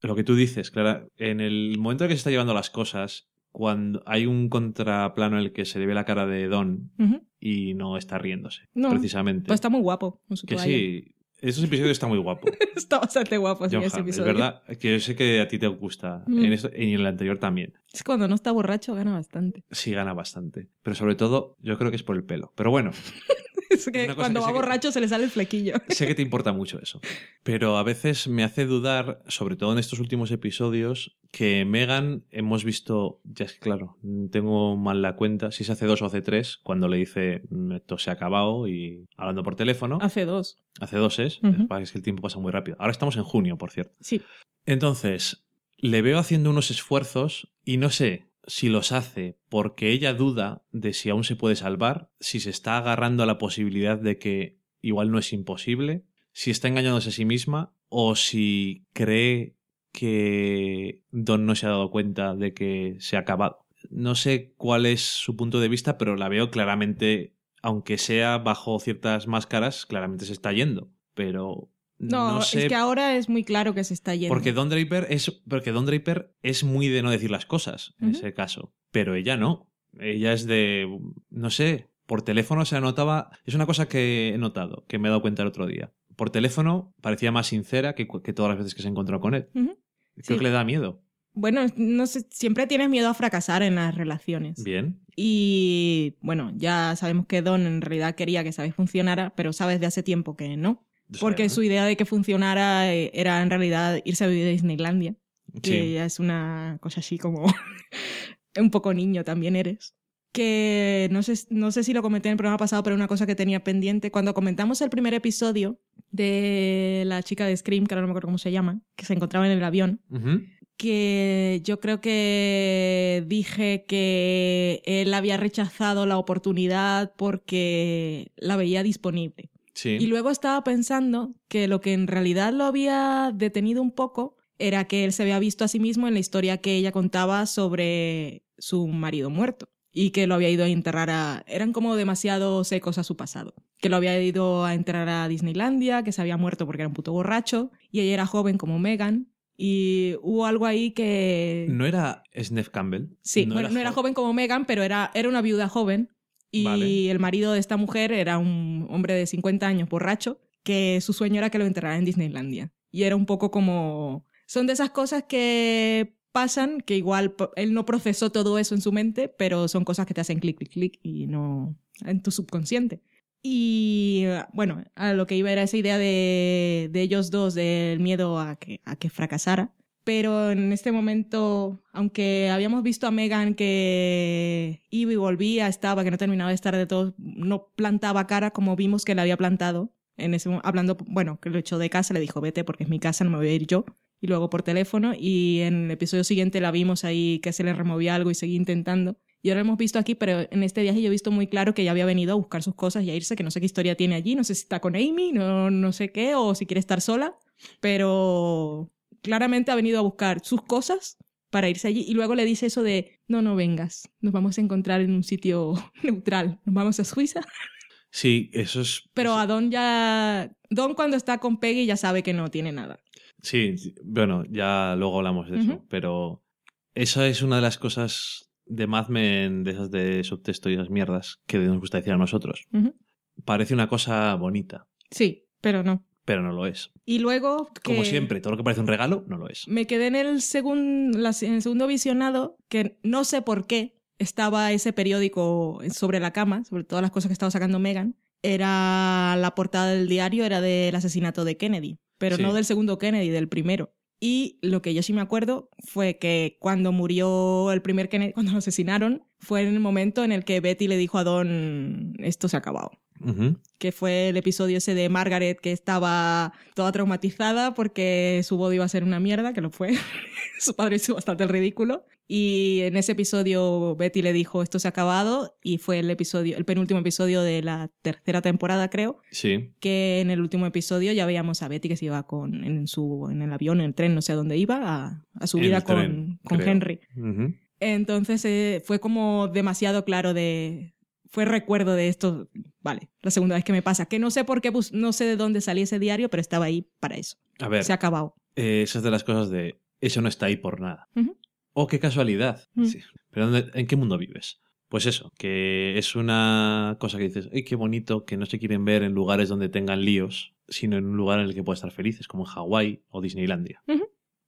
lo que tú dices, Clara. En el momento en que se está llevando las cosas, cuando hay un contraplano en el que se le ve la cara de Don y no está riéndose,
No,
precisamente.
Pues está muy guapo con su
Que
toalla.
sí, esos episodios están muy guapos.
Está bastante guapo sí,
John
ese
Hamm, es
episodio.
verdad que yo sé que a ti te gusta
Mm.
en en el anterior también.
Es que cuando no está borracho gana bastante.
Sí gana bastante, pero sobre todo yo creo que es por el pelo. Pero bueno,
Es que cuando
que
va
que-
borracho se le sale el flequillo.
sé que te importa mucho eso, pero a veces me hace dudar, sobre todo en estos últimos episodios, que Megan hemos visto, ya es que claro, tengo mal la cuenta, si se hace dos o hace tres, cuando le dice "Mm, esto se ha acabado y hablando por teléfono,
Hace dos.
hace dos es,
Ujú.
es que el tiempo pasa muy rápido. Ahora estamos en junio, por cierto.
Sí.
Entonces, le veo haciendo unos esfuerzos y no sé si los hace porque ella duda de si aún se puede salvar, si se está agarrando a la posibilidad de que igual no es imposible, si está engañándose a sí misma o si cree que Don no se ha dado cuenta de que se ha acabado. No sé cuál es su punto de vista, pero la veo claramente, aunque sea bajo ciertas máscaras, claramente se está yendo. Pero
No,
no sé
es que ahora es muy claro que se está yendo.
porque Don Draper es porque Don Draper es muy de no decir las cosas en ese caso, pero ella no. Ella es de no sé, por teléfono se notaba, es una cosa que he notado, que me he dado cuenta el otro día. Por teléfono parecía más sincera que, que todas las veces que se encontró con él. Creo
Sí.
que le da miedo.
Bueno, no sé, siempre tienes miedo a fracasar en las relaciones.
Bien.
Y bueno, ya sabemos que Don en realidad quería que Sabes funcionara, pero sabes de hace tiempo que no. Porque su idea de que funcionara eh, era en realidad irse a vivir a Disneylandia. que
Sí.
ya es una cosa así como un poco niño también eres. Que no sé, no sé si lo comenté en el programa pasado, pero una cosa que tenía pendiente. Cuando comentamos el primer episodio de la chica de Scream, que ahora no me acuerdo cómo se llama, que se encontraba en el avión, que yo creo que dije que él había rechazado la oportunidad porque la veía disponible.
Sí.
Y luego estaba pensando que lo que en realidad lo había detenido un poco era que él se había visto a sí mismo en la historia que ella contaba sobre su marido muerto y que lo había ido a enterrar a... Eran como demasiado secos a su pasado. Que lo había ido a enterrar a Disneylandia, que se había muerto porque era un puto borracho y ella era joven como Megan. Y hubo algo ahí que...
¿No era Snef Campbell?
Sí, bueno, no era joven como Megan, pero era, era una viuda joven. Y el marido de esta mujer era un hombre de 50 años, borracho, que su sueño era que lo enterrara en Disneylandia. Y era un poco como... Son de esas cosas que pasan, que igual él no procesó todo eso en su mente, pero son cosas que te hacen clic, clic, clic y no... en tu subconsciente. Y bueno, a lo que iba era esa idea de, de ellos dos, del miedo a que, a que fracasara. Pero en este momento, aunque habíamos visto a Megan que iba y volvía, estaba, que no terminaba de estar de todo, no plantaba cara como vimos que le había plantado. En ese, hablando, bueno, que lo echó de casa, le dijo, vete porque es mi casa, no me voy a ir yo. Y luego por teléfono. Y en el episodio siguiente la vimos ahí que se le removía algo y seguía intentando. Y ahora lo hemos visto aquí, pero en este viaje yo he visto muy claro que ya había venido a buscar sus cosas y a irse, que no sé qué historia tiene allí, no sé si está con Amy, no, no sé qué, o si quiere estar sola, pero claramente ha venido a buscar sus cosas para irse allí y luego le dice eso de, no, no vengas, nos vamos a encontrar en un sitio neutral, nos vamos a Suiza.
Sí, eso es...
Pero a Don ya... Don cuando está con Peggy ya sabe que no tiene nada.
Sí, bueno, ya luego hablamos de eso, pero esa es una de las cosas de Mad Men, de esas de subtexto y esas mierdas que nos gusta decir a nosotros. Parece una cosa bonita,
Sí, pero no.
Pero no lo es.
Y luego...
Como siempre, todo lo que parece un regalo no lo es.
Me quedé en el, segun- en el segundo visionado que no sé por qué estaba ese periódico sobre la cama, sobre todas las cosas que estaba sacando Megan. Era la portada del diario, era del asesinato de Kennedy, pero
Sí.
no del segundo Kennedy, del primero. Y lo que yo sí me acuerdo fue que cuando murió el primer Kennedy, cuando lo asesinaron, fue en el momento en el que Betty le dijo a Don, esto se ha acabado Que fue el episodio ese de Margaret que estaba toda traumatizada porque su boda iba a ser una mierda, que lo fue. su padre hizo bastante el ridículo. Y en ese episodio Betty le dijo esto se ha acabado y fue el episodio, el penúltimo episodio de la tercera temporada, creo,
Sí,
que en el último episodio ya veíamos a Betty que se iba con, en, su, en el avión, en el tren, no sé a dónde iba, a, a subir
En
a
el
con,
tren,
con. Henry. Entonces eh, fue como demasiado claro de... Fue recuerdo de esto, vale, la segunda vez que me pasa, que no sé por qué, bus- no sé de dónde salía ese diario, pero estaba ahí para eso.
A ver,
Se ha acabado.
eh, esa es de las cosas de eso no está ahí por nada.
Ujú.
Oh, qué casualidad. Sí. Pero ¿dónde- ¿en qué mundo vives? Pues eso, que es una cosa que dices, ¡ay, qué bonito! Que no se quieren ver en lugares donde tengan líos, sino en un lugar en el que pueda estar felices, como en Hawái o Disneylandia.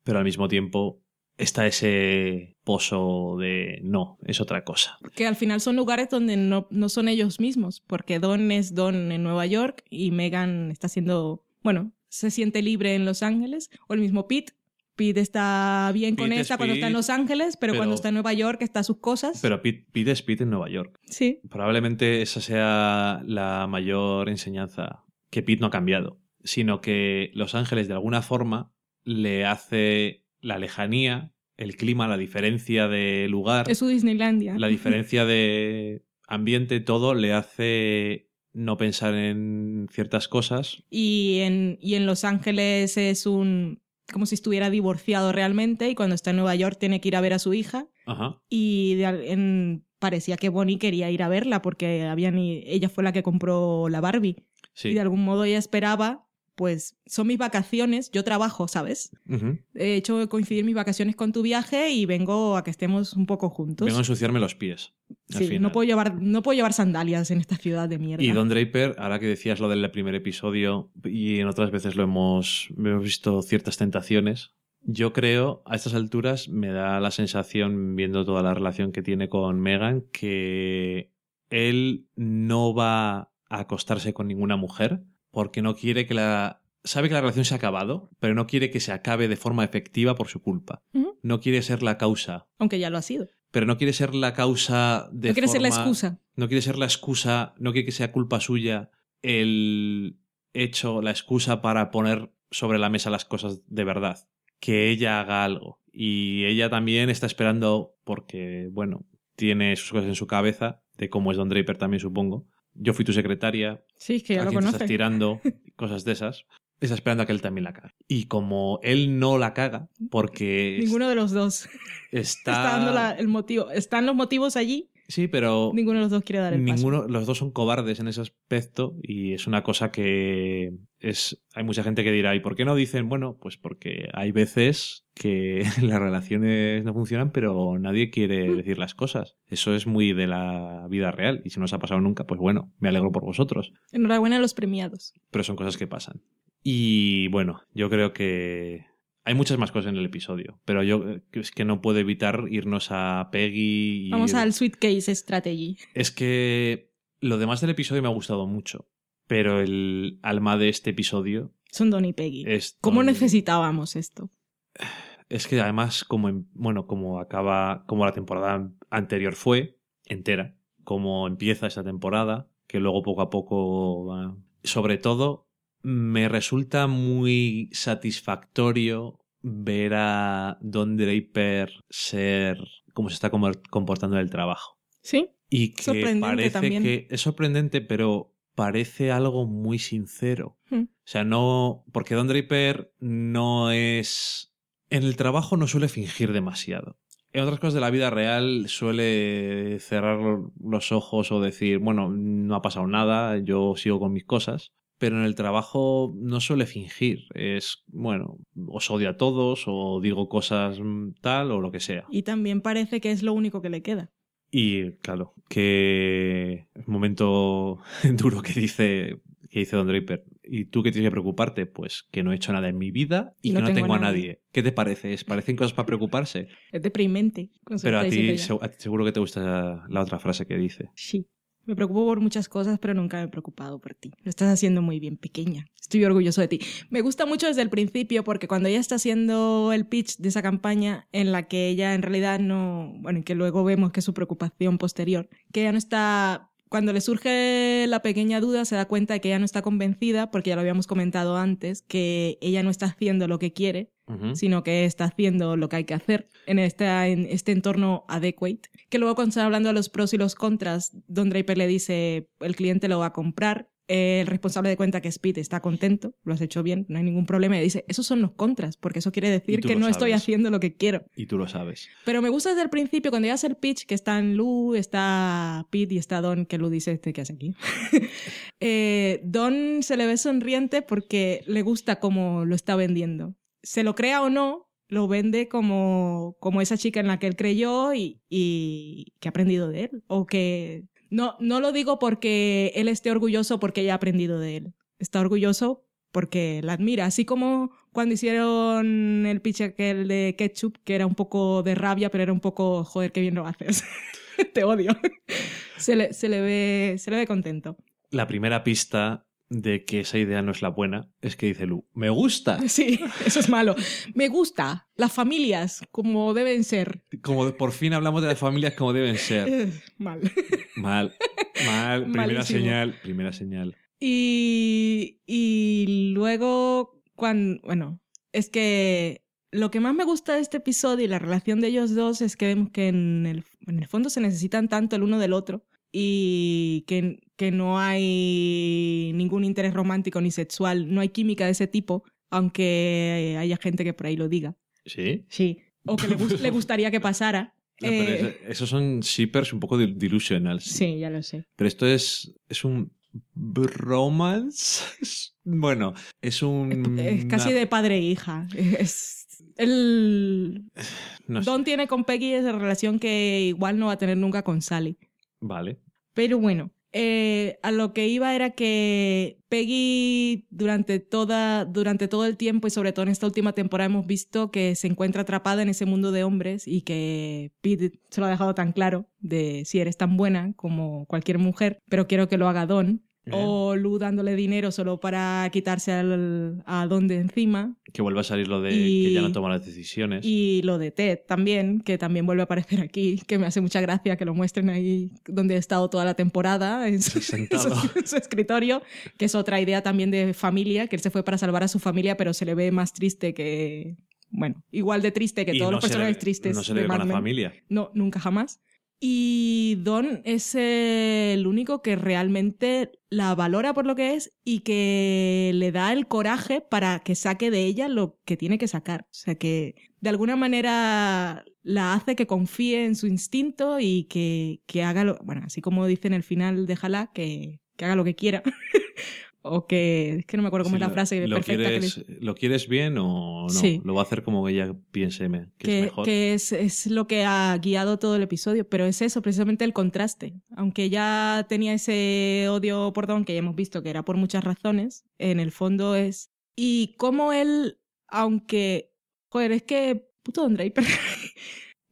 Pero al mismo tiempo está ese pozo de no, es otra cosa.
Que al final son lugares donde no, no son ellos mismos, porque Don es Don en Nueva York y Megan está siendo, bueno, se siente libre en Los Ángeles, o el mismo Pete. Pete está bien con
es
esta cuando está en Los Ángeles, pero,
pero-
cuando está en Nueva York está a sus cosas.
Pero Pete, Pete es Pete en Nueva York.
sí.
Probablemente esa sea la mayor enseñanza, que Pete no ha cambiado, sino que Los Ángeles de alguna forma le hace la lejanía, el clima, la diferencia de lugar,
Es su Disneylandia.
la diferencia de ambiente, todo le hace no pensar en ciertas cosas.
y en, y en Los Ángeles es un como si estuviera divorciado realmente y cuando está en Nueva York tiene que ir a ver a su hija
Ajá.
y de en- parecía que Bonnie quería ir a verla porque habían, ella fue la que compró la Barbie
Sí.
y de algún modo ella esperaba pues son mis vacaciones, yo trabajo, ¿sabes? He hecho coincidir mis vacaciones con tu viaje y vengo a que estemos un poco juntos.
Vengo a ensuciarme los pies. al
sí,
final.
no puedo, llevar, no puedo llevar sandalias en esta ciudad de mierda.
Y Don Draper, ahora que decías lo del primer episodio y en otras veces lo hemos, hemos visto ciertas tentaciones, yo creo a estas alturas me da la sensación, viendo toda la relación que tiene con Megan, que él no va a acostarse con ninguna mujer porque no quiere que la... Sabe que la relación se ha acabado, pero no quiere que se acabe de forma efectiva por su culpa. No quiere ser la causa,
Aunque ya lo ha sido.
pero no quiere ser la causa de
no quiere ser la excusa.
no quiere ser la excusa, no quiere que sea culpa suya el hecho, la excusa para poner sobre la mesa las cosas de verdad. Que ella haga algo. Y ella también está esperando, porque, bueno, tiene sus cosas en su cabeza, de cómo es Don Draper también, supongo. Yo fui tu secretaria,
Sí, es que ya
a
lo
quién te estás tirando, cosas de esas. Está esperando a que él también la cague. Y como él no la caga, porque
Ninguno de los dos
está...
está dando la- el motivo. Están los motivos allí,
Sí, pero...
ninguno de los dos quiere dar el paso.
Ninguno, los dos son cobardes en ese aspecto y es una cosa que es hay mucha gente que dirá ¿y por qué no dicen? Bueno, pues porque hay veces que las relaciones no funcionan pero nadie quiere
Mm.
decir las cosas. Eso es muy de la vida real y si no os ha pasado nunca, pues bueno, me alegro por vosotros,
Enhorabuena a los premiados.
pero son cosas que pasan. Y bueno, yo creo que hay muchas más cosas en el episodio, pero yo eh, es que no puedo evitar irnos a Peggy y
Vamos al Sweet Case Strategy.
es que Lo demás del episodio me ha gustado mucho, pero el alma de este episodio
Son Don y Peggy.
es...
¿Cómo
Don-
necesitábamos esto?
Es que además, como en- bueno, como acaba, como la temporada anterior fue, entera, como empieza esta temporada, que luego poco a poco. Sobre todo, me resulta muy satisfactorio ver a Don Draper ser como se está comportando en el trabajo.
¿Sí?
Y que
Sorprendente
parece
también.
que es sorprendente, pero parece algo muy sincero.
Hmm.
O sea, no. Porque Don Draper no es. En el trabajo no suele fingir demasiado. En otras cosas de la vida real suele cerrar los ojos o decir, bueno, no ha pasado nada, yo sigo con mis cosas. Pero en el trabajo no suele fingir. Es, bueno, os odio a todos o digo cosas mm, tal o lo que sea.
Y también parece que es lo único que le queda.
Y claro, que momento duro que dice, que dice Don Draper. ¿Y tú qué tienes que preocuparte? Pues que no he hecho nada en mi vida y,
Y
que
no
no
tengo
tengo
a
nadie.
nadie.
¿Qué te parece? ¿Es- ¿Parecen cosas para preocuparse?
Es deprimente.
Pero a ti, a ti seguro que te gusta la otra frase que dice.
Sí. Me preocupo por muchas cosas, pero nunca me he preocupado por ti. Lo estás haciendo muy bien, pequeña. Estoy orgulloso de ti. Me gusta mucho desde el principio porque cuando ella está haciendo el pitch de esa campaña en la que ella en realidad no, bueno, que luego vemos que es su preocupación posterior, que ella no está cuando le surge la pequeña duda se da cuenta de que ella no está convencida porque ya lo habíamos comentado antes, que ella no está haciendo lo que quiere, Sino que está haciendo lo que hay que hacer en este, en este entorno adequate. Que luego cuando están hablando de los pros y los contras, Don Draper le dice, el cliente lo va a comprar, el responsable de cuenta que es Pete está contento, lo has hecho bien, no hay ningún problema, y dice, esos son los contras, porque eso quiere decir que no estoy haciendo lo que quiero.
Y tú lo sabes.
Pero me gusta desde el principio, cuando hace el pitch, que están Lou, está Pete y está Don, que Lou dice, este, ¿qué hace aquí? Eh, Don se le ve sonriente porque le gusta cómo lo está vendiendo. Se lo crea o no, lo vende como, como esa chica en la que él creyó y, y que ha aprendido de él. O que... No, no lo digo porque él esté orgulloso porque ella ha aprendido de él. Está orgulloso porque la admira. Así como cuando hicieron el pitch aquel de Ketchup, que era un poco de rabia, pero era un poco, joder, qué bien lo haces. Te odio. Se le, se le ve, se le ve contento.
La primera pista de que esa idea no es la buena es que dice Lu, me gusta.
Sí, eso es malo. Me gusta las familias como deben ser.
Como por fin hablamos de las familias como deben ser.
Eh, Mal.
Mal, mal, primera
Malísimo.
señal, primera señal.
Y, y luego, cuando, bueno, es que lo que más me gusta de este episodio y la relación de ellos dos es que vemos que en el, en el fondo se necesitan tanto el uno del otro y que, que no hay ningún interés romántico ni sexual, no hay química de ese tipo, aunque haya gente que por ahí lo diga.
¿Sí?
Sí. O que le, gus- le gustaría que pasara.
No, pero
Eh,
esos son shippers un poco delusionals.
sí, ya lo sé.
Pero esto es, es un bromance. bueno, es un...
Es casi de padre e hija. Es, el,
No sé.
Don tiene con Peggy esa relación que igual no va a tener nunca con Sally.
Vale.
Pero bueno, eh, a lo que iba era que Peggy durante, toda, durante todo el tiempo y sobre todo en esta última temporada hemos visto que se encuentra atrapada en ese mundo de hombres y que Pete se lo ha dejado tan claro de si eres tan buena como cualquier mujer, pero quiero que lo haga Don.
Bien.
O Lu dándole dinero solo para quitarse al, a Don de encima.
Que vuelva a salir lo de
Y-
que ya no toma las decisiones.
Y lo de Ted también, que también vuelve a aparecer aquí, que me hace mucha gracia que lo muestren ahí donde he estado toda la temporada, en su,
Sentado.
en su- en su escritorio, que es otra idea también de familia, que él se fue para salvar a su familia, pero se le ve más triste que... Bueno, igual de triste que
Y
todos
no
los
le-
personajes tristes
No se
de
le ve con la familia.
No, nunca jamás. Y Don es el único que realmente la valora por lo que es y que le da el coraje para que saque de ella lo que tiene que sacar. O sea que de alguna manera la hace que confíe en su instinto y que, que haga lo, bueno, así como dice en el final de Jalá, que, que haga lo que quiera. o que, es que no me acuerdo cómo
Sí,
es la frase
lo
perfecta que le-
quieres, ¿Lo quieres bien o no?
Sí.
Lo va a hacer como ella piense que,
que,
es mejor.
que es, es lo que ha guiado todo el episodio, pero es eso, precisamente el contraste. Aunque ya tenía ese odio por Don, que ya hemos visto que era por muchas razones, en el fondo es... Y cómo él, aunque... Joder, es que... Puto Don Draper.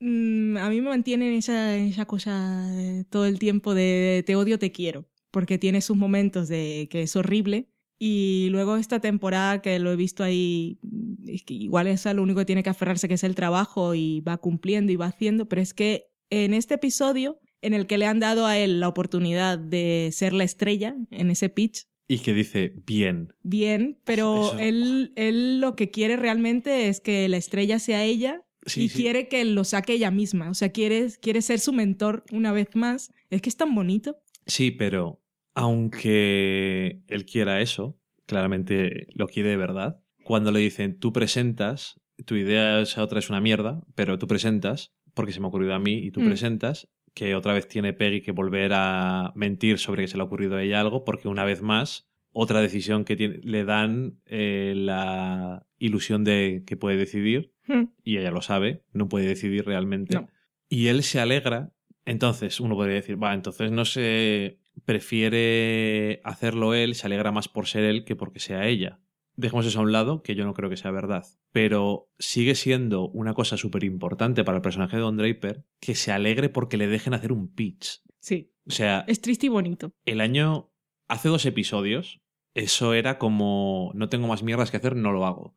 Mm, a mí me mantiene en esa, en esa cosa todo el tiempo de te odio, te quiero. Porque tiene sus momentos de que es horrible. Y luego esta temporada que lo he visto ahí, es que igual es lo único que tiene que aferrarse, que es el trabajo y va cumpliendo y va haciendo, pero es que en este episodio en el que le han dado a él la oportunidad de ser la estrella en ese pitch,
Y que dice bien.
bien, pero
Eso.
él, él lo que quiere realmente es que la estrella sea ella
Sí,
y
sí.
quiere que lo saque ella misma. O sea, quiere, quiere ser su mentor una vez más. Es que es tan bonito.
Sí, pero aunque él quiera eso, claramente lo quiere de verdad. Cuando le dicen, tú presentas, tu idea esa otra es una mierda, pero tú presentas, porque se me ha ocurrido a mí, y tú
Mm.
presentas, que otra vez tiene Peggy que volver a mentir sobre que se le ha ocurrido a ella algo, porque una vez más, otra decisión que tiene, le dan eh, la ilusión de que puede decidir,
Hmm.
y ella lo sabe, no puede decidir realmente.
No.
Y él se alegra. Entonces, uno podría decir, va, entonces no se prefiere hacerlo él, se alegra más por ser él que porque sea ella. Dejemos eso a un lado, que yo no creo que sea verdad. Pero sigue siendo una cosa súper importante para el personaje de Don Draper que se alegre porque le dejen hacer un pitch.
Sí,
O sea,
es triste y bonito.
el año. Hace dos episodios, eso era como. No tengo más mierdas que hacer, no lo hago.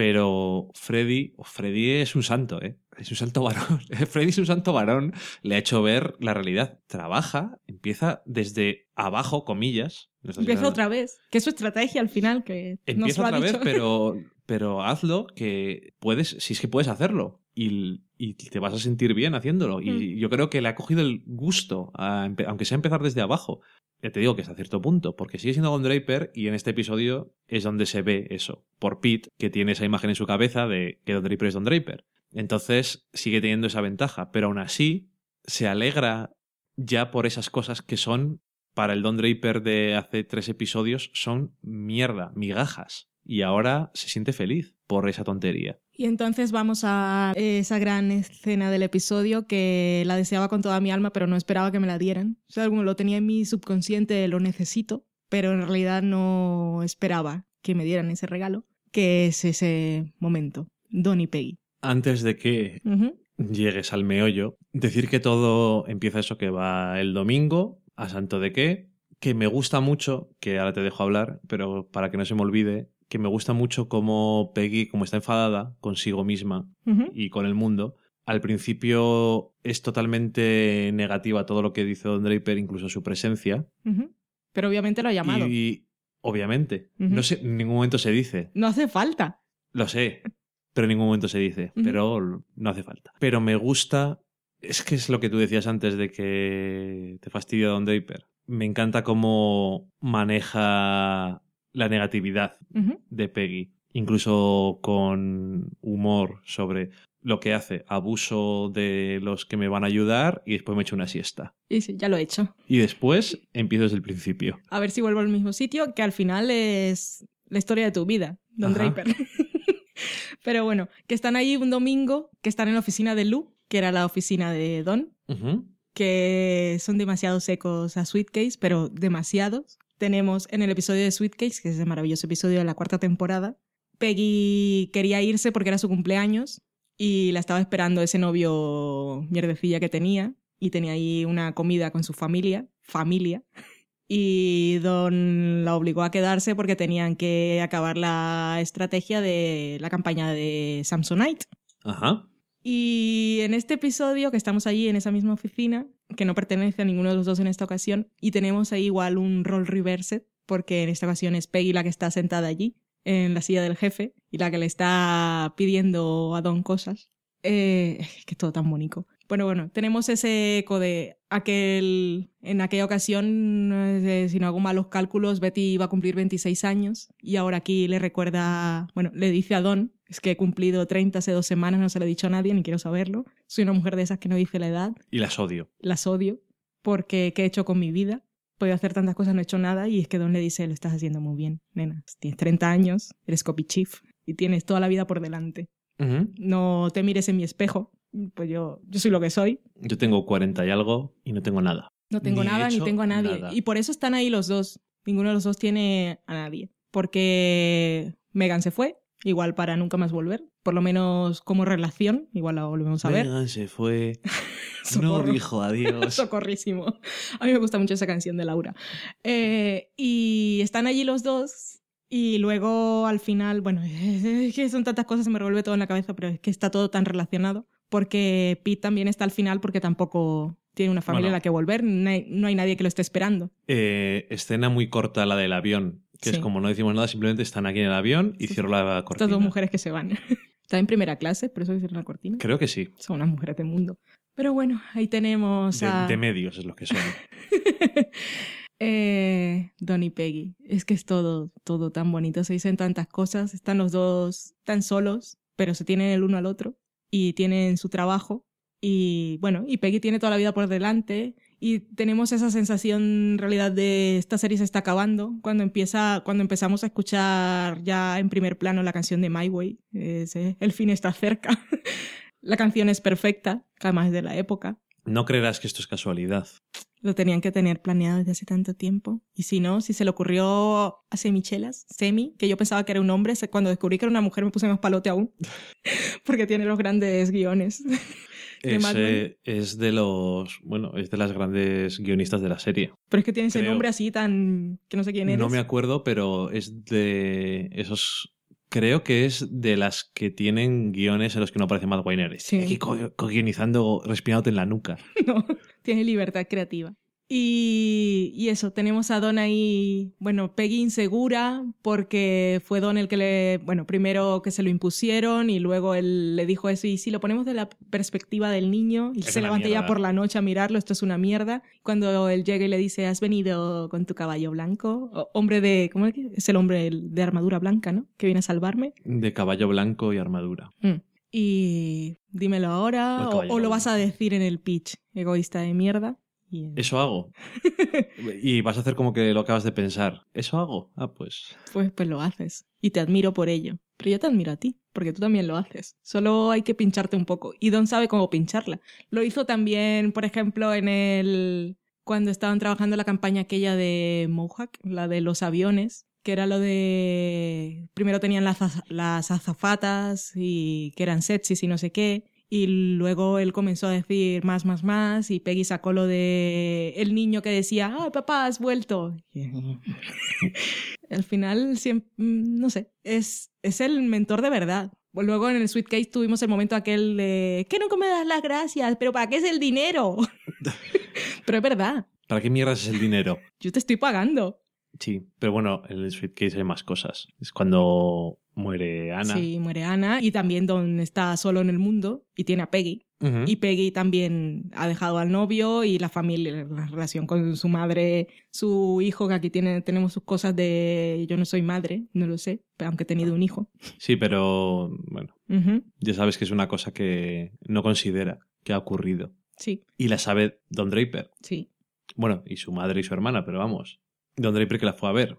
Pero Freddy, Freddy es un santo, ¿eh? Es un santo varón. Freddy es un santo varón. Le ha hecho ver la realidad. Trabaja, empieza desde abajo, comillas. No
Empieza otra vez. Que es su estrategia al final, que nos
Empieza
ha
otra vez, pero, pero hazlo que puedes, si es que puedes hacerlo. Y, y te vas a sentir bien haciéndolo. Y
Mm.
yo creo que le ha cogido el gusto, a aunque sea empezar desde abajo. Ya te digo que hasta cierto punto, porque sigue siendo Don Draper y en este episodio es donde se ve eso, por Pete, que tiene esa imagen en su cabeza de que Don Draper es Don Draper. Entonces sigue teniendo esa ventaja, pero aún así se alegra ya por esas cosas que son, para el Don Draper de hace tres episodios, son mierda, migajas. Y ahora se siente feliz por esa tontería.
Y entonces vamos a esa gran escena del episodio que la deseaba con toda mi alma, pero no esperaba que me la dieran. O sea, como lo tenía en mi subconsciente, lo necesito, pero en realidad no esperaba que me dieran ese regalo, que es ese momento, Don y Peggy.
Antes de que llegues al meollo, decir que todo empieza eso que va el domingo, a santo de qué, que me gusta mucho, que ahora te dejo hablar, pero para que no se me olvide, que me gusta mucho cómo Peggy, como está enfadada consigo misma y con el mundo, al principio es totalmente negativa todo lo que dice Don Draper, incluso su presencia.
Pero obviamente lo ha llamado.
Y obviamente, no sé, en ningún momento se dice,
No hace falta.
lo sé, pero en ningún momento se dice, pero no hace falta. Pero me gusta, es que es lo que tú decías antes de que te fastidia Don Draper. Me encanta cómo maneja la negatividad de Peggy, incluso con humor sobre lo que hace, abuso de los que me van a ayudar y después me echo una siesta.
Y sí, ya lo he hecho.
Y después empiezo desde el principio.
A ver si vuelvo al mismo sitio, que al final es la historia de tu vida, Don
Ajá.
Draper. Pero bueno, que están ahí un domingo, que están en la oficina de Lou, que era la oficina de Don, que son demasiado secos a Sweetcase, pero demasiados. Tenemos en el episodio de Sweetcase, que es el maravilloso episodio de la cuarta temporada, Peggy quería irse porque era su cumpleaños y la estaba esperando ese novio mierdecilla que tenía y tenía ahí una comida con su familia, familia. Y Don la obligó a quedarse porque tenían que acabar la estrategia de la campaña de Samsonite.
Ajá.
Y en este episodio, que estamos allí en esa misma oficina, que no pertenece a ninguno de los dos en esta ocasión, y tenemos ahí igual un rol reversed, porque en esta ocasión es Peggy la que está sentada allí, en la silla del jefe, y la que le está pidiendo a Don cosas. Eh, que todo tan bonito. Bueno, bueno, tenemos ese eco de aquel. En aquella ocasión, eh, si no hago malos cálculos, Betty iba a cumplir 26 años y ahora aquí le recuerda. Bueno, le dice a Don: Es que he cumplido 30 hace dos semanas, no se lo he dicho a nadie, ni quiero saberlo. Soy una mujer de esas que no dice la edad,
Y las odio.
las odio, porque ¿qué he hecho con mi vida? Puedo hacer tantas cosas, no he hecho nada, y es que Don le dice: Lo estás haciendo muy bien, nena. Tienes 30 años, eres copy chief y tienes toda la vida por delante no te mires en mi espejo. Pues yo, yo soy lo que soy.
Yo tengo 40 y algo y no tengo nada.
No tengo
Ni
nada ni tengo a nadie.
nada.
Y por eso están ahí los dos. Ninguno de los dos tiene a nadie. Porque Megan se fue, igual para nunca más volver. Por lo menos como relación, igual la volvemos a ver.
Megan se fue. No dijo adiós.
Socorrísimo. A mí me gusta mucho esa canción de Laura. Eh, y están allí los dos. Y luego al final, bueno, es que son tantas cosas, se me revuelve todo en la cabeza, pero es que está todo tan relacionado. Porque Pete también está al final porque tampoco tiene una familia
Bueno.
a la que volver, no hay, no hay nadie que lo esté esperando.
Eh, escena muy corta la del avión, que es como no decimos nada, simplemente están aquí en el avión y
Sí,
cierro la cortina.
Estas dos mujeres que se van. Está en primera clase, por eso hicieron la cortina.
Creo que sí.
Son unas mujeres de mundo. Pero bueno, ahí tenemos
De,
a...
de medios es lo que son.
eh, Don y Peggy. Es que es todo, todo tan bonito. Se dicen tantas cosas. Están los dos tan solos, pero se tienen el uno al otro. Y tienen su trabajo. Y bueno, y Peggy tiene toda la vida por delante. Y tenemos esa sensación en realidad de esta serie se está acabando. Cuando empieza, cuando empezamos a escuchar ya en primer plano la canción de My Way. Es, eh, el fin está cerca. la canción es perfecta, además es de la época.
No creerás que esto es casualidad.
Lo tenían que tener planeado desde hace tanto tiempo. Y si no, si se le ocurrió a Semichelas, Semi, que yo pensaba que era un hombre, cuando descubrí que era una mujer me puse más palote aún. Porque tiene los grandes guiones.
Ese es de los. Bueno, es de las grandes guionistas de la serie.
Pero es que tiene ese
Creo.
nombre así tan. que no sé quién eres.
No me acuerdo, pero es de esos. Creo que es de las que tienen guiones en los que no aparece Matt Weiner.
Sí.
Aquí co- co-guionizando, respirándote en la nuca.
No, tiene libertad creativa. Y, y eso, tenemos a Don ahí, bueno, Peggy insegura porque fue Don el que le, bueno, primero que se lo impusieron y luego él le dijo eso y si lo ponemos de la perspectiva del niño y
Es
se levanta ya por la noche a mirarlo, esto es una mierda. Cuando él llega y le dice, has venido con tu caballo blanco, O- hombre de, ¿cómo es? que? Es el hombre de armadura blanca, ¿no? Que viene a salvarme.
De caballo blanco y armadura.
Mm. Y dímelo ahora o, lo vas a decir en el pitch, egoísta de mierda.
Eso hago. y vas a hacer como que lo acabas de pensar. ¿Eso hago? Ah, pues.
Pues, pues lo haces. Y te admiro por ello. Pero yo te admiro a ti, porque tú también lo haces. Solo hay que pincharte un poco. Y Don sabe cómo pincharla. Lo hizo también, por ejemplo, en el. cuando estaban trabajando la campaña aquella de Mohawk, la de los aviones, que era lo de. Primero tenían las, las azafatas y que eran sexys y no sé qué. Y luego él comenzó a decir más, más, más. Y Peggy sacó lo de el niño que decía, ¡Ah, papá, has vuelto! Al final, siempre, no sé, es, es el mentor de verdad. Luego en el Sweet Case tuvimos el momento aquel de, ¿qué nunca me das las gracias? ¿Pero para qué es el dinero? Pero es verdad,
¿Para qué mierdas es el dinero?
yo te estoy pagando.
Sí, pero bueno, en el Sweet Case hay más cosas. Es cuando muere Ana.
Sí, muere Ana y también Don está solo en el mundo y tiene a Peggy. Y Peggy también ha dejado al novio y la familia, la relación con su madre, su hijo, que aquí tiene, tenemos sus cosas de yo no soy madre, no lo sé, aunque he tenido un hijo.
Sí, pero bueno, ya sabes que es una cosa que no considera que ha ocurrido.
Sí,
Y la sabe Don Draper.
sí.
Bueno, y su madre y su hermana, pero vamos. Don Draper que la fue a ver.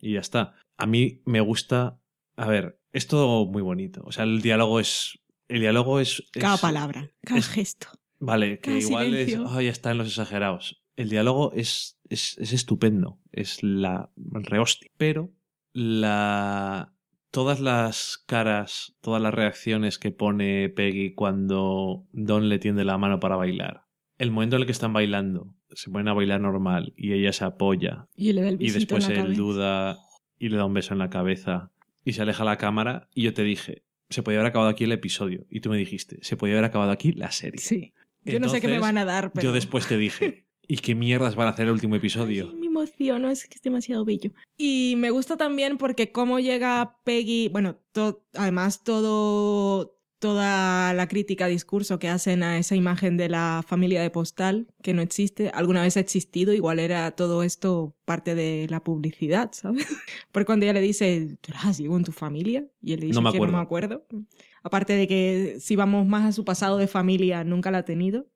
Y ya está. A mí me gusta. A ver, es todo muy bonito. O sea, el diálogo es. El diálogo es. es-
Cada palabra, cada
es-
gesto.
Vale, que igual
silencio.
es. Ay, ya está en los exagerados. El diálogo es, es, es estupendo. Es la rehostia. Pero la. Todas las caras, todas las reacciones que pone Peggy cuando Don le tiende la mano para bailar. El momento en el que están bailando, se ponen a bailar normal y ella se apoya
Y le da el
y después él
cabeza.
duda y le da un beso en la cabeza y se aleja la cámara y yo te dije, se podía haber acabado aquí el episodio y tú me dijiste, se podía haber acabado aquí la serie.
Sí. Yo no sé qué me van a dar, pero...
Yo después te dije, ¿y qué mierdas van a hacer el último episodio?
Ay, me emociono, es que es demasiado bello. Y me gusta también porque cómo llega Peggy, bueno, to- además todo toda la crítica discurso que hacen a esa imagen de la familia de postal que no existe, alguna vez ha existido, igual era todo esto parte de la publicidad, ¿sabes? Porque cuando ella le dice, ¿tú eras así con tu familia? Y él le dice,
No me
"Que no me
acuerdo".
Aparte de que si vamos más a su pasado de familia, nunca la ha tenido.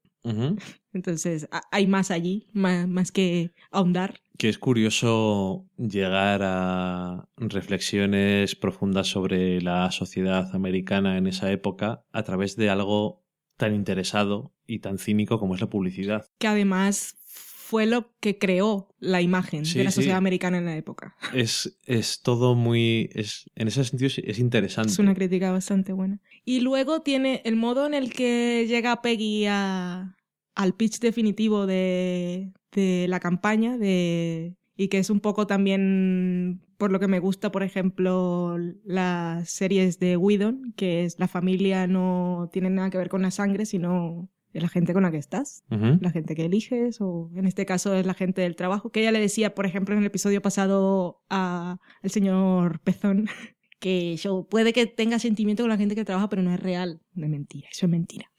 Entonces ha- hay más allí, más, más que ahondar.
Que es curioso llegar a reflexiones profundas sobre la sociedad americana en esa época a través de algo tan interesado y tan cínico como es la publicidad.
que además fue lo que creó la imagen
Sí,
de la
sí.
sociedad americana en la época.
Es, es todo muy... Es, en ese sentido es, es interesante.
Es una crítica bastante buena. Y luego tiene el modo en el que llega Peggy a, al pitch definitivo de, de la campaña de, y que es un poco también por lo que me gusta, por ejemplo, las series de Whedon, que es la familia no tiene nada que ver con la sangre, sino la gente con la que estás, la gente que eliges, o en este caso es la gente del trabajo, que ella le decía, por ejemplo, en el episodio pasado a- al señor Pezón, que yo puede que tenga sentimiento con la gente que trabaja, pero no es real, no es mentira, eso es mentira.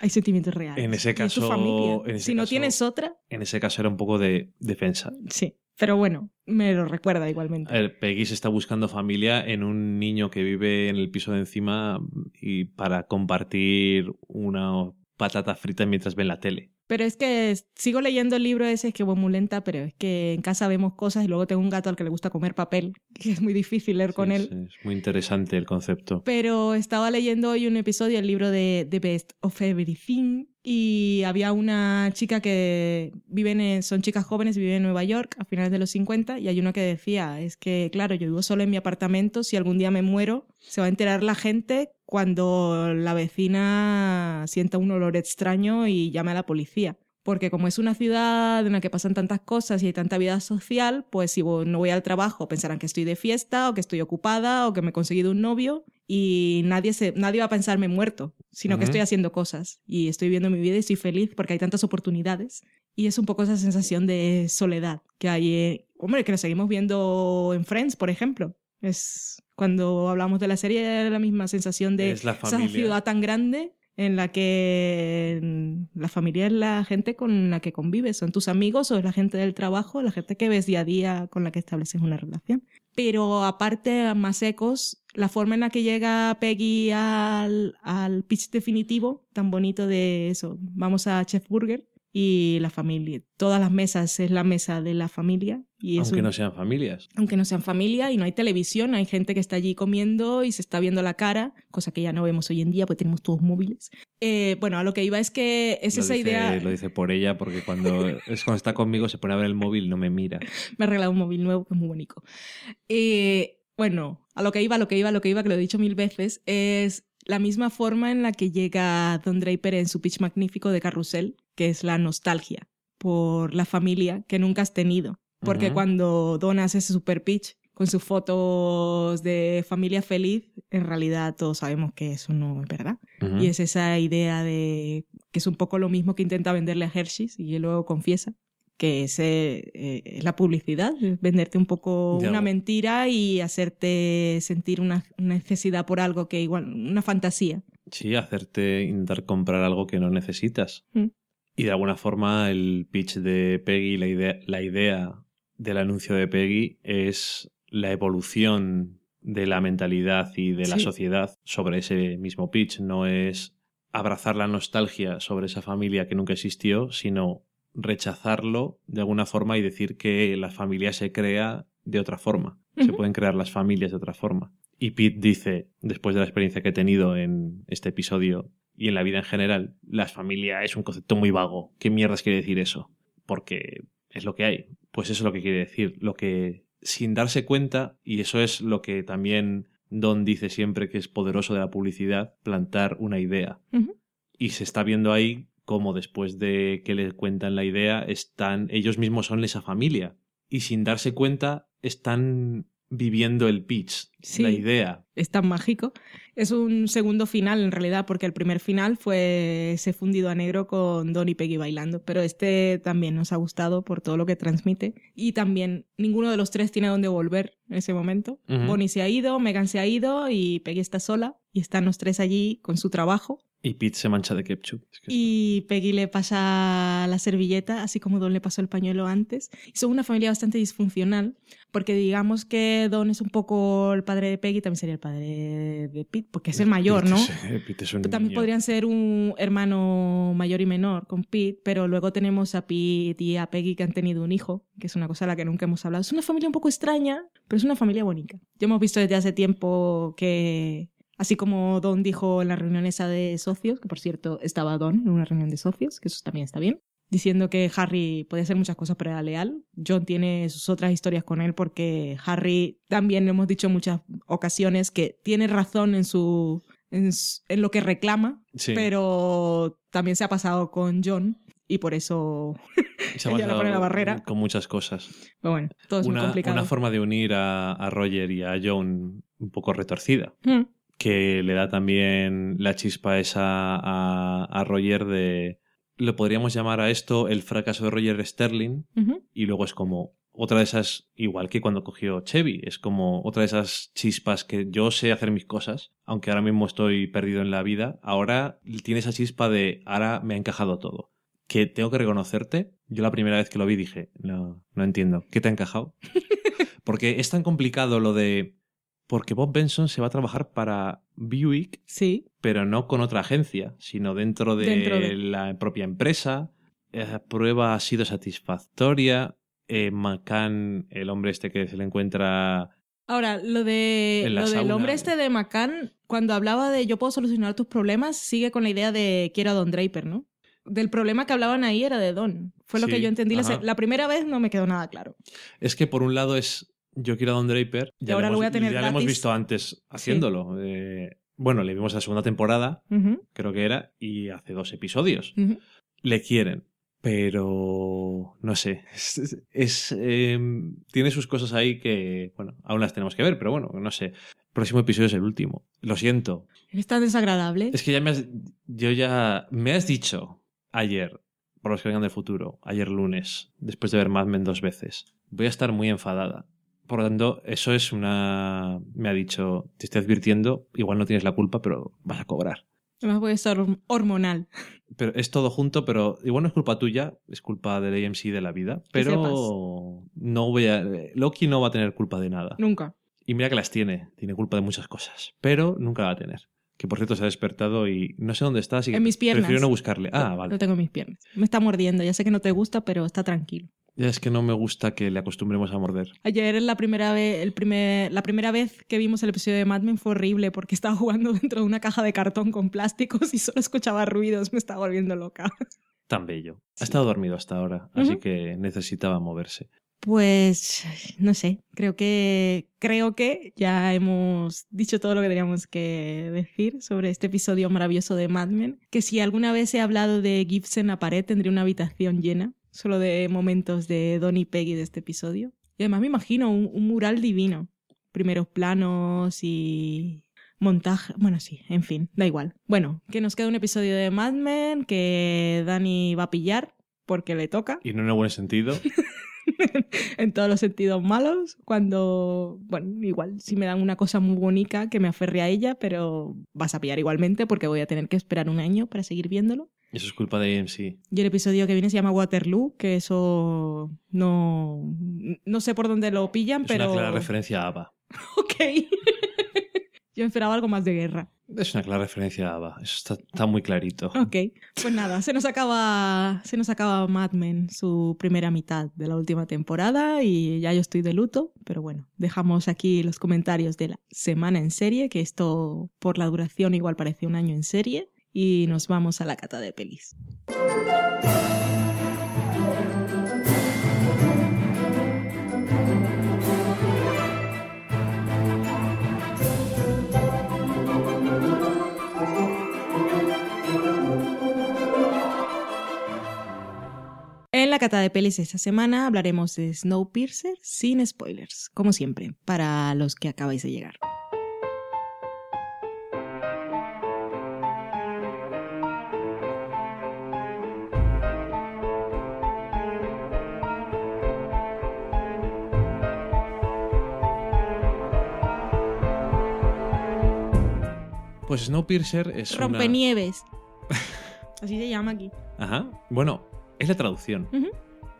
Hay sentimientos reales.
En ese caso-
familia.
en ese
si no tienes otra,
En ese caso era un poco de defensa.
sí. Pero bueno, me lo recuerda igualmente.
A ver, Peggy se está buscando familia en un niño que vive en el piso de encima y para compartir una patata frita mientras ven la tele.
Pero es que sigo leyendo el libro ese, es que voy muy lenta, pero es que en casa vemos cosas y luego tengo un gato al que le gusta comer papel, que es muy difícil leer con él.
sí, es muy interesante el concepto.
Pero estaba leyendo hoy un episodio del libro de The Best of Everything y había una chica que viven en, son chicas jóvenes, viven en Nueva York a finales de los 50 y hay una que decía, es que claro, yo vivo solo en mi apartamento, si algún día me muero, se va a enterar la gente cuando la vecina sienta un olor extraño y llame a la policía. Porque como es una ciudad en la que pasan tantas cosas y hay tanta vida social, pues si no voy al trabajo pensarán que estoy de fiesta o que estoy ocupada o que me he conseguido un novio y nadie, se, nadie va a pensarme muerto, sino que estoy haciendo cosas y estoy viviendo mi vida y estoy feliz porque hay tantas oportunidades. Y es un poco esa sensación de soledad que hay, eh, hombre, que lo seguimos viendo en Friends, por ejemplo. Es cuando hablamos de la serie, la misma sensación de
Es la
esa ciudad tan grande en la que la familia es la gente con la que convives, son tus amigos o es la gente del trabajo, la gente que ves día a día con la que estableces una relación. Pero aparte, más ecos, la forma en la que llega Peggy al, al pitch definitivo, tan bonito de eso, vamos a Chef Burger y la familia, todas las mesas es la mesa de la familia. Y
Aunque
un-
no sean familias.
aunque no sean familia y no hay televisión, hay gente que está allí comiendo y se está viendo la cara, cosa que ya no vemos hoy en día porque tenemos todos móviles. Eh, bueno, a lo que iba es que es
lo
esa
dice,
idea...
Lo dice por ella, porque cuando, es cuando está conmigo se pone a ver el móvil no me mira.
Me ha regalado un móvil nuevo que es muy bonito. Eh, bueno, a lo que iba, a lo que iba, a lo que iba, que lo he dicho mil veces, es la misma forma en la que llega Don Draper en su pitch magnífico de Carrusel, que es la nostalgia por la familia que nunca has tenido. Porque cuando Don hace ese super pitch con sus fotos de familia feliz, en realidad todos sabemos que eso no es verdad.
Ujú.
Y es esa idea de que es un poco lo mismo que intenta venderle a Hershey's y él luego confiesa que es eh, eh, la publicidad, es venderte un poco una mentira y hacerte sentir una una necesidad por algo que igual, una fantasía.
Sí, hacerte intentar comprar algo que no necesitas.
Mm.
Y de alguna forma el pitch de Peggy, la idea, la idea del anuncio de Peggy es la evolución de la mentalidad y de la
Sí.
sociedad sobre ese mismo pitch. No es abrazar la nostalgia sobre esa familia que nunca existió, sino rechazarlo de alguna forma y decir que la familia se crea de otra forma. Se pueden crear las familias de otra forma. Y Pete dice, después de la experiencia que he tenido en este episodio y en la vida en general, la familia es un concepto muy vago. ¿Qué mierdas quiere decir eso? Porque es lo que hay. Pues eso es lo que quiere decir. Lo que, sin darse cuenta, y eso es lo que también Don dice siempre que es poderoso de la publicidad, plantar una idea. Y se está viendo ahí cómo después de que le cuentan la idea, están, ellos mismos son esa familia. Y sin darse cuenta, están viviendo el pitch,
Sí.
la idea.
Es tan mágico. Es un segundo final en realidad, porque el primer final fue ese fundido a negro con Don y Peggy bailando, pero este también nos ha gustado por todo lo que transmite. Y también ninguno de los tres tiene dónde volver en ese momento.
Ujú.
Bonnie se ha ido, Megan se ha ido y Peggy está sola y están los tres allí con su trabajo.
Y Pete se mancha de ketchup. Es que
Y Peggy le pasa la servilleta, así como Don le pasó el pañuelo antes. Y son una familia bastante disfuncional, porque digamos que Don es un poco el padre de Peggy, también sería el padre de Pete, porque es el mayor,
Pete
¿no?
es- Pete es un
También
niño.
podrían ser un hermano mayor y menor con Pete, pero luego tenemos a Pete y a Peggy que han tenido un hijo, que es una cosa de la que nunca hemos hablado. Es una familia un poco extraña, pero es una familia bonita. Ya hemos visto desde hace tiempo que, así como Don dijo en la reunión esa de socios, que por cierto estaba Don en una reunión de socios, que eso también está bien, diciendo que Harry podía hacer muchas cosas pero era leal. John tiene sus otras historias con él porque Harry también hemos dicho en muchas ocasiones que tiene razón en su en, lo que reclama,
Sí,
pero también se ha pasado con John y por eso,
se ha pasado
pone la barrera.
Con muchas cosas.
pero bueno, todo es muy
Una,
complicado.
una forma de unir a, a Roger y a John un poco retorcida.
Mm,
que le da también la chispa esa a, a Roger de... Lo podríamos llamar a esto el fracaso de Roger Sterling y luego es como otra de esas, igual que cuando cogió Chevy, es como otra de esas chispas que yo sé hacer mis cosas, aunque ahora mismo estoy perdido en la vida, ahora tiene esa chispa de ahora me ha encajado todo. Que tengo que reconocerte, yo la primera vez que lo vi dije, no, no entiendo, ¿qué te ha encajado? Porque es tan complicado lo de... Porque Bob Benson se va a trabajar para Buick,
Sí,
pero no con otra agencia, sino dentro de,
Dentro de-
la propia empresa. Eh, La prueba ha sido satisfactoria. Eh, McCann, el hombre este que se le encuentra...
Ahora, lo, de,
En
lo del hombre este de McCann, cuando hablaba de yo puedo solucionar tus problemas, sigue con la idea de quiero a Don Draper, ¿no? Del problema que hablaban ahí era de Don. Fue lo
Sí,
que yo entendí. La, la primera vez no me quedó nada claro.
Es que por un lado es yo quiero a Don Draper. Ya
ahora lo
hemos,
voy a tener
ya lo hemos visto antes haciéndolo. Eh, bueno, le vimos la segunda temporada, creo que era, y hace dos episodios. le quieren. Pero no sé. Es, es- es, eh, tiene sus cosas ahí que, bueno, aún las tenemos que ver, pero bueno, no sé. Próximo episodio es el último. Lo siento.
Es tan desagradable.
Es que ya me has. Yo ya. Me has dicho ayer, por los que vengan del futuro, ayer lunes, después de ver Mad Men dos veces. Voy a estar muy enfadada. Por lo tanto, eso es una. Me ha dicho, te estoy advirtiendo, igual no tienes la culpa, pero vas a cobrar.
Además puede ser horm- hormonal.
Pero es todo junto, pero igual no es culpa tuya, es culpa del AMC de la vida.
Que
Pero no voy a. Loki no va a tener culpa de nada.
Nunca.
Y mira que las tiene, tiene culpa de muchas cosas. Pero nunca la va a tener. Que por cierto se ha despertado y no sé dónde está, así que
En mis piernas.
prefiero no buscarle. Ah, vale.
Lo tengo en mis piernas. Me está mordiendo. Ya sé que no te gusta, pero está tranquilo.
Ya es que no me gusta que le acostumbremos a morder.
Ayer la primera vez, el primer, la primera vez que vimos el episodio de Mad Men fue horrible porque estaba jugando dentro de una caja de cartón con plásticos y solo escuchaba ruidos. Me estaba volviendo loca.
Tan bello. Ha estado dormido hasta ahora, así que necesitaba moverse.
Pues no sé, creo que creo que ya hemos dicho todo lo que teníamos que decir sobre este episodio maravilloso de Mad Men, que si alguna vez he hablado de Gibson en la pared tendría una habitación llena solo de momentos de Don y Peggy de este episodio. Y además me imagino un, un mural divino, primeros planos y montaje, bueno, sí, en fin, da igual. Bueno, que nos queda un episodio de Mad Men que Dani va a pillar porque le toca
Y no en el buen sentido.
en todos los sentidos malos, cuando, bueno, igual, si me dan una cosa muy bonita que me aferre a ella, pero vas a pillar igualmente porque voy a tener que esperar un año para seguir viéndolo.
Eso es culpa de AMC.
Y el episodio que viene se llama Waterloo, que eso no, no sé por dónde lo pillan,
Es
pero...
una clara referencia a ABBA.
Ok. Yo esperaba algo más de guerra.
Es una clara referencia a ABBA. Eso está, está muy clarito.
Ok. Pues nada, se nos acaba, se nos acaba Mad Men, su primera mitad de la última temporada y ya yo estoy de luto, pero bueno, dejamos aquí los comentarios de la semana en serie, que esto por la duración igual parece un año en serie, y nos vamos a la cata de pelis. En la cata de pelis esta semana hablaremos de Snowpiercer sin spoilers, como siempre, para los que acabáis de llegar.
Pues Snowpiercer es una...
Rompenieves. Así se llama aquí.
Ajá. Bueno, es la traducción.
Ujú.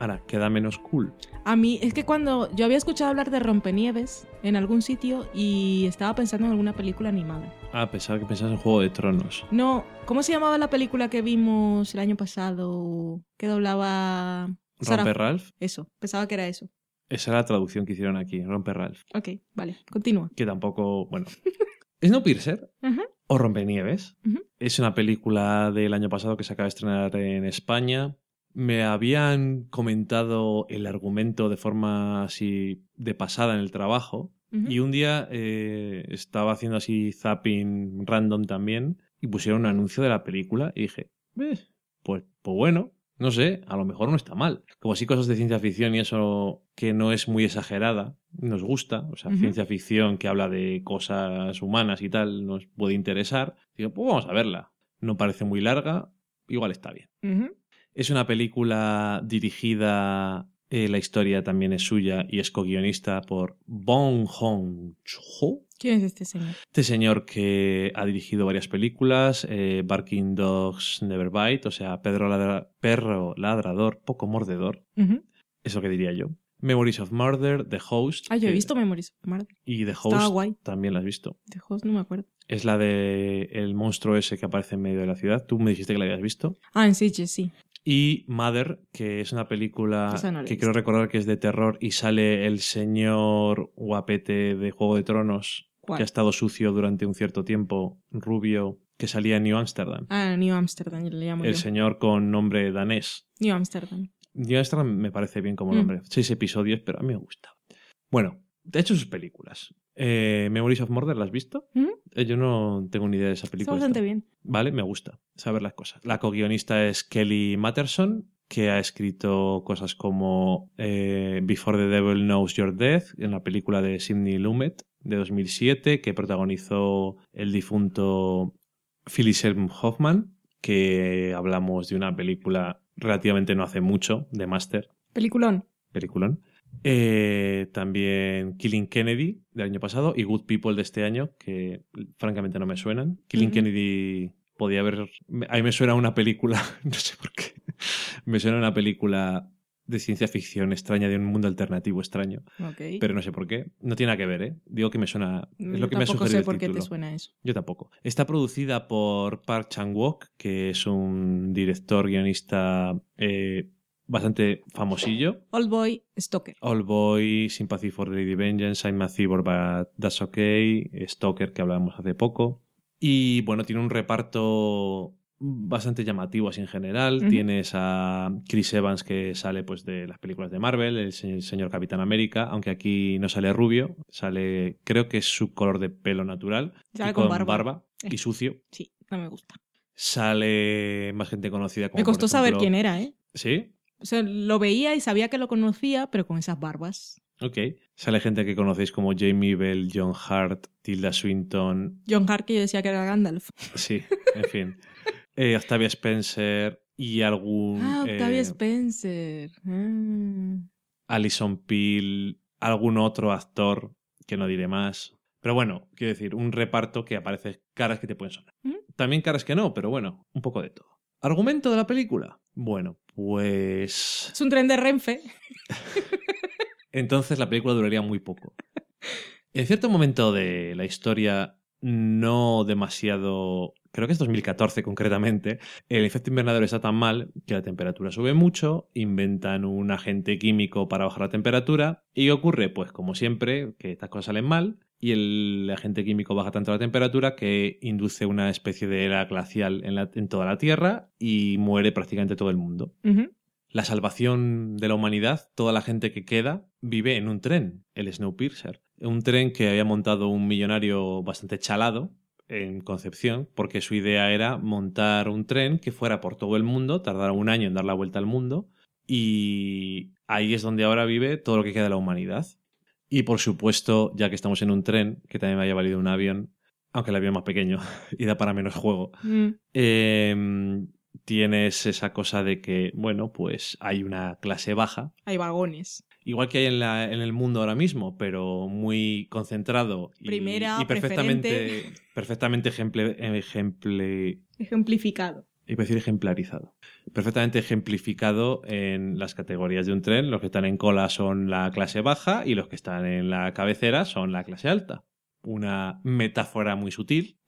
Ahora, queda menos cool.
A mí es que cuando yo había escuchado hablar de Rompenieves en algún sitio y estaba pensando en alguna película animada.
Ah, pensaba que pensabas en Juego de Tronos.
No, ¿cómo se llamaba la película que vimos el año pasado que doblaba Sarah-
Romper Ralph.
Eso, pensaba que era eso.
Esa era la traducción que hicieron aquí, Romper Ralph.
Ok, vale, continúa.
Que tampoco, bueno. Snowpiercer
Ajá.
O Rompenieves es una película del año pasado que se acaba de estrenar en España. Me habían comentado el argumento de forma así de pasada en el trabajo. Y un día eh, estaba haciendo así zapping random también y pusieron un anuncio de la película y dije, "Eh, pues, pues bueno, no sé, a lo mejor no está mal. Como así cosas de ciencia ficción y eso que no es muy exagerada, nos gusta. O sea, ciencia ficción que habla de cosas humanas y tal, nos puede interesar. Digo, pues vamos a verla. No parece muy larga, igual está bien. Es una película dirigida, eh, la historia también es suya y es co-guionista por Bong Joon-ho.
¿Quién es este señor?
Este señor que ha dirigido varias películas, eh, Barking Dogs Never Bite, o sea, Pedro ladra- Perro Ladrador, poco mordedor,
Ujú.
eso que diría yo. Memories of Murder, The Host.
Ah, yo he visto Memories of Murder.
Y The Host
guay.
también la has visto.
De Host no me acuerdo.
Es la de el monstruo ese que aparece en medio de la ciudad. Tú me dijiste que la habías visto.
Ah, en Sitges, sí.
Y Mother, que es una película
no
que quiero recordar que es de terror y sale el señor guapete de Juego de Tronos,
¿Cuál?
que ha estado sucio durante un cierto tiempo, rubio, que salía en New Amsterdam.
Ah, New Amsterdam, le llamo
el
yo.
señor con nombre danés.
New Amsterdam.
New Amsterdam me parece bien como
Mm.
nombre. Seis episodios, pero a mí me gusta. Bueno, de hecho sus películas. Eh, Memories of Murder, ¿la has visto?
Ujú.
Eh, yo no tengo ni idea de esa
Está
película.
bastante
esta.
bien.
Vale, me gusta saber las cosas. La co-guionista es Kelly Matterson, que ha escrito cosas como eh, Before the Devil Knows Your Death, en la película de Sidney Lumet de 2007, que protagonizó el difunto Philip Seymour Hoffman, que hablamos de una película relativamente no hace mucho, de Master,
Peliculón.
peliculón. Eh, también Killing Kennedy del año pasado y Good People de este año, que francamente no me suenan. Killing. Kennedy podía haber... A mí me suena una película, no sé por qué, me suena una película de ciencia ficción extraña, de un mundo alternativo extraño, pero no sé por qué. No tiene nada que ver, ¿eh? Digo que me suena... Es lo que me ha sugerido
sé
el
por qué te suena eso.
Yo tampoco. Está producida por Park Chan-wook, que es un director guionista eh, bastante famosillo.
Old Boy Stalker.
All Boy, Sympathy for the Lady Vengeance, I'm a Cyborg, but that's okay, Stalker, que hablábamos hace poco. Y bueno, tiene un reparto bastante llamativo así en general. Tienes a Chris Evans que sale pues de las películas de Marvel, el se- señor Capitán América, aunque aquí no sale rubio, sale creo que es su color de pelo natural
Sale
y
con barba.
y
Eh.
sucio.
Sí, no me gusta.
Sale más gente conocida como
me costó saber quién era, ¿eh?
¿Sí?
O sea, lo veía y sabía que lo conocía, pero con esas barbas.
Ok. Sale gente que conocéis como Jamie Bell, John Hart, Tilda Swinton.
John Hart, que yo decía que era Gandalf.
Sí, en fin. Eh, Octavia Spencer y algún.
Ah, Octavia
eh,
Spencer. Ah.
Alison Peel, algún otro actor que no diré más. Pero bueno, quiero decir, un reparto que aparece caras que te pueden sonar.
Ujú.
También caras que no, pero bueno, un poco de todo. ¿Argumento de la película? Bueno, pues.
Es un tren de Renfe.
entonces la película duraría muy poco. En cierto momento de la historia, no demasiado, creo que es 2014 concretamente, el efecto invernadero está tan mal que la temperatura sube mucho, inventan un agente químico para bajar la temperatura y ocurre, pues como siempre, que estas cosas salen mal y el agente químico baja tanto la temperatura que induce una especie de era glacial en, la- en toda la Tierra y muere prácticamente todo el mundo la salvación de la humanidad, toda la gente que queda vive en un tren, el Snowpiercer. Un tren que había montado un millonario bastante chalado en Concepción, porque su idea era montar un tren que fuera por todo el mundo, tardara un año en dar la vuelta al mundo, y ahí es donde ahora vive todo lo que queda de la humanidad. Y por supuesto, ya que estamos en un tren, que también me haya valido un avión, aunque el avión es más pequeño y da para menos juego,
Mm.
eh, tienes esa cosa de que, bueno, pues hay una clase baja,
Hay vagones.
Igual que hay en, la- en el mundo ahora mismo, pero muy concentrado y,
Primera,
y perfectamente, ejemple, ejemple-
Ejemplificado.
a decir ejemplarizado. Perfectamente ejemplificado en las categorías de un tren. Los que están en cola son la clase baja y los que están en la cabecera son la clase alta. Una metáfora muy sutil,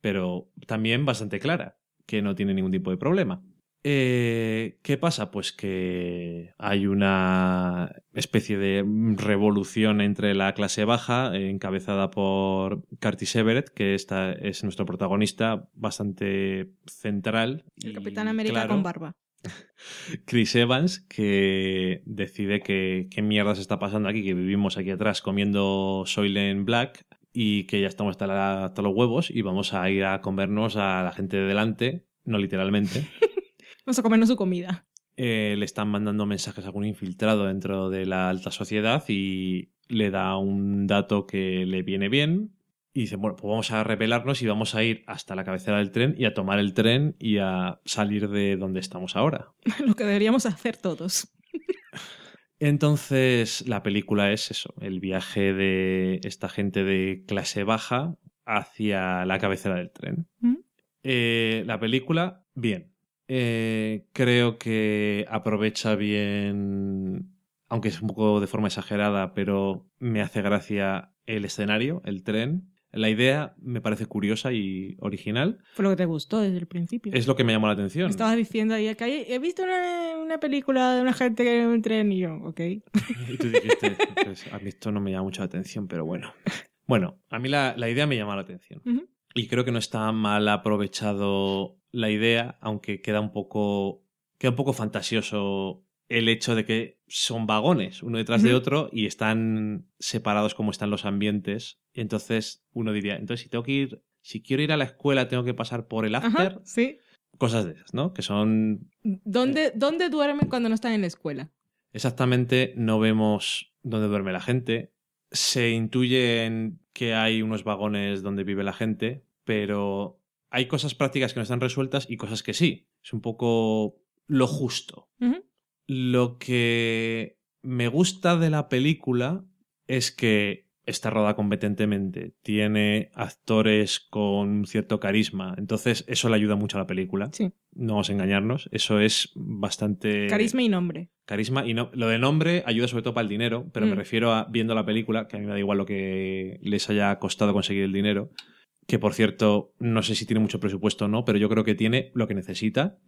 pero también bastante clara, que no tiene ningún tipo de problema. Eh, ¿Qué pasa? Pues que hay una especie de revolución entre la clase baja, eh, encabezada por Curtis Everett, que esta es nuestro protagonista bastante central.
El
y
Capitán América
claro,
con barba.
Chris Evans, que decide que qué mierda se está pasando aquí, que vivimos aquí atrás comiendo Soylent Black y que ya estamos hasta, la- hasta los huevos y vamos a ir a comernos a la gente de delante, no literalmente.
Vamos a comernos su comida.
Eh, le están mandando mensajes a algún infiltrado dentro de la alta sociedad y le da un dato que le viene bien. Y dice, bueno, pues vamos a rebelarnos y vamos a ir hasta la cabecera del tren y a tomar el tren y a salir de donde estamos ahora.
Lo que deberíamos hacer todos.
Entonces, la película es eso, el viaje de esta gente de clase baja hacia la cabecera del tren.
¿Mm?
Eh, la película, bien. Eh, creo que aprovecha bien, aunque es un poco de forma exagerada, pero me hace gracia el escenario, el tren. La idea me parece curiosa y original.
Fue lo que te gustó desde el principio.
Es lo que me llamó la atención.
Estabas diciendo ahí que he visto una, una película de una gente que en un tren y yo, ok.
Y tú dijiste, pues, a mí esto no me llama mucho la atención, pero bueno. Bueno, a mí la, la idea me llama la atención. Y creo que no está mal aprovechado la idea, aunque queda un poco, queda un poco fantasioso el hecho de que son vagones uno detrás de otro y están separados como están los ambientes. Entonces uno diría, entonces si tengo que ir, si quiero ir a la escuela tengo que pasar por el after,
Ajá, sí.
cosas de esas, ¿no? Que son
¿Dónde, ¿Dónde duermen cuando no están en la escuela?
Exactamente, no vemos dónde duerme la gente. Se intuye en que hay unos vagones donde vive la gente, pero hay cosas prácticas que no están resueltas y cosas que sí. Es un poco lo justo. Lo que me gusta de la película es que está rodada competentemente, tiene actores con cierto carisma, entonces eso le ayuda mucho a la película.
Sí.
No vamos a engañarnos, eso es bastante
Carisma y nombre.
carisma y no, lo de nombre ayuda sobre todo para el dinero, pero me
Mm.
refiero a viendo la película, que a mí me da igual lo que les haya costado conseguir el dinero, que por cierto, no sé si tiene mucho presupuesto o no, pero yo creo que tiene lo que necesita.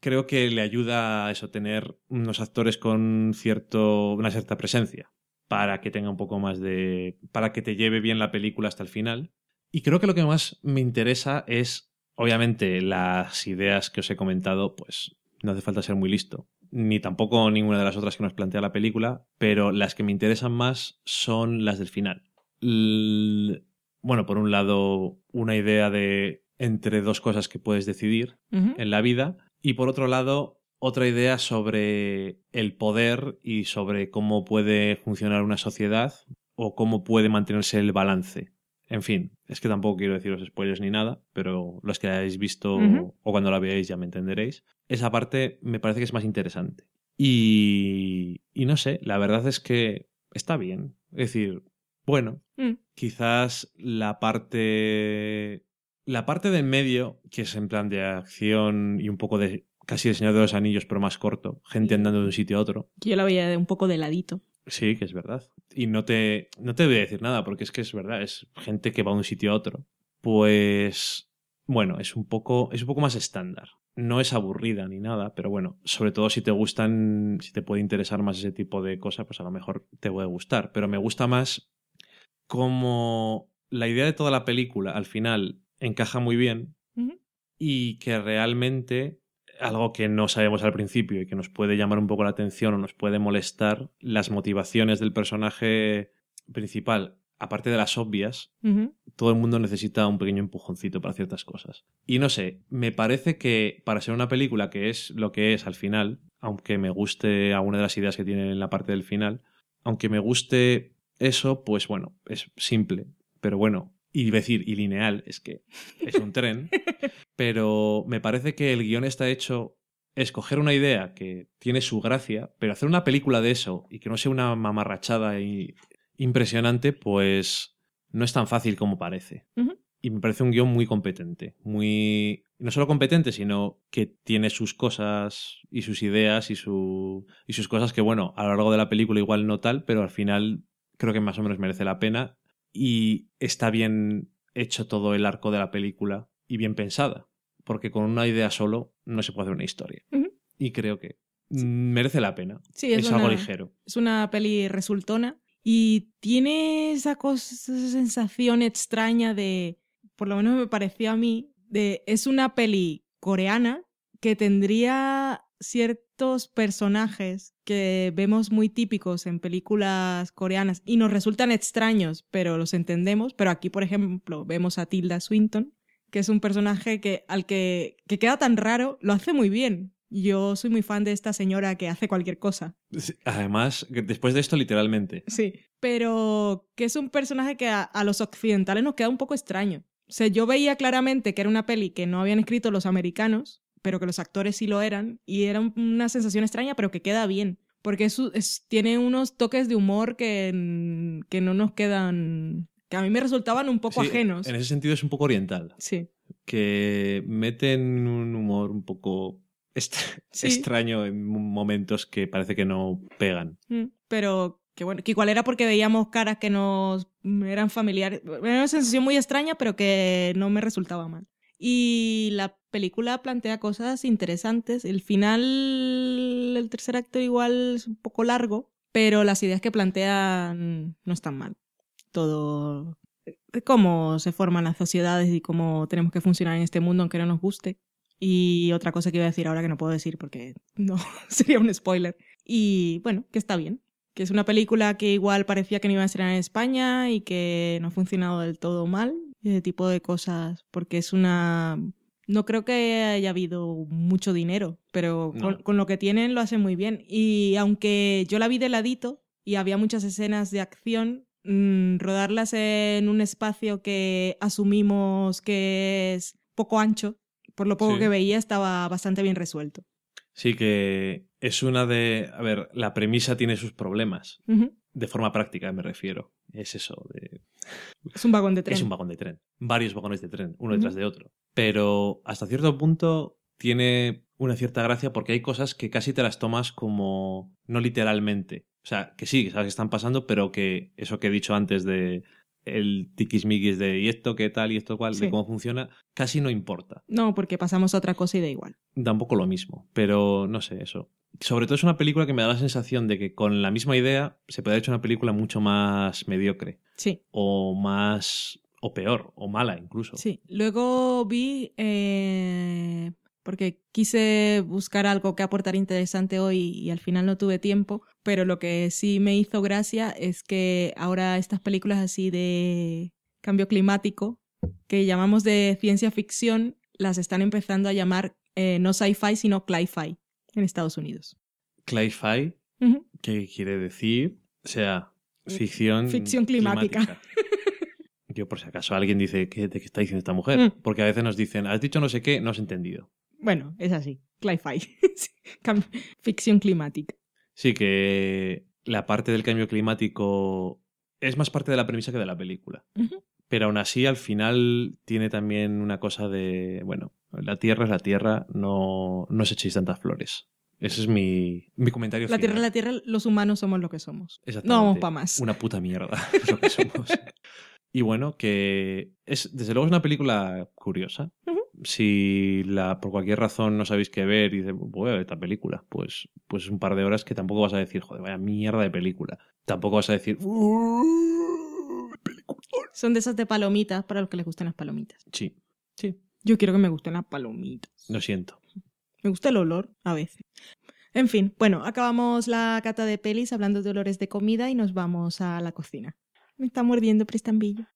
Creo que le ayuda a eso tener unos actores con cierto una cierta presencia para que tenga un poco más de para que te lleve bien la película hasta el final. Y creo que lo que más me interesa es obviamente las ideas que os he comentado, pues no hace falta ser muy listo, ni tampoco ninguna de las otras que nos plantea la película, pero las que me interesan más son las del final. L- bueno, por un lado, una idea de entre dos cosas que puedes decidir en la vida, y por otro lado, otra idea sobre el poder y sobre cómo puede funcionar una sociedad o cómo puede mantenerse el balance. En fin, es que tampoco quiero deciros spoilers ni nada, pero los que hayáis visto o cuando la veáis ya me entenderéis. Esa parte me parece que es más interesante. Y, y no sé, la verdad es que está bien. Es decir, bueno,
Mm.
quizás la parte la parte del medio que es en plan de acción y un poco de casi el Señor de los Anillos pero más corto gente andando de un sitio a otro.
Yo la veía de un poco de ladito.
sí que es verdad. Y no te no te voy a decir nada porque es que es verdad es gente que va de un sitio a otro. Pues bueno es un poco es un poco más estándar. No es aburrida ni nada pero bueno sobre todo si te gustan si te puede interesar más ese tipo de cosas pues a lo mejor te puede gustar. Pero me gusta más como la idea de toda la película al final encaja muy bien y que realmente algo que no sabemos al principio y que nos puede llamar un poco la atención o nos puede molestar, las motivaciones del personaje principal, aparte de las obvias, todo el mundo necesita un pequeño empujoncito para ciertas cosas. Y no sé, me parece que para ser una película que es lo que es al final, aunque me guste alguna de las ideas que tiene en la parte del final, aunque me guste eso, pues bueno, es simple, pero bueno, y decir, y lineal, es que es un tren, pero me parece que el guion está hecho escoger una idea que tiene su gracia, pero hacer una película de eso y que no sea una mamarrachada y impresionante, pues no es tan fácil como parece. Y me parece un guion muy competente, muy no solo competente, sino que tiene sus cosas y sus ideas y su y sus cosas que bueno, a lo largo de la película igual no tal, pero al final creo que más o menos merece la pena y está bien hecho todo el arco de la película y bien pensada, porque con una idea solo no se puede hacer una historia. Y creo que merece la pena.
Sí, es,
es algo ligero.
Es una peli resultona y tiene esa, cosa, esa sensación extraña de, por lo menos me pareció a mí, de es una peli coreana que tendría personajes que vemos muy típicos en películas coreanas y nos resultan extraños, pero los entendemos. Pero aquí, por ejemplo, vemos a Tilda Swinton, que es un personaje que al que, que queda tan raro, lo hace muy bien. Yo soy muy fan de esta señora que hace cualquier cosa.
Además, después de esto, literalmente.
Sí. Pero que es un personaje que a, a los occidentales nos queda un poco extraño. O sea, yo veía claramente que era una peli que no habían escrito los americanos, pero que los actores sí lo eran, y era un- una sensación extraña, pero que queda bien. Porque es, es- tiene unos toques de humor que, que no nos quedan. que a mí me resultaban un poco
Sí,
ajenos.
En ese sentido es un poco oriental.
Sí.
Que meten un humor un poco
Sí.
extraño en momentos que parece que no pegan.
Mm, Pero que bueno, que igual era porque veíamos caras que nos mm, eran familiares. Era una sensación muy extraña, pero que no me resultaba mal. Y la película plantea cosas interesantes. El final, el tercer acto igual es un poco largo, pero las ideas que plantean no están mal. Todo cómo se forman las sociedades y cómo tenemos que funcionar en este mundo aunque no nos guste. Y otra cosa que iba a decir ahora que no puedo decir porque no sería un spoiler. Y bueno, que está bien. Que es una película que igual parecía que no iba a estrenar en España y que no ha funcionado del todo mal. Ese tipo de cosas. Porque es una. No creo que haya habido mucho dinero, pero
No.
con, con lo que tienen lo hacen muy bien. Y aunque yo la vi de ladito y había muchas escenas de acción, mm, rodarlas en un espacio que asumimos que es poco ancho, por lo poco
Sí.
que veía, estaba bastante bien resuelto.
Sí que es una de... A ver, la premisa tiene sus problemas. De forma práctica me refiero. Es eso, de...
Es un vagón de tren.
Es un vagón de tren. Varios vagones de tren, uno detrás de otro. Pero hasta cierto punto tiene una cierta gracia porque hay cosas que casi te las tomas como no literalmente. O sea, que sí, sabes que están pasando, pero que eso que he dicho antes de el tiquismiquis de y esto qué tal y esto cual,
Sí.
de cómo funciona, casi no importa.
No, porque pasamos a otra cosa y da igual.
Da un poco lo mismo, pero no sé, eso. Sobre todo es una película que me da la sensación de que con la misma idea se puede haber hecho una película mucho más mediocre
Sí,
o más o peor o mala incluso.
sí. Luego vi, eh, porque quise buscar algo que aportar interesante hoy y al final no tuve tiempo, pero lo que sí me hizo gracia es que ahora estas películas así de cambio climático, que llamamos de ciencia ficción, las están empezando a llamar eh, no sci-fi, sino cli-fi en Estados Unidos.
Cli-fi. ¿qué quiere decir? O sea, ficción,
Ficción climática.
Yo, por si acaso alguien dice, ¿qué, ¿de qué está diciendo esta mujer?
Mm.
Porque a veces nos dicen, has dicho no sé qué, no has entendido.
Bueno, es así, cli-fi, ficción climática.
Sí, que la parte del cambio climático es más parte de la premisa que de la película. Pero aún así, al final, tiene también una cosa de, bueno, la Tierra es la Tierra, no, no os echéis tantas flores. Ese es mi, mi comentario
La Tierra es la Tierra, los humanos somos lo que somos.
Exactamente.
No vamos para más.
Una puta mierda es lo que somos. y bueno, que es desde luego es una película curiosa. Si la, por cualquier razón no sabéis qué ver y dices, voy a ver esta película, pues, pues un par de horas que tampoco vas a decir, joder, vaya mierda de película. Tampoco vas a decir, "Uh, película".
Son de esas de palomitas para los que les gustan las palomitas.
Sí, sí,
Yo quiero que me gusten las palomitas.
lo siento.
Me gusta el olor a veces. En fin, bueno, acabamos la cata de pelis hablando de olores de comida y nos vamos a la cocina. Me está mordiendo prestambillo.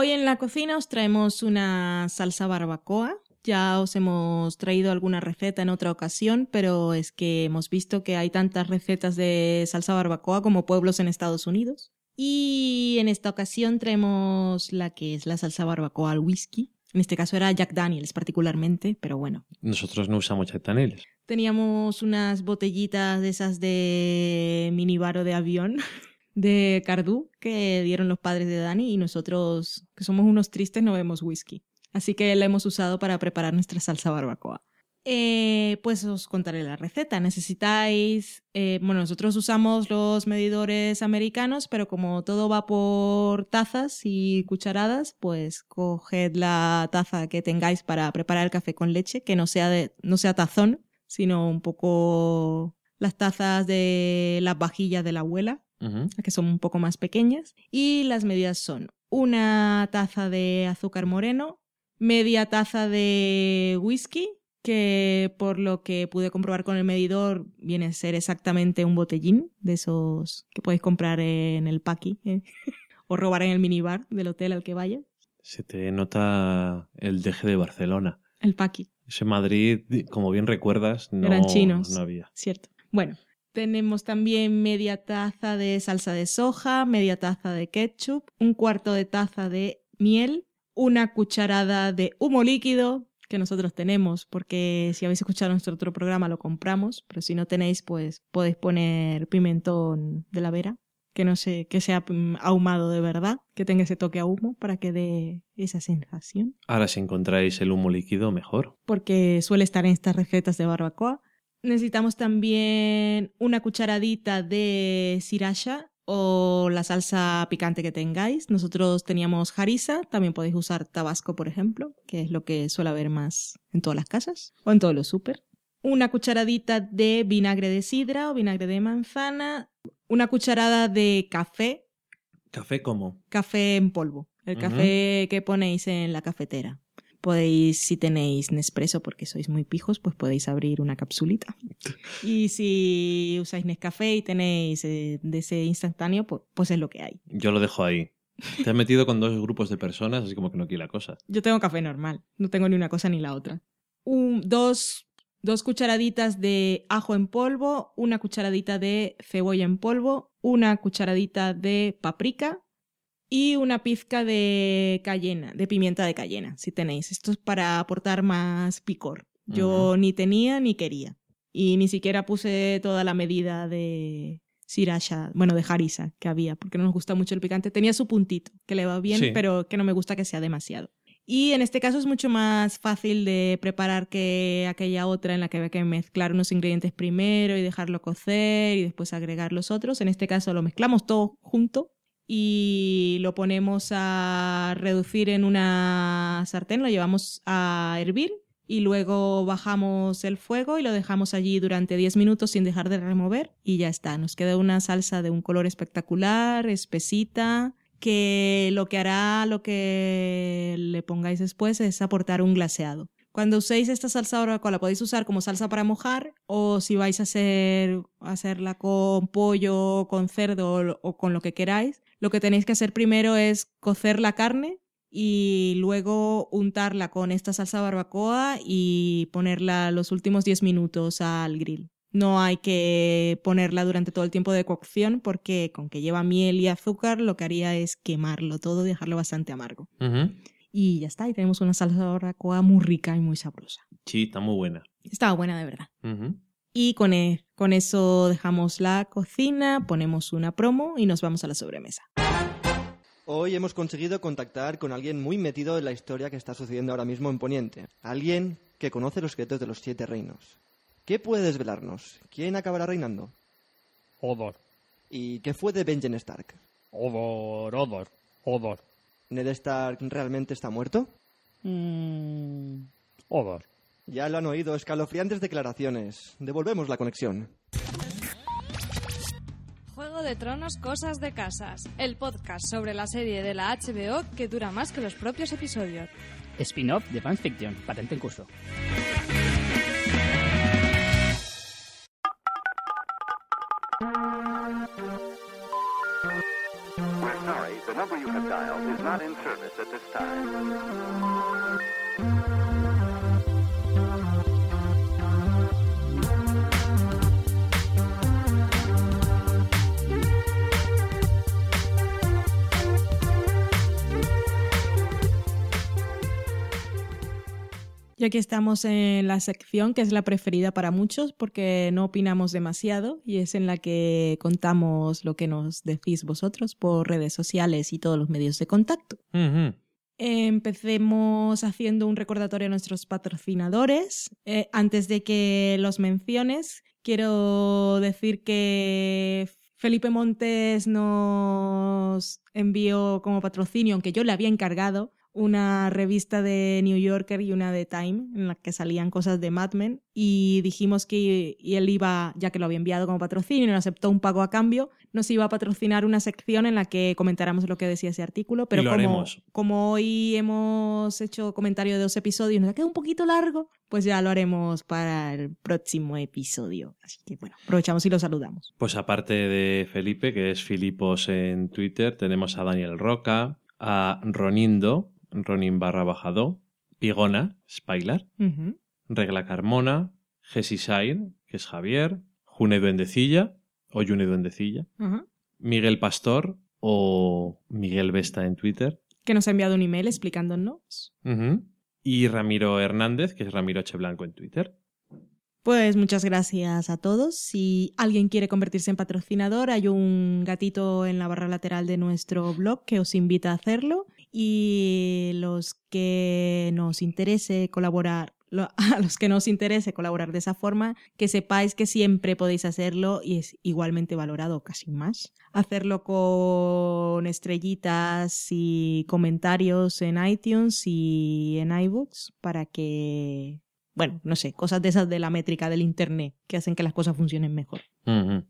Hoy en la cocina os traemos una salsa barbacoa. Ya os hemos traído alguna receta en otra ocasión, pero es que hemos visto que hay tantas recetas de salsa barbacoa como pueblos en Estados Unidos. Y en esta ocasión traemos la que es la salsa barbacoa al whisky. En este caso era Jack Daniels particularmente, pero bueno,
Nosotros no usamos Jack Daniels.
Teníamos unas botellitas de esas de minibaro de avión de Cardú que dieron los padres de Dani y nosotros, que somos unos tristes, no bebemos whisky. Así que la hemos usado para preparar nuestra salsa barbacoa. Eh, pues os contaré la receta. Necesitáis, eh, bueno, nosotros usamos los medidores americanos, pero como todo va por tazas y cucharadas, pues coged la taza que tengáis para preparar el café con leche, que no sea, de, no sea tazón, sino un poco las tazas de las vajillas de la abuela, Que son un poco más pequeñas. Y las medidas son una taza de azúcar moreno, media taza de whisky, que por lo que pude comprobar con el medidor viene a ser exactamente un botellín de esos que podéis comprar en el paqui eh, o robar en el minibar del hotel al que vayas.
Se te nota el deje de Barcelona.
El paqui,
Ese Madrid, como bien recuerdas, no,
Eran chinos.
no había.
cierto. Bueno, tenemos también media taza de salsa de soja, media taza de ketchup, un cuarto de taza de miel, una cucharada de humo líquido que nosotros tenemos, porque si habéis escuchado nuestro otro programa lo compramos, pero si no tenéis, pues podéis poner pimentón de la vera, que no sé, que sea mm, ahumado de verdad, que tenga ese toque a humo para que dé esa sensación
Ahora, si encontráis el humo líquido, mejor.
porque suele estar en estas recetas de barbacoa. Necesitamos también una cucharadita de sriracha o la salsa picante que tengáis. Nosotros teníamos harissa, también podéis usar tabasco, por ejemplo, que es lo que suele haber más en todas las casas o en todos los súper. Una cucharadita de vinagre de sidra o vinagre de manzana, una cucharada de café,
¿Café cómo?
café en polvo, el café que ponéis en la cafetera. Podéis, si tenéis Nespresso porque sois muy pijos, pues podéis abrir una capsulita. Y si usáis Nescafé y tenéis eh, de ese instantáneo, pues, pues es lo que hay.
Yo lo dejo ahí. Te has metido con dos grupos de personas, así como que no quiere la cosa.
Yo tengo café normal, no tengo ni una cosa ni la otra. Un- dos, dos cucharaditas de ajo en polvo, una cucharadita de cebolla en polvo, una cucharadita de paprika y una pizca de cayena, de pimienta de cayena, si tenéis. Esto es para aportar más picor. Yo ni tenía ni quería. Y ni siquiera puse toda la medida de sriracha, bueno, de harissa que había, porque no nos gusta mucho el picante. Tenía su puntito, que le va bien,
Sí.
pero que no me gusta que sea demasiado. Y en este caso es mucho más fácil de preparar que aquella otra en la que había que mezclar unos ingredientes primero y dejarlo cocer y después agregar los otros. En este caso lo mezclamos todo junto y lo ponemos a reducir en una sartén, lo llevamos a hervir y luego bajamos el fuego y lo dejamos allí durante 10 minutos sin dejar de remover y ya está. Nos queda una salsa de un color espectacular, espesita, que lo que hará, lo que le pongáis después es aportar un glaseado. Cuando uséis esta salsa barbacoa la podéis usar como salsa para mojar o si vais a hacer, hacerla con pollo, con cerdo o con lo que queráis, lo que tenéis que hacer primero es cocer la carne y luego untarla con esta salsa barbacoa y ponerla los últimos 10 minutos al grill. No hay que ponerla durante todo el tiempo de cocción porque con que lleva miel y azúcar lo que haría es quemarlo todo y dejarlo bastante amargo. Y ya está, y tenemos una salsa barbacoa muy rica y muy sabrosa.
Sí, está muy buena.
Estaba buena de verdad. Y con, e- con eso dejamos la cocina, ponemos una promo y nos vamos a la sobremesa.
Hoy hemos conseguido contactar con alguien muy metido en la historia que está sucediendo ahora mismo en Poniente. Alguien que conoce los secretos de los siete reinos. ¿Qué puede desvelarnos? ¿Quién acabará reinando?
Odor,
¿Y qué fue de Benjen Stark?
odor, odor, odor.
¿Ned Stark realmente está muerto?
Mm, odor.
Ya lo han oído, escalofriantes declaraciones. Devolvemos la conexión.
Juego de Tronos Cosas de Casas, el podcast sobre la serie de la HBO que dura más que los propios episodios.
Spin-off de fanfiction, patente en curso.
We're sorry, the number you have dialed is not in service at this time.
Y aquí estamos en la sección que es la preferida para muchos porque no opinamos demasiado y es en la que contamos lo que nos decís vosotros por redes sociales y todos los medios de contacto. Empecemos haciendo un recordatorio a nuestros patrocinadores. Eh, antes de que los menciones, quiero decir que Felipe Montes nos envió como patrocinio, aunque yo le había encargado, una revista de New Yorker y una de Time en la que salían cosas de Mad Men y dijimos que y él iba, ya que lo había enviado como patrocinio y nos aceptó un pago a cambio, nos iba a patrocinar una sección en la que comentáramos lo que decía ese artículo, pero como,
haremos.
como hoy hemos hecho comentario de dos episodios y nos ha quedado un poquito largo, pues ya lo haremos para el próximo episodio. Así que bueno, aprovechamos y lo saludamos.
Pues aparte de Felipe, que es Filipos en Twitter, tenemos a Daniel Roca, a Ronindo, Ronin barra bajado, Pigona, Spailar,
Ujú.
Regla Carmona, Jesse Sain, que es Javier, June Duendecilla, o June Duendecilla. Miguel Pastor o Miguel Vesta en Twitter,
Que nos ha enviado un email explicándonos.
Y Ramiro Hernández, que es Ramiro H. Blanco en Twitter.
Pues muchas gracias a todos. Si alguien quiere convertirse en patrocinador, hay un gatito en la barra lateral de nuestro blog que os invita a hacerlo. Y los que nos interese colaborar, a los que nos interese colaborar de esa forma, que sepáis que siempre podéis hacerlo y es igualmente valorado, casi más. Hacerlo con estrellitas y comentarios en iTunes y en iBooks para que bueno, no sé, cosas de esas de la métrica del Internet que hacen que las cosas funcionen mejor.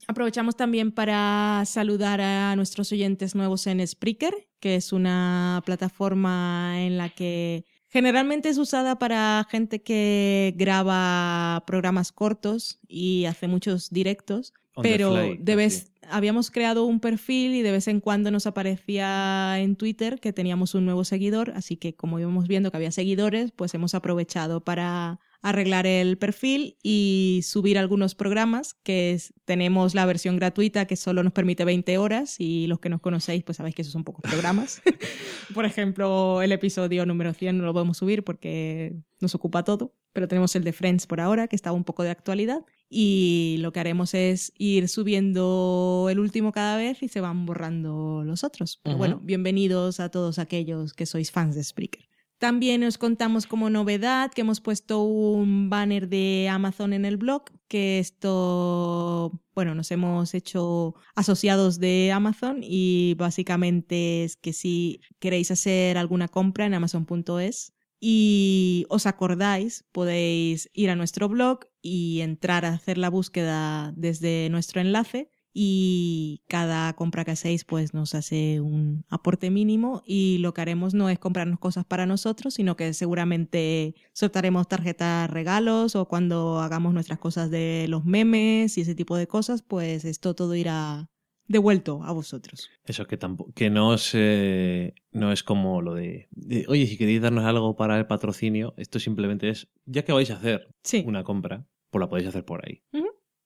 Aprovechamos también para saludar a nuestros oyentes nuevos en Spreaker, que es una plataforma en la que generalmente es usada para gente que graba programas cortos y hace muchos directos, pero
fly,
de vez, habíamos creado un perfil y de vez en cuando nos aparecía en Twitter que teníamos un nuevo seguidor, así que como íbamos viendo que había seguidores, pues hemos aprovechado para arreglar el perfil y subir algunos programas que es- tenemos la versión gratuita que solo nos permite 20 horas y los que nos conocéis pues sabéis que esos son pocos programas. Por ejemplo, el episodio número 100 no lo podemos subir porque nos ocupa todo, pero tenemos el de Friends por ahora que está un poco de actualidad y lo que haremos es ir subiendo el último cada vez y se van borrando los otros. Pero bueno, bienvenidos a todos aquellos que sois fans de Spreaker. También os contamos como novedad que hemos puesto un banner de Amazon en el blog, que esto, bueno, nos hemos hecho asociados de Amazon y básicamente es que si queréis hacer alguna compra en amazon.es y os acordáis, podéis ir a nuestro blog y entrar a hacer la búsqueda desde nuestro enlace y cada compra que hacéis pues nos hace un aporte mínimo y lo que haremos no es comprarnos cosas para nosotros, sino que seguramente soltaremos tarjetas regalos o cuando hagamos nuestras cosas de los memes y ese tipo de cosas, pues esto todo irá devuelto a vosotros.
Eso que tampoco, que no es, eh, no es como lo de, de, oye, si queréis darnos algo para el patrocinio, esto simplemente es, ya que vais a hacer
Sí,
una compra, pues la podéis hacer por ahí,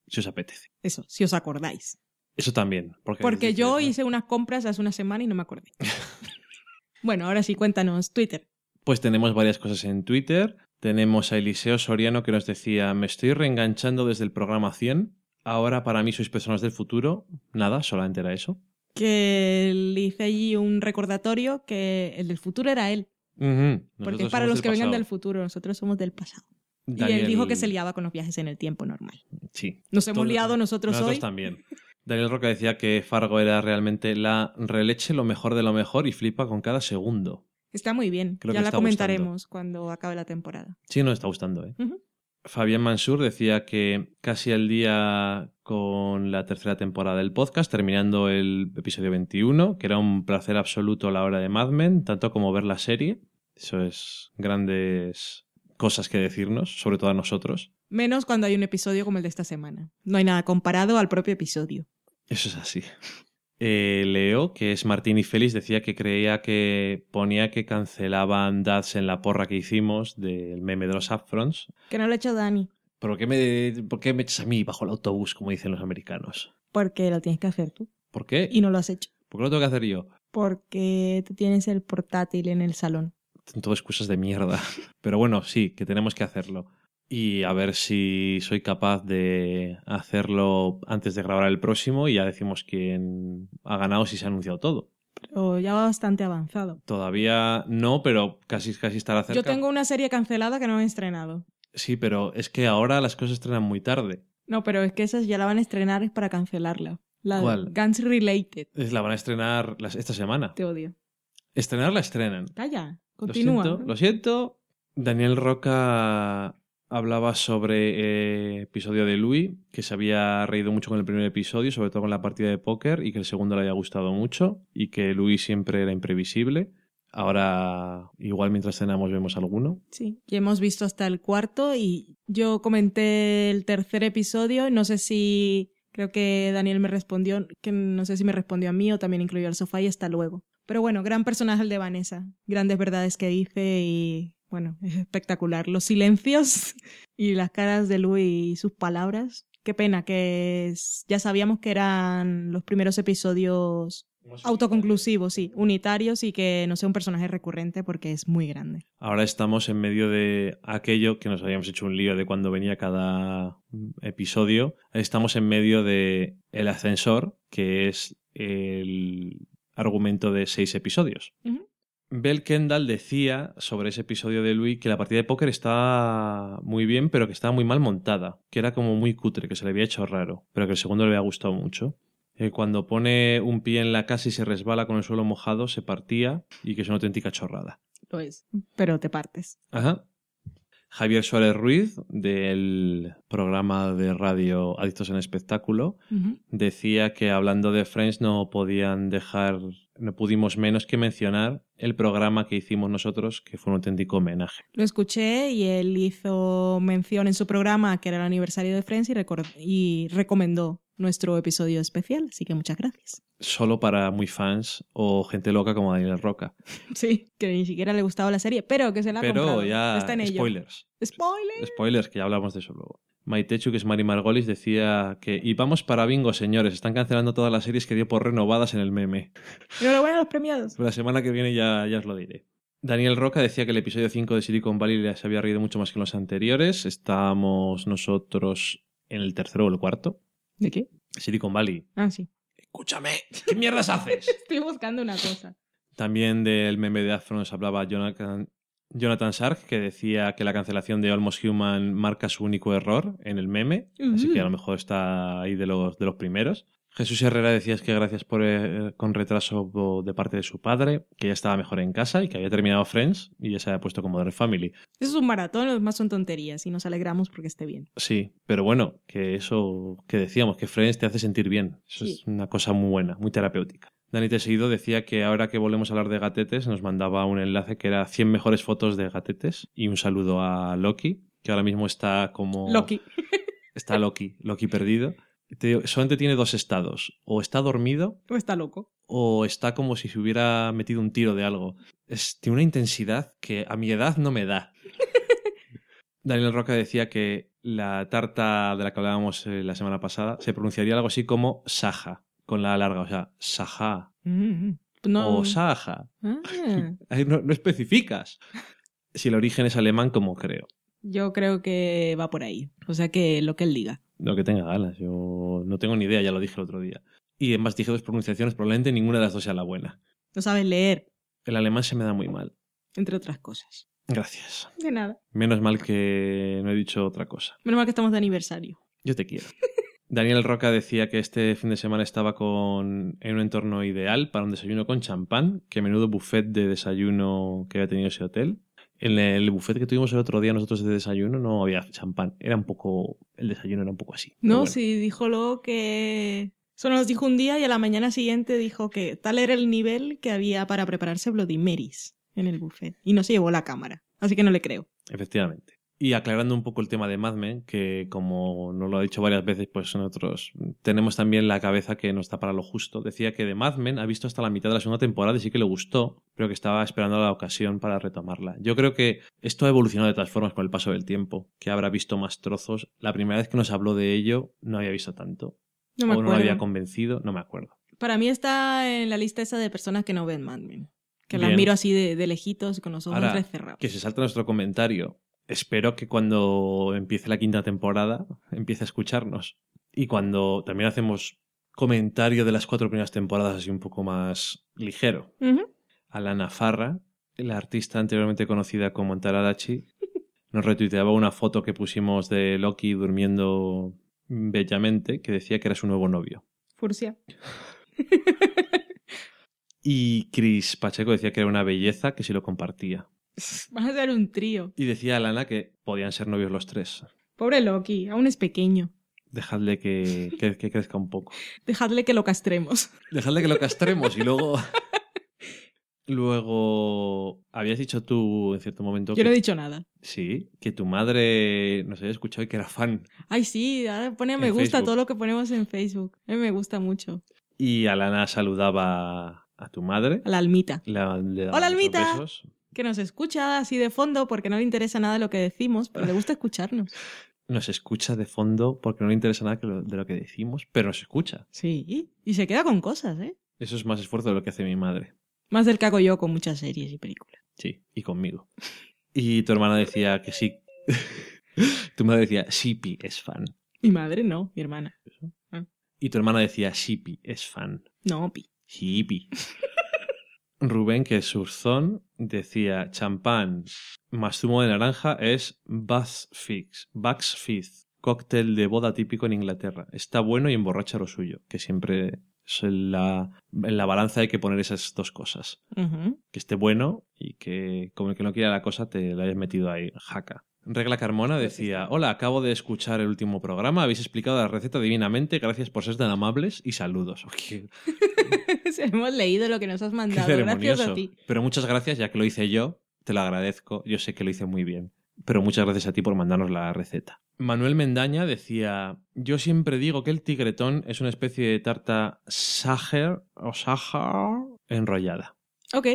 si os apetece.
eso, si os acordáis.
Eso también. Porque,
Porque yo
¿no?
hice unas compras hace una semana y no me acordé. bueno, ahora sí, cuéntanos, Twitter.
Pues tenemos varias cosas en Twitter. Tenemos a Eliseo Soriano que nos decía, me estoy reenganchando desde el programa 100. Ahora para mí sois personas del futuro. Nada, solamente era eso.
Que le hice allí un recordatorio que el del futuro era él. Porque es para los que vengan del futuro, nosotros somos del pasado. Y él dijo que se liaba con los viajes en el tiempo normal.
Sí.
Nos hemos
Todo-
liado nosotros,
Nosotros
hoy.
también. Daniel Roca decía que Fargo era realmente la releche, lo mejor de lo mejor y flipa con cada segundo.
Está muy bien.
Creo
ya la comentaremos cuando acabe la temporada.
Sí, nos está gustando, ¿eh? Fabián Mansur decía que casi al día con la tercera temporada del podcast, terminando el episodio 21, que era un placer absoluto a la hora de Mad Men, tanto como ver la serie. Eso es grandes cosas que decirnos, sobre todo a nosotros.
Menos cuando hay un episodio como el de esta semana. No hay nada comparado al propio episodio.
Eso es así. Eh, Leo, que es Martín y Félix, decía que creía que ponía que cancelaban Dads en la porra que hicimos del meme de los Upfronts.
Que no lo ha hecho Dani.
¿Por qué, me, ¿Por qué me echas a mí bajo el autobús, como dicen los americanos?
Porque lo tienes que hacer tú.
¿Por qué?
Y no lo has hecho.
¿Por qué lo tengo que hacer yo?
Porque tú tienes el portátil en el salón.
Todo excusas de mierda. Pero bueno, sí, que tenemos que hacerlo. Y a ver si soy capaz de hacerlo antes de grabar el próximo y ya decimos quién ha ganado si se ha anunciado todo.
Pero ya va bastante avanzado.
Todavía no, pero casi, casi estará cerca.
Yo tengo una serie cancelada que no he estrenado.
Sí, pero es que ahora las cosas estrenan muy tarde.
No, pero es que esas ya la van a estrenar es para cancelarla. La
¿Cuál?
Guns Related.
Es- La van a estrenar las- esta semana.
Te odio.
Estrenar la estrenan.
Calla,
Lo
continúa.
siento, lo siento. Daniel Roca hablaba sobre eh, episodio de Louis, que se había reído mucho con el primer episodio, sobre todo con la partida de póker, y que el segundo le había gustado mucho, y que Louis siempre era imprevisible. Ahora, igual mientras cenamos vemos alguno.
Sí, y hemos visto hasta el cuarto y yo comenté el tercer episodio, no sé si creo que Daniel me respondió, que no sé si me respondió a mí o también incluyó al sofá y hasta luego. Pero bueno, gran personaje el de Vanessa, grandes verdades que dice y bueno, es espectacular. Los silencios y las caras de Louis y sus palabras. Qué pena que es- ya sabíamos que eran los primeros episodios autoconclusivos, sí, unitarios y que no sea un personaje recurrente porque es muy grande.
Ahora estamos en medio de aquello que nos habíamos hecho un lío de cuando venía cada episodio. Estamos en medio de El Ascensor, que es el argumento de seis episodios. Bell Kendall decía sobre ese episodio de Louis que la partida de póker está muy bien, pero que estaba muy mal montada, que era como muy cutre, que se le había hecho raro, pero que el segundo le había gustado mucho. Eh, cuando pone un pie en la casa y se resbala con el suelo mojado, se partía y que es una auténtica chorrada.
Lo es. Pero te partes.
Ajá. Javier Suárez Ruiz, del programa de radio Adictos en Espectáculo, decía que hablando de Friends no podían dejar, no pudimos menos que mencionar el programa que hicimos nosotros, que fue un auténtico homenaje.
Lo escuché y él hizo mención en su programa que era el aniversario de Friends y, recomendó nuestro episodio especial. Así que muchas gracias.
Solo para muy fans o gente loca como Daniel Roca.
Sí, que ni siquiera le gustaba la serie, pero que se la ha
Pero
comprado.
ya,
Está en ello.
spoilers.
Spoiler.
Spoilers, que ya hablamos de eso luego. Maitechu, que es Mari Margolis, decía que y vamos para bingo, señores, están cancelando todas las series que dio por renovadas en el meme.
Enhorabuena a los premiados.
La semana que viene ya, ya os lo diré. Daniel Roca decía que el episodio 5 de Silicon Valley se había reído mucho más que en los anteriores. Estábamos nosotros en el tercero o el cuarto.
¿De qué?
Silicon Valley.
Ah, sí.
Escúchame, ¿qué mierdas haces?
Estoy buscando una cosa.
También del meme de Afro nos hablaba Jonathan, Jonathan Sark, que decía que la cancelación de Almost Human marca su único error en el meme, así que a lo mejor está ahí de los, de los primeros. Jesús Herrera decía que gracias por eh, con retraso de parte de su padre, que ya estaba mejor en casa y que había terminado Friends y ya se había puesto como Modern Family.
Eso es un maratón, los demás son tonterías y nos alegramos porque esté bien.
Sí, pero bueno, que eso que decíamos, que Friends te hace sentir bien. Eso
Sí.
es una cosa muy buena, muy terapéutica. Dani Teseguido decía que ahora que volvemos a hablar de gatetes, nos mandaba un enlace que era 100 mejores fotos de gatetes y un saludo a Loki, que ahora mismo está como...
Loki.
Está Loki, Loki perdido. Te digo, solamente tiene dos estados. O está dormido
O está loco.
o está como si se hubiera metido un tiro de algo. Es, tiene una intensidad que a mi edad no me da. Daniel Roca decía que la tarta de la que hablábamos eh, la semana pasada se pronunciaría algo así como Saja, con la larga, o sea, Saja
Mm, No.
o Saja.
Ah,
No, no especificas. Si el origen es alemán, como creo.
yo creo que va por ahí. O sea que lo que él diga.
Lo que tenga ganas, yo no tengo ni idea, ya lo dije el otro día. Y además dije dos pronunciaciones, probablemente ninguna de las dos sea la buena.
No sabes leer,
El alemán se me da muy mal.
entre otras cosas.
Gracias.
De nada.
Menos mal que no he dicho otra cosa.
Menos mal que estamos de aniversario.
Yo te quiero. Daniel Roca decía que este fin de semana estaba con, en un entorno ideal para un desayuno con champán, que menudo buffet de desayuno que había tenido ese hotel. En el buffet que tuvimos el otro día nosotros de desayuno no había champán. Era un poco. El desayuno era un poco así.
No,
bueno.
sí, dijo luego que... Eso nos dijo un día y a la mañana siguiente dijo que tal era el nivel que había para prepararse Bloody Marys en el buffet. Y no se llevó la cámara. Así que no le creo.
Efectivamente. Y aclarando un poco el tema de Mad Men, que como nos lo ha dicho varias veces, pues nosotros tenemos también la cabeza que no está para lo justo. Decía que de Mad Men ha visto hasta la mitad de la segunda temporada y sí que le gustó, pero que estaba esperando la ocasión para retomarla. Yo creo que esto ha evolucionado de todas formas con el paso del tiempo, que habrá visto más trozos. La primera vez que nos habló de ello no había visto tanto.
No me
o no
acuerdo.
le había convencido, no me acuerdo.
Para mí está en la lista esa de personas que no ven Mad Men. Que las
Bien.
miro así de, de lejitos con los ojos
Ahora,
entrecerrados.
que se salta nuestro comentario. Espero que cuando empiece la quinta temporada empiece a escucharnos. Y cuando también hacemos comentario de las cuatro primeras temporadas así un poco más ligero.
Ujú.
Alana Farra, la artista anteriormente conocida como Taradachi, nos retuiteaba una foto que pusimos de Loki durmiendo bellamente que decía que era su nuevo novio.
Furcia.
Y Chris Pacheco decía que era una belleza que si lo compartía.
Van a ser un trío.
Y decía Lana que podían ser novios los tres.
Pobre Loki, aún es pequeño.
Dejadle que, que- que crezca un poco.
Dejadle que lo castremos.
Dejadle que lo castremos y luego... Luego, habías dicho tú en cierto momento
Yo
que,
no he dicho nada.
sí, que tu madre nos había escuchado y que era fan.
Ay, sí, pone me gusta
Facebook.
todo lo que ponemos en Facebook. A mí me gusta mucho.
Y Alana saludaba a tu madre.
A la almita.
La- le daba
Hola, Almita.
besos.
Que nos escucha así de fondo porque no le interesa nada lo que decimos, pero le gusta escucharnos.
Nos escucha de fondo porque no le interesa nada de lo que decimos, pero nos escucha.
Sí. Y se queda con cosas, ¿eh?
Eso es más esfuerzo de lo que hace mi madre.
Más del que hago yo con muchas series y películas.
Sí, y conmigo. Y tu hermana decía que sí. tu madre decía, Shippy es fan.
Mi madre no, mi hermana.
Y tu hermana decía, Shippy es fan.
No, pi.
Shippy. Rubén, que es surzón, decía, champán más zumo de naranja es Bucks Fizz. Bucks Fizz. Cóctel de boda típico en Inglaterra. Está bueno y emborracha lo suyo. Que siempre es en la, en la balanza hay que poner esas dos cosas. Que esté bueno y que como el que no quiera la cosa te la hayas metido ahí, jaca. Regla Carmona decía, hola, acabo de escuchar el último programa, habéis explicado la receta divinamente, gracias por ser tan amables y saludos.
Hemos leído lo que nos has
qué
mandado. Gracias a ti.
Pero muchas gracias, ya que lo hice yo, te lo agradezco, yo sé que lo hice muy bien. Pero muchas gracias a ti por mandarnos la receta. Manuel Mendaña decía, yo siempre digo que el tigretón es una especie de tarta Sacher o Sacher enrollada.
Ok.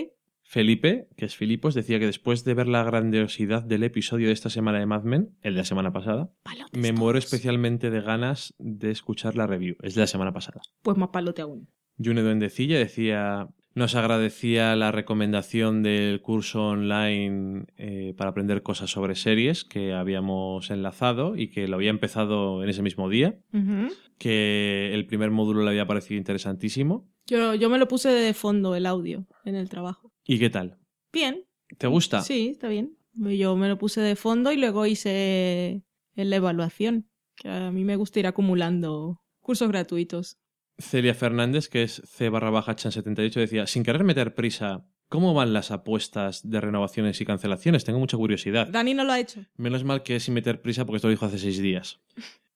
Felipe, que es Filipos, decía que después de ver la grandiosidad del episodio de esta semana de Mad Men, el de la semana pasada,
Palotes
me muero especialmente de ganas de escuchar la review. Es de la semana pasada.
Pues más palote aún.
June Duendecilla decía, nos agradecía la recomendación del curso online eh, para aprender cosas sobre series que habíamos enlazado y que lo había empezado en ese mismo día, que el primer módulo le había parecido interesantísimo.
yo, yo me lo puse de fondo el audio en el trabajo.
¿Y qué tal?
Bien.
¿Te gusta?
Sí, está bien. Yo me lo puse de fondo y luego hice la evaluación. Que a mí me gusta ir acumulando cursos gratuitos.
Celia Fernández, que es C barra baja chan 78, decía, sin querer meter prisa, ¿cómo van las apuestas de renovaciones y cancelaciones? Tengo mucha curiosidad.
Dani no lo ha hecho.
Menos mal que es sin meter prisa porque esto lo dijo hace seis días.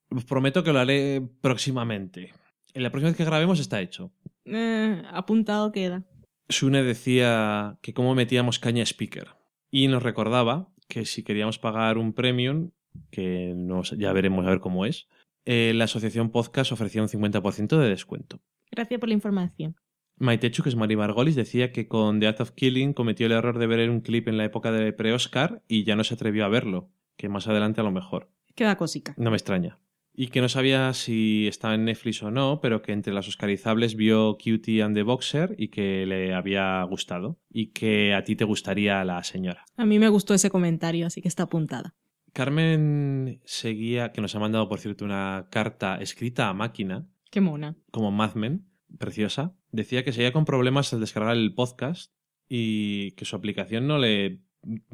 Os prometo que lo haré próximamente. En la próxima vez que grabemos está hecho.
Eh, apuntado queda.
Sune decía que cómo metíamos caña a speaker. Y nos recordaba que si queríamos pagar un premium, que nos, ya veremos a ver cómo es, eh, la asociación podcast ofrecía un 50% de descuento.
Gracias por la información.
Maitechu, que es Mari Margolis, decía que con The Act of Killing cometió el error de ver un clip en la época de pre-Oscar y ya no se atrevió a verlo, que más adelante a lo mejor.
Queda cosica.
No me extraña. Y que no sabía si estaba en Netflix o no, pero que entre las oscarizables vio Cutie and the Boxer y que le había gustado. Y que a ti te gustaría la señora.
A mí me gustó ese comentario, así que está apuntada.
Carmen seguía, que nos ha mandado, por cierto, una carta escrita a máquina,
Qué mona.
como Mad Men, preciosa, decía que seguía con problemas al descargar el podcast y que su aplicación no le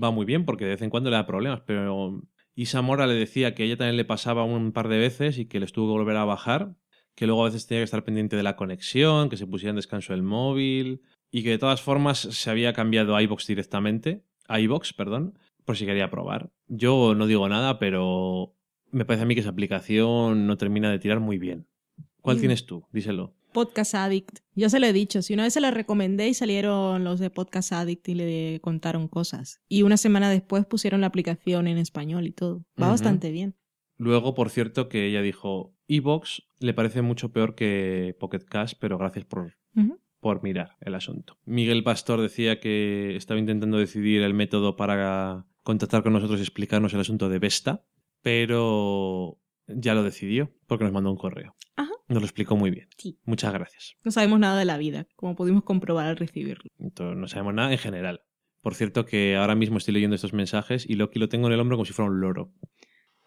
va muy bien porque de vez en cuando le da problemas, pero Isa Mora le decía que a ella también le pasaba un par de veces y que les tuvo que volver a bajar, que luego a veces tenía que estar pendiente de la conexión, que se pusiera en descanso el móvil y que de todas formas se había cambiado a iVox directamente, a iVox, perdón, por si quería probar. Yo no digo nada, pero me parece a mí que esa aplicación no termina de tirar muy bien. ¿Cuál
Mm.
tienes tú? Díselo.
Podcast Addict. Ya se lo he dicho. Si una vez se la recomendé y salieron los de Podcast Addict y le contaron cosas. Y una semana después pusieron la aplicación en español y todo. Va bastante bien.
Luego, por cierto, que ella dijo, Evox le parece mucho peor que Pocket Cash, pero gracias por, por mirar el asunto. Miguel Pastor decía que estaba intentando decidir el método para contactar con nosotros y explicarnos el asunto de Vesta, pero ya lo decidió porque nos mandó un correo.
Ajá.
Nos lo explicó muy bien.
Sí.
Muchas gracias.
No sabemos nada de la vida, como pudimos comprobar al recibirlo.
Entonces, no sabemos nada en general. Por cierto, que ahora mismo estoy leyendo estos mensajes y Loki lo tengo en el hombro como si fuera un loro.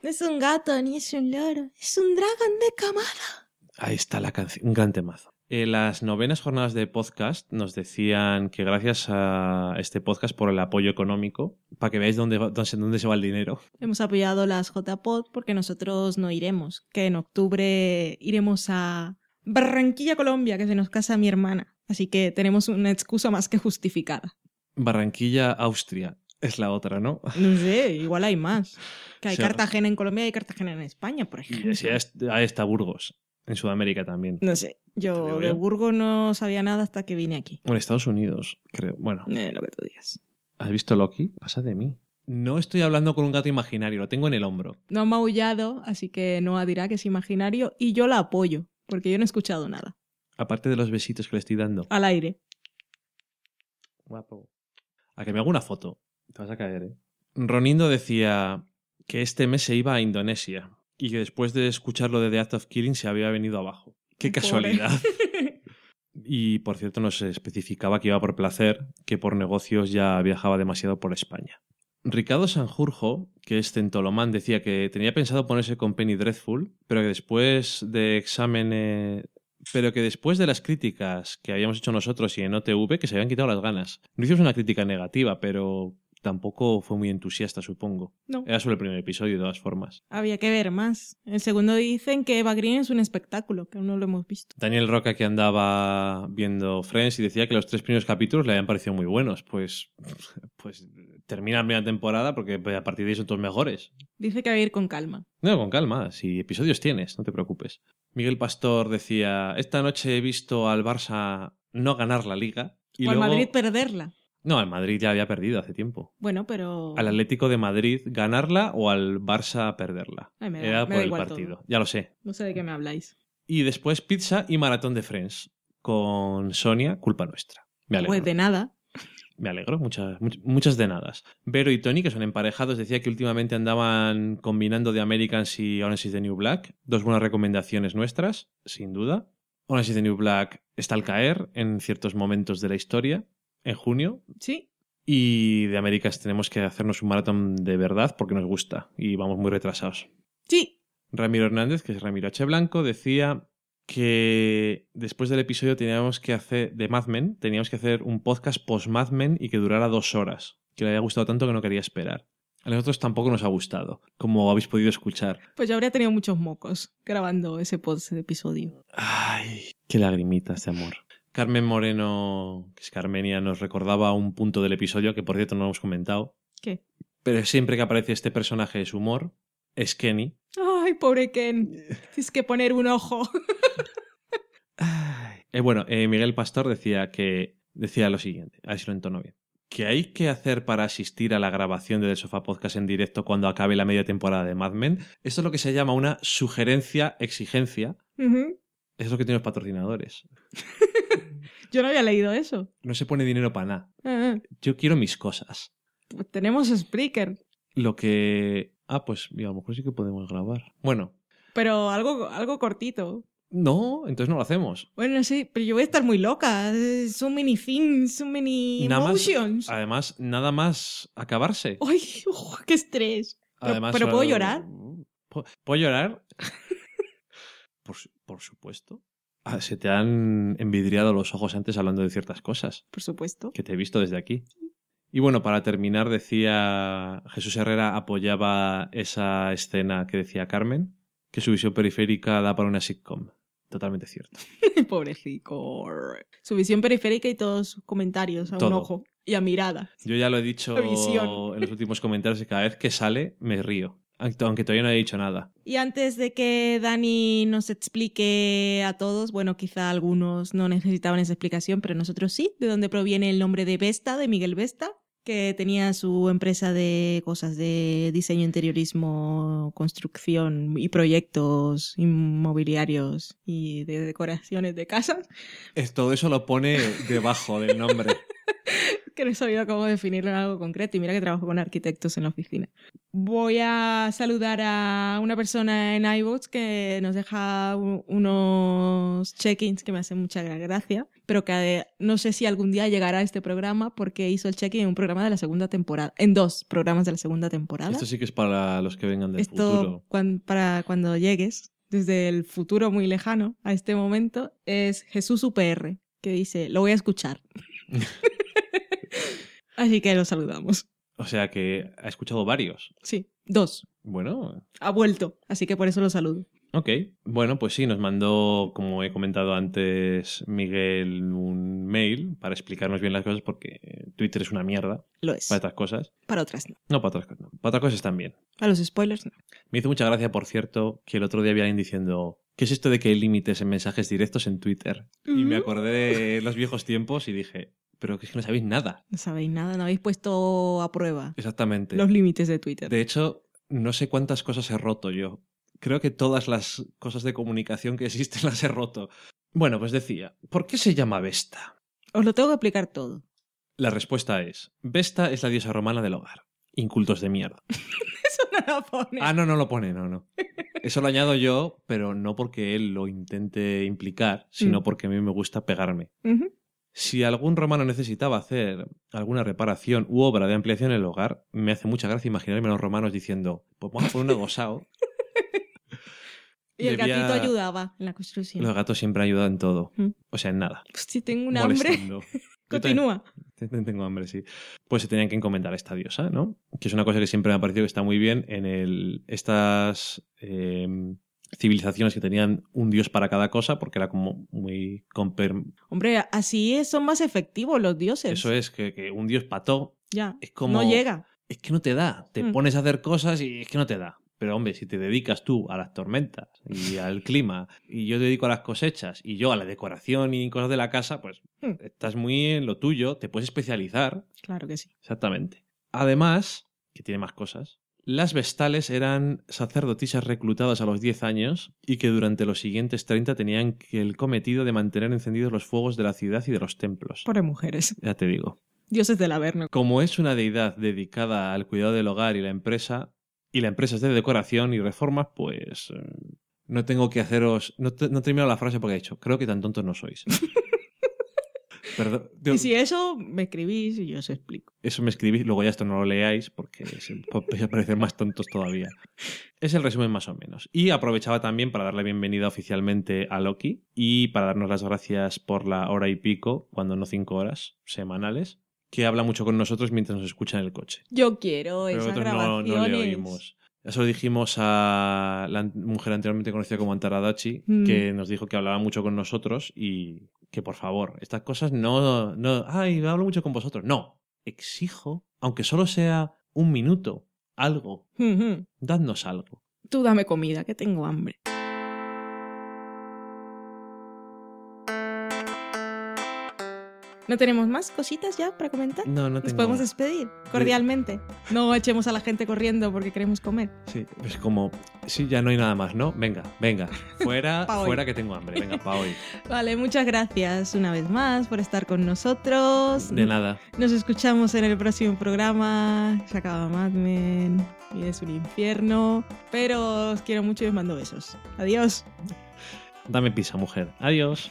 No es un gato ni es un loro. Es un dragón de camada.
Ahí está la canción, un gran temazo. En las novenas jornadas de podcast nos decían que gracias a este podcast por el apoyo económico, para que veáis dónde, va- dónde, se va el dinero.
Hemos apoyado las JPod porque nosotros no iremos. Que en octubre iremos a Barranquilla, Colombia, que se nos casa mi hermana. Así que tenemos una excusa más que justificada.
Barranquilla, Austria. Es la otra, ¿no?
No sé, igual hay más. Que hay Cartagena en Colombia y hay Cartagena en España, por ejemplo.
Y sí, ahí está Burgos. En Sudamérica también.
No sé, yo de
yo.
Burgos no sabía nada hasta que vine aquí.
O en Estados Unidos, creo. Bueno,
Eh, lo que tú digas.
¿has visto Loki? Pasa de mí. No estoy hablando con un gato imaginario, lo tengo en el hombro.
No ha maullado, así que Noah dirá que es imaginario y yo la apoyo, porque yo no he escuchado nada.
Aparte de los besitos que le estoy dando.
Al aire.
Guapo. A que me hago una foto. Te vas a caer, ¿eh? Ronindo decía que este mes se iba a Indonesia y que después de escuchar lo de The Act of Killing se había venido abajo. Qué
Pobre.
casualidad. Y por cierto nos especificaba que iba por placer, que por negocios ya viajaba demasiado por España. Ricardo Sanjurjo, que es centolomán, decía que tenía pensado ponerse con Penny Dreadful, pero que después de examen... eh, pero que después de las críticas que habíamos hecho nosotros y en OTV, que se habían quitado las ganas. No hicimos una crítica negativa, pero tampoco fue muy entusiasta, supongo.
No,
Era solo el primer episodio, de todas formas.
había que ver más. El segundo dicen que Eva Green es un espectáculo, que aún no lo hemos visto.
Daniel Roca que andaba viendo Friends y decía que los tres primeros capítulos le habían parecido muy buenos. Pues, pues termina la primera temporada porque a partir de ahí son todos mejores.
Dice que va a ir con calma.
No, con calma, si episodios tienes, no te preocupes. Miguel Pastor decía, esta noche he visto al Barça no ganar la liga. Y
o al. Madrid perderla.
No, el Madrid ya había perdido hace tiempo.
Bueno, pero...
Al Atlético de Madrid ganarla o al Barça perderla.
Ay, me da-
Era
me
por
da
el
igual
partido.
todo.
Ya lo sé.
No sé de qué me habláis.
Y después pizza y maratón de Friends. Con Sonia, culpa nuestra. Me alegro.
Pues de nada.
Me alegro, muchas, much- muchas de nadas. Vero y Tony, que son emparejados, decía que últimamente andaban combinando The Americans y Orange is the New Black. Dos buenas recomendaciones nuestras, sin duda. Orange is the New Black está al caer en ciertos momentos de la historia, en junio.
Sí.
Y de Americans tenemos que hacernos un maratón de verdad porque nos gusta y vamos muy retrasados.
Sí.
Ramiro Hernández, que es Ramiro H. Blanco, decía que después del episodio teníamos que hacer de Mad Men, teníamos que hacer un podcast post Mad Men y que durara dos horas, que le había gustado tanto que no quería esperar. A nosotros tampoco nos ha gustado, como habéis podido escuchar.
Pues yo habría tenido muchos mocos grabando ese post episodio.
Ay, qué lagrimitas de amor. Carmen Moreno, que es Carmenia, nos recordaba un punto del episodio que por cierto no hemos comentado,
¿Qué?
pero siempre que aparece este personaje de su humor, es Kenny.
Ay, pobre Ken. Tienes que poner un ojo.
Eh, bueno, eh, Miguel Pastor decía que decía lo siguiente, a ver si lo entono bien. ¿Qué hay que hacer para asistir a la grabación de The Sofá Podcast en directo cuando acabe la media temporada de Mad Men? Esto es lo que se llama una sugerencia, exigencia. Es lo que tienen los patrocinadores.
Yo no había leído eso.
No se pone dinero para nada.
Ah, ah.
Yo quiero mis cosas.
Pues tenemos Spreaker.
Lo que... Ah, pues a lo mejor sí que podemos grabar. Bueno,
Pero algo, algo cortito.
no, entonces no lo hacemos.
Bueno, sí, pero yo voy a estar muy loca. So many things, so many
Nada más-. Además, nada más acabarse.
¡Ay, uf, qué estrés! Pero,
Además,
pero ¿puedo llorar?
¿Pu- ¿Puedo llorar? por, su- por supuesto. Ah, se te han envidriado los ojos antes hablando de ciertas cosas
Por supuesto.
que te he visto desde aquí. Y bueno, para terminar, decía Jesús Herrera apoyaba esa escena que decía Carmen, que su visión periférica da para una sitcom. Totalmente cierto.
Pobrecito. Su visión periférica y todos sus comentarios a un ojo y a mirada.
Yo ya lo he dicho en los últimos comentarios y cada vez que sale me río. Aunque todavía no he dicho nada.
Y antes de que Dani nos explique a todos, bueno, quizá algunos no necesitaban esa explicación, pero nosotros sí, de dónde proviene el nombre de Vesta, de Miguel Vesta, que tenía su empresa de cosas de diseño, interiorismo, construcción y proyectos inmobiliarios y de decoraciones de casas,
Es- Todo eso lo pone debajo del nombre.
que no sabía cómo definirlo en algo concreto y mira que trabajo con arquitectos en la oficina. Voy a saludar a una persona en iVoox que nos deja unos check-ins que me hacen mucha gra- gracia, pero que eh, no sé si algún día llegará a este programa porque hizo el check-in en un programa de la segunda temporada, en dos programas de la segunda temporada.
Esto sí que es para los que vengan del
Esto
futuro.
cuan- para cuando llegues, desde el futuro muy lejano a este momento, es Jesús UPR, que dice, lo voy a escuchar. Así que lo saludamos.
O sea que ha escuchado varios.
Sí, dos.
Bueno,
Ha vuelto, así que por eso lo saludo.
Ok, bueno, pues sí, nos mandó, como he comentado antes, Miguel un mail para explicarnos bien las cosas porque Twitter es una mierda
Lo es.
para estas cosas.
Para otras no.
No, para otras cosas no. Para otras cosas también.
A los spoilers no.
Me hizo mucha gracia, por cierto, que el otro día había alguien diciendo, ¿qué es esto de que hay límites en mensajes directos en Twitter? Y me acordé de los viejos tiempos y dije, pero que es que no sabéis nada.
No sabéis nada, no habéis puesto a prueba
Exactamente.
los límites de Twitter.
De hecho, no sé cuántas cosas he roto yo. Creo que todas las cosas de comunicación que existen las he roto. Bueno, pues decía, ¿por qué se llama Vesta?
Os lo tengo que explicar todo.
La respuesta es, Vesta es la diosa romana del hogar. Incultos de mierda.
Eso no lo pone.
Ah, no, no lo pone, no, no. Eso lo añado yo, pero no porque él lo intente implicar, sino
Mm.
porque a mí me gusta pegarme. Si algún romano necesitaba hacer alguna reparación u obra de ampliación en el hogar, me hace mucha gracia imaginarme a los romanos diciendo, pues vamos a poner un adosado.
Y el
Debía-
gatito ayudaba en la construcción.
Los gatos siempre ayudan en todo.
Mm.
O sea, en nada.
Pues si tengo un hambre,
Molestando.
Continúa.
también Tengo hambre, sí. Pues se tenían que encomendar a esta diosa, ¿no? Que es una cosa que siempre me ha parecido que está muy bien en el, estas eh, civilizaciones que tenían un dios para cada cosa, porque era como muy...
Hombre, así es- son más efectivos los dioses.
Eso es, que, que un dios pató
Ya.
es como-
No llega.
es que no te da. Te
Mm.
pones a hacer cosas y es que no te da. Pero hombre, si te dedicas tú a las tormentas y al clima y yo te dedico a las cosechas y yo a la decoración y cosas de la casa, pues
Mm.
estás muy en lo tuyo, te puedes especializar.
Claro que sí.
Exactamente. Además, que tiene más cosas, las vestales eran sacerdotisas reclutadas a los 10 años y que durante los siguientes 30 tenían el cometido de mantener encendidos los fuegos de la ciudad y de los templos.
Pobre mujeres.
Ya te digo.
Dioses del Averno.
Como es una deidad dedicada al cuidado del hogar y la empresa, y la empresa es de decoración y reformas, pues eh, no tengo que haceros... No, te- no termino la frase porque he dicho, creo que tan tontos no sois. Perdón,
Y si eso, me escribís y yo os explico.
eso me escribís, luego ya esto no lo leáis porque a parecer más tontos todavía. Es el resumen más o menos. Y aprovechaba también para darle bienvenida oficialmente a Loki y para darnos las gracias por la hora y pico, cuando no cinco horas semanales, que habla mucho con nosotros mientras nos escucha en el coche.
Yo quiero
Pero
esas
nosotros no,
grabaciones.
no le oímos. Eso lo dijimos a la mujer anteriormente conocida como Antaradachi,
Mm.
que nos dijo que hablaba mucho con nosotros y que por favor, estas cosas no, no, ay, hablo mucho con vosotros. No, exijo, aunque solo sea un minuto, algo,
Ujú.
dadnos algo.
Tú dame comida, que tengo hambre. ¿No tenemos más cositas ya para comentar?
No, no
Nos
tengo.
podemos despedir cordialmente. No echemos a la gente corriendo porque queremos comer.
Sí, es como, sí, ya no hay nada más, ¿no? Venga, venga, fuera, fuera que tengo hambre, venga, pa' hoy.
Vale, muchas gracias una vez más por estar con nosotros.
De nada.
Nos escuchamos en el próximo programa. Se acaba Mad Men. Y es un infierno. Pero os quiero mucho y os mando besos. Adiós.
Dame pizza, mujer. Adiós.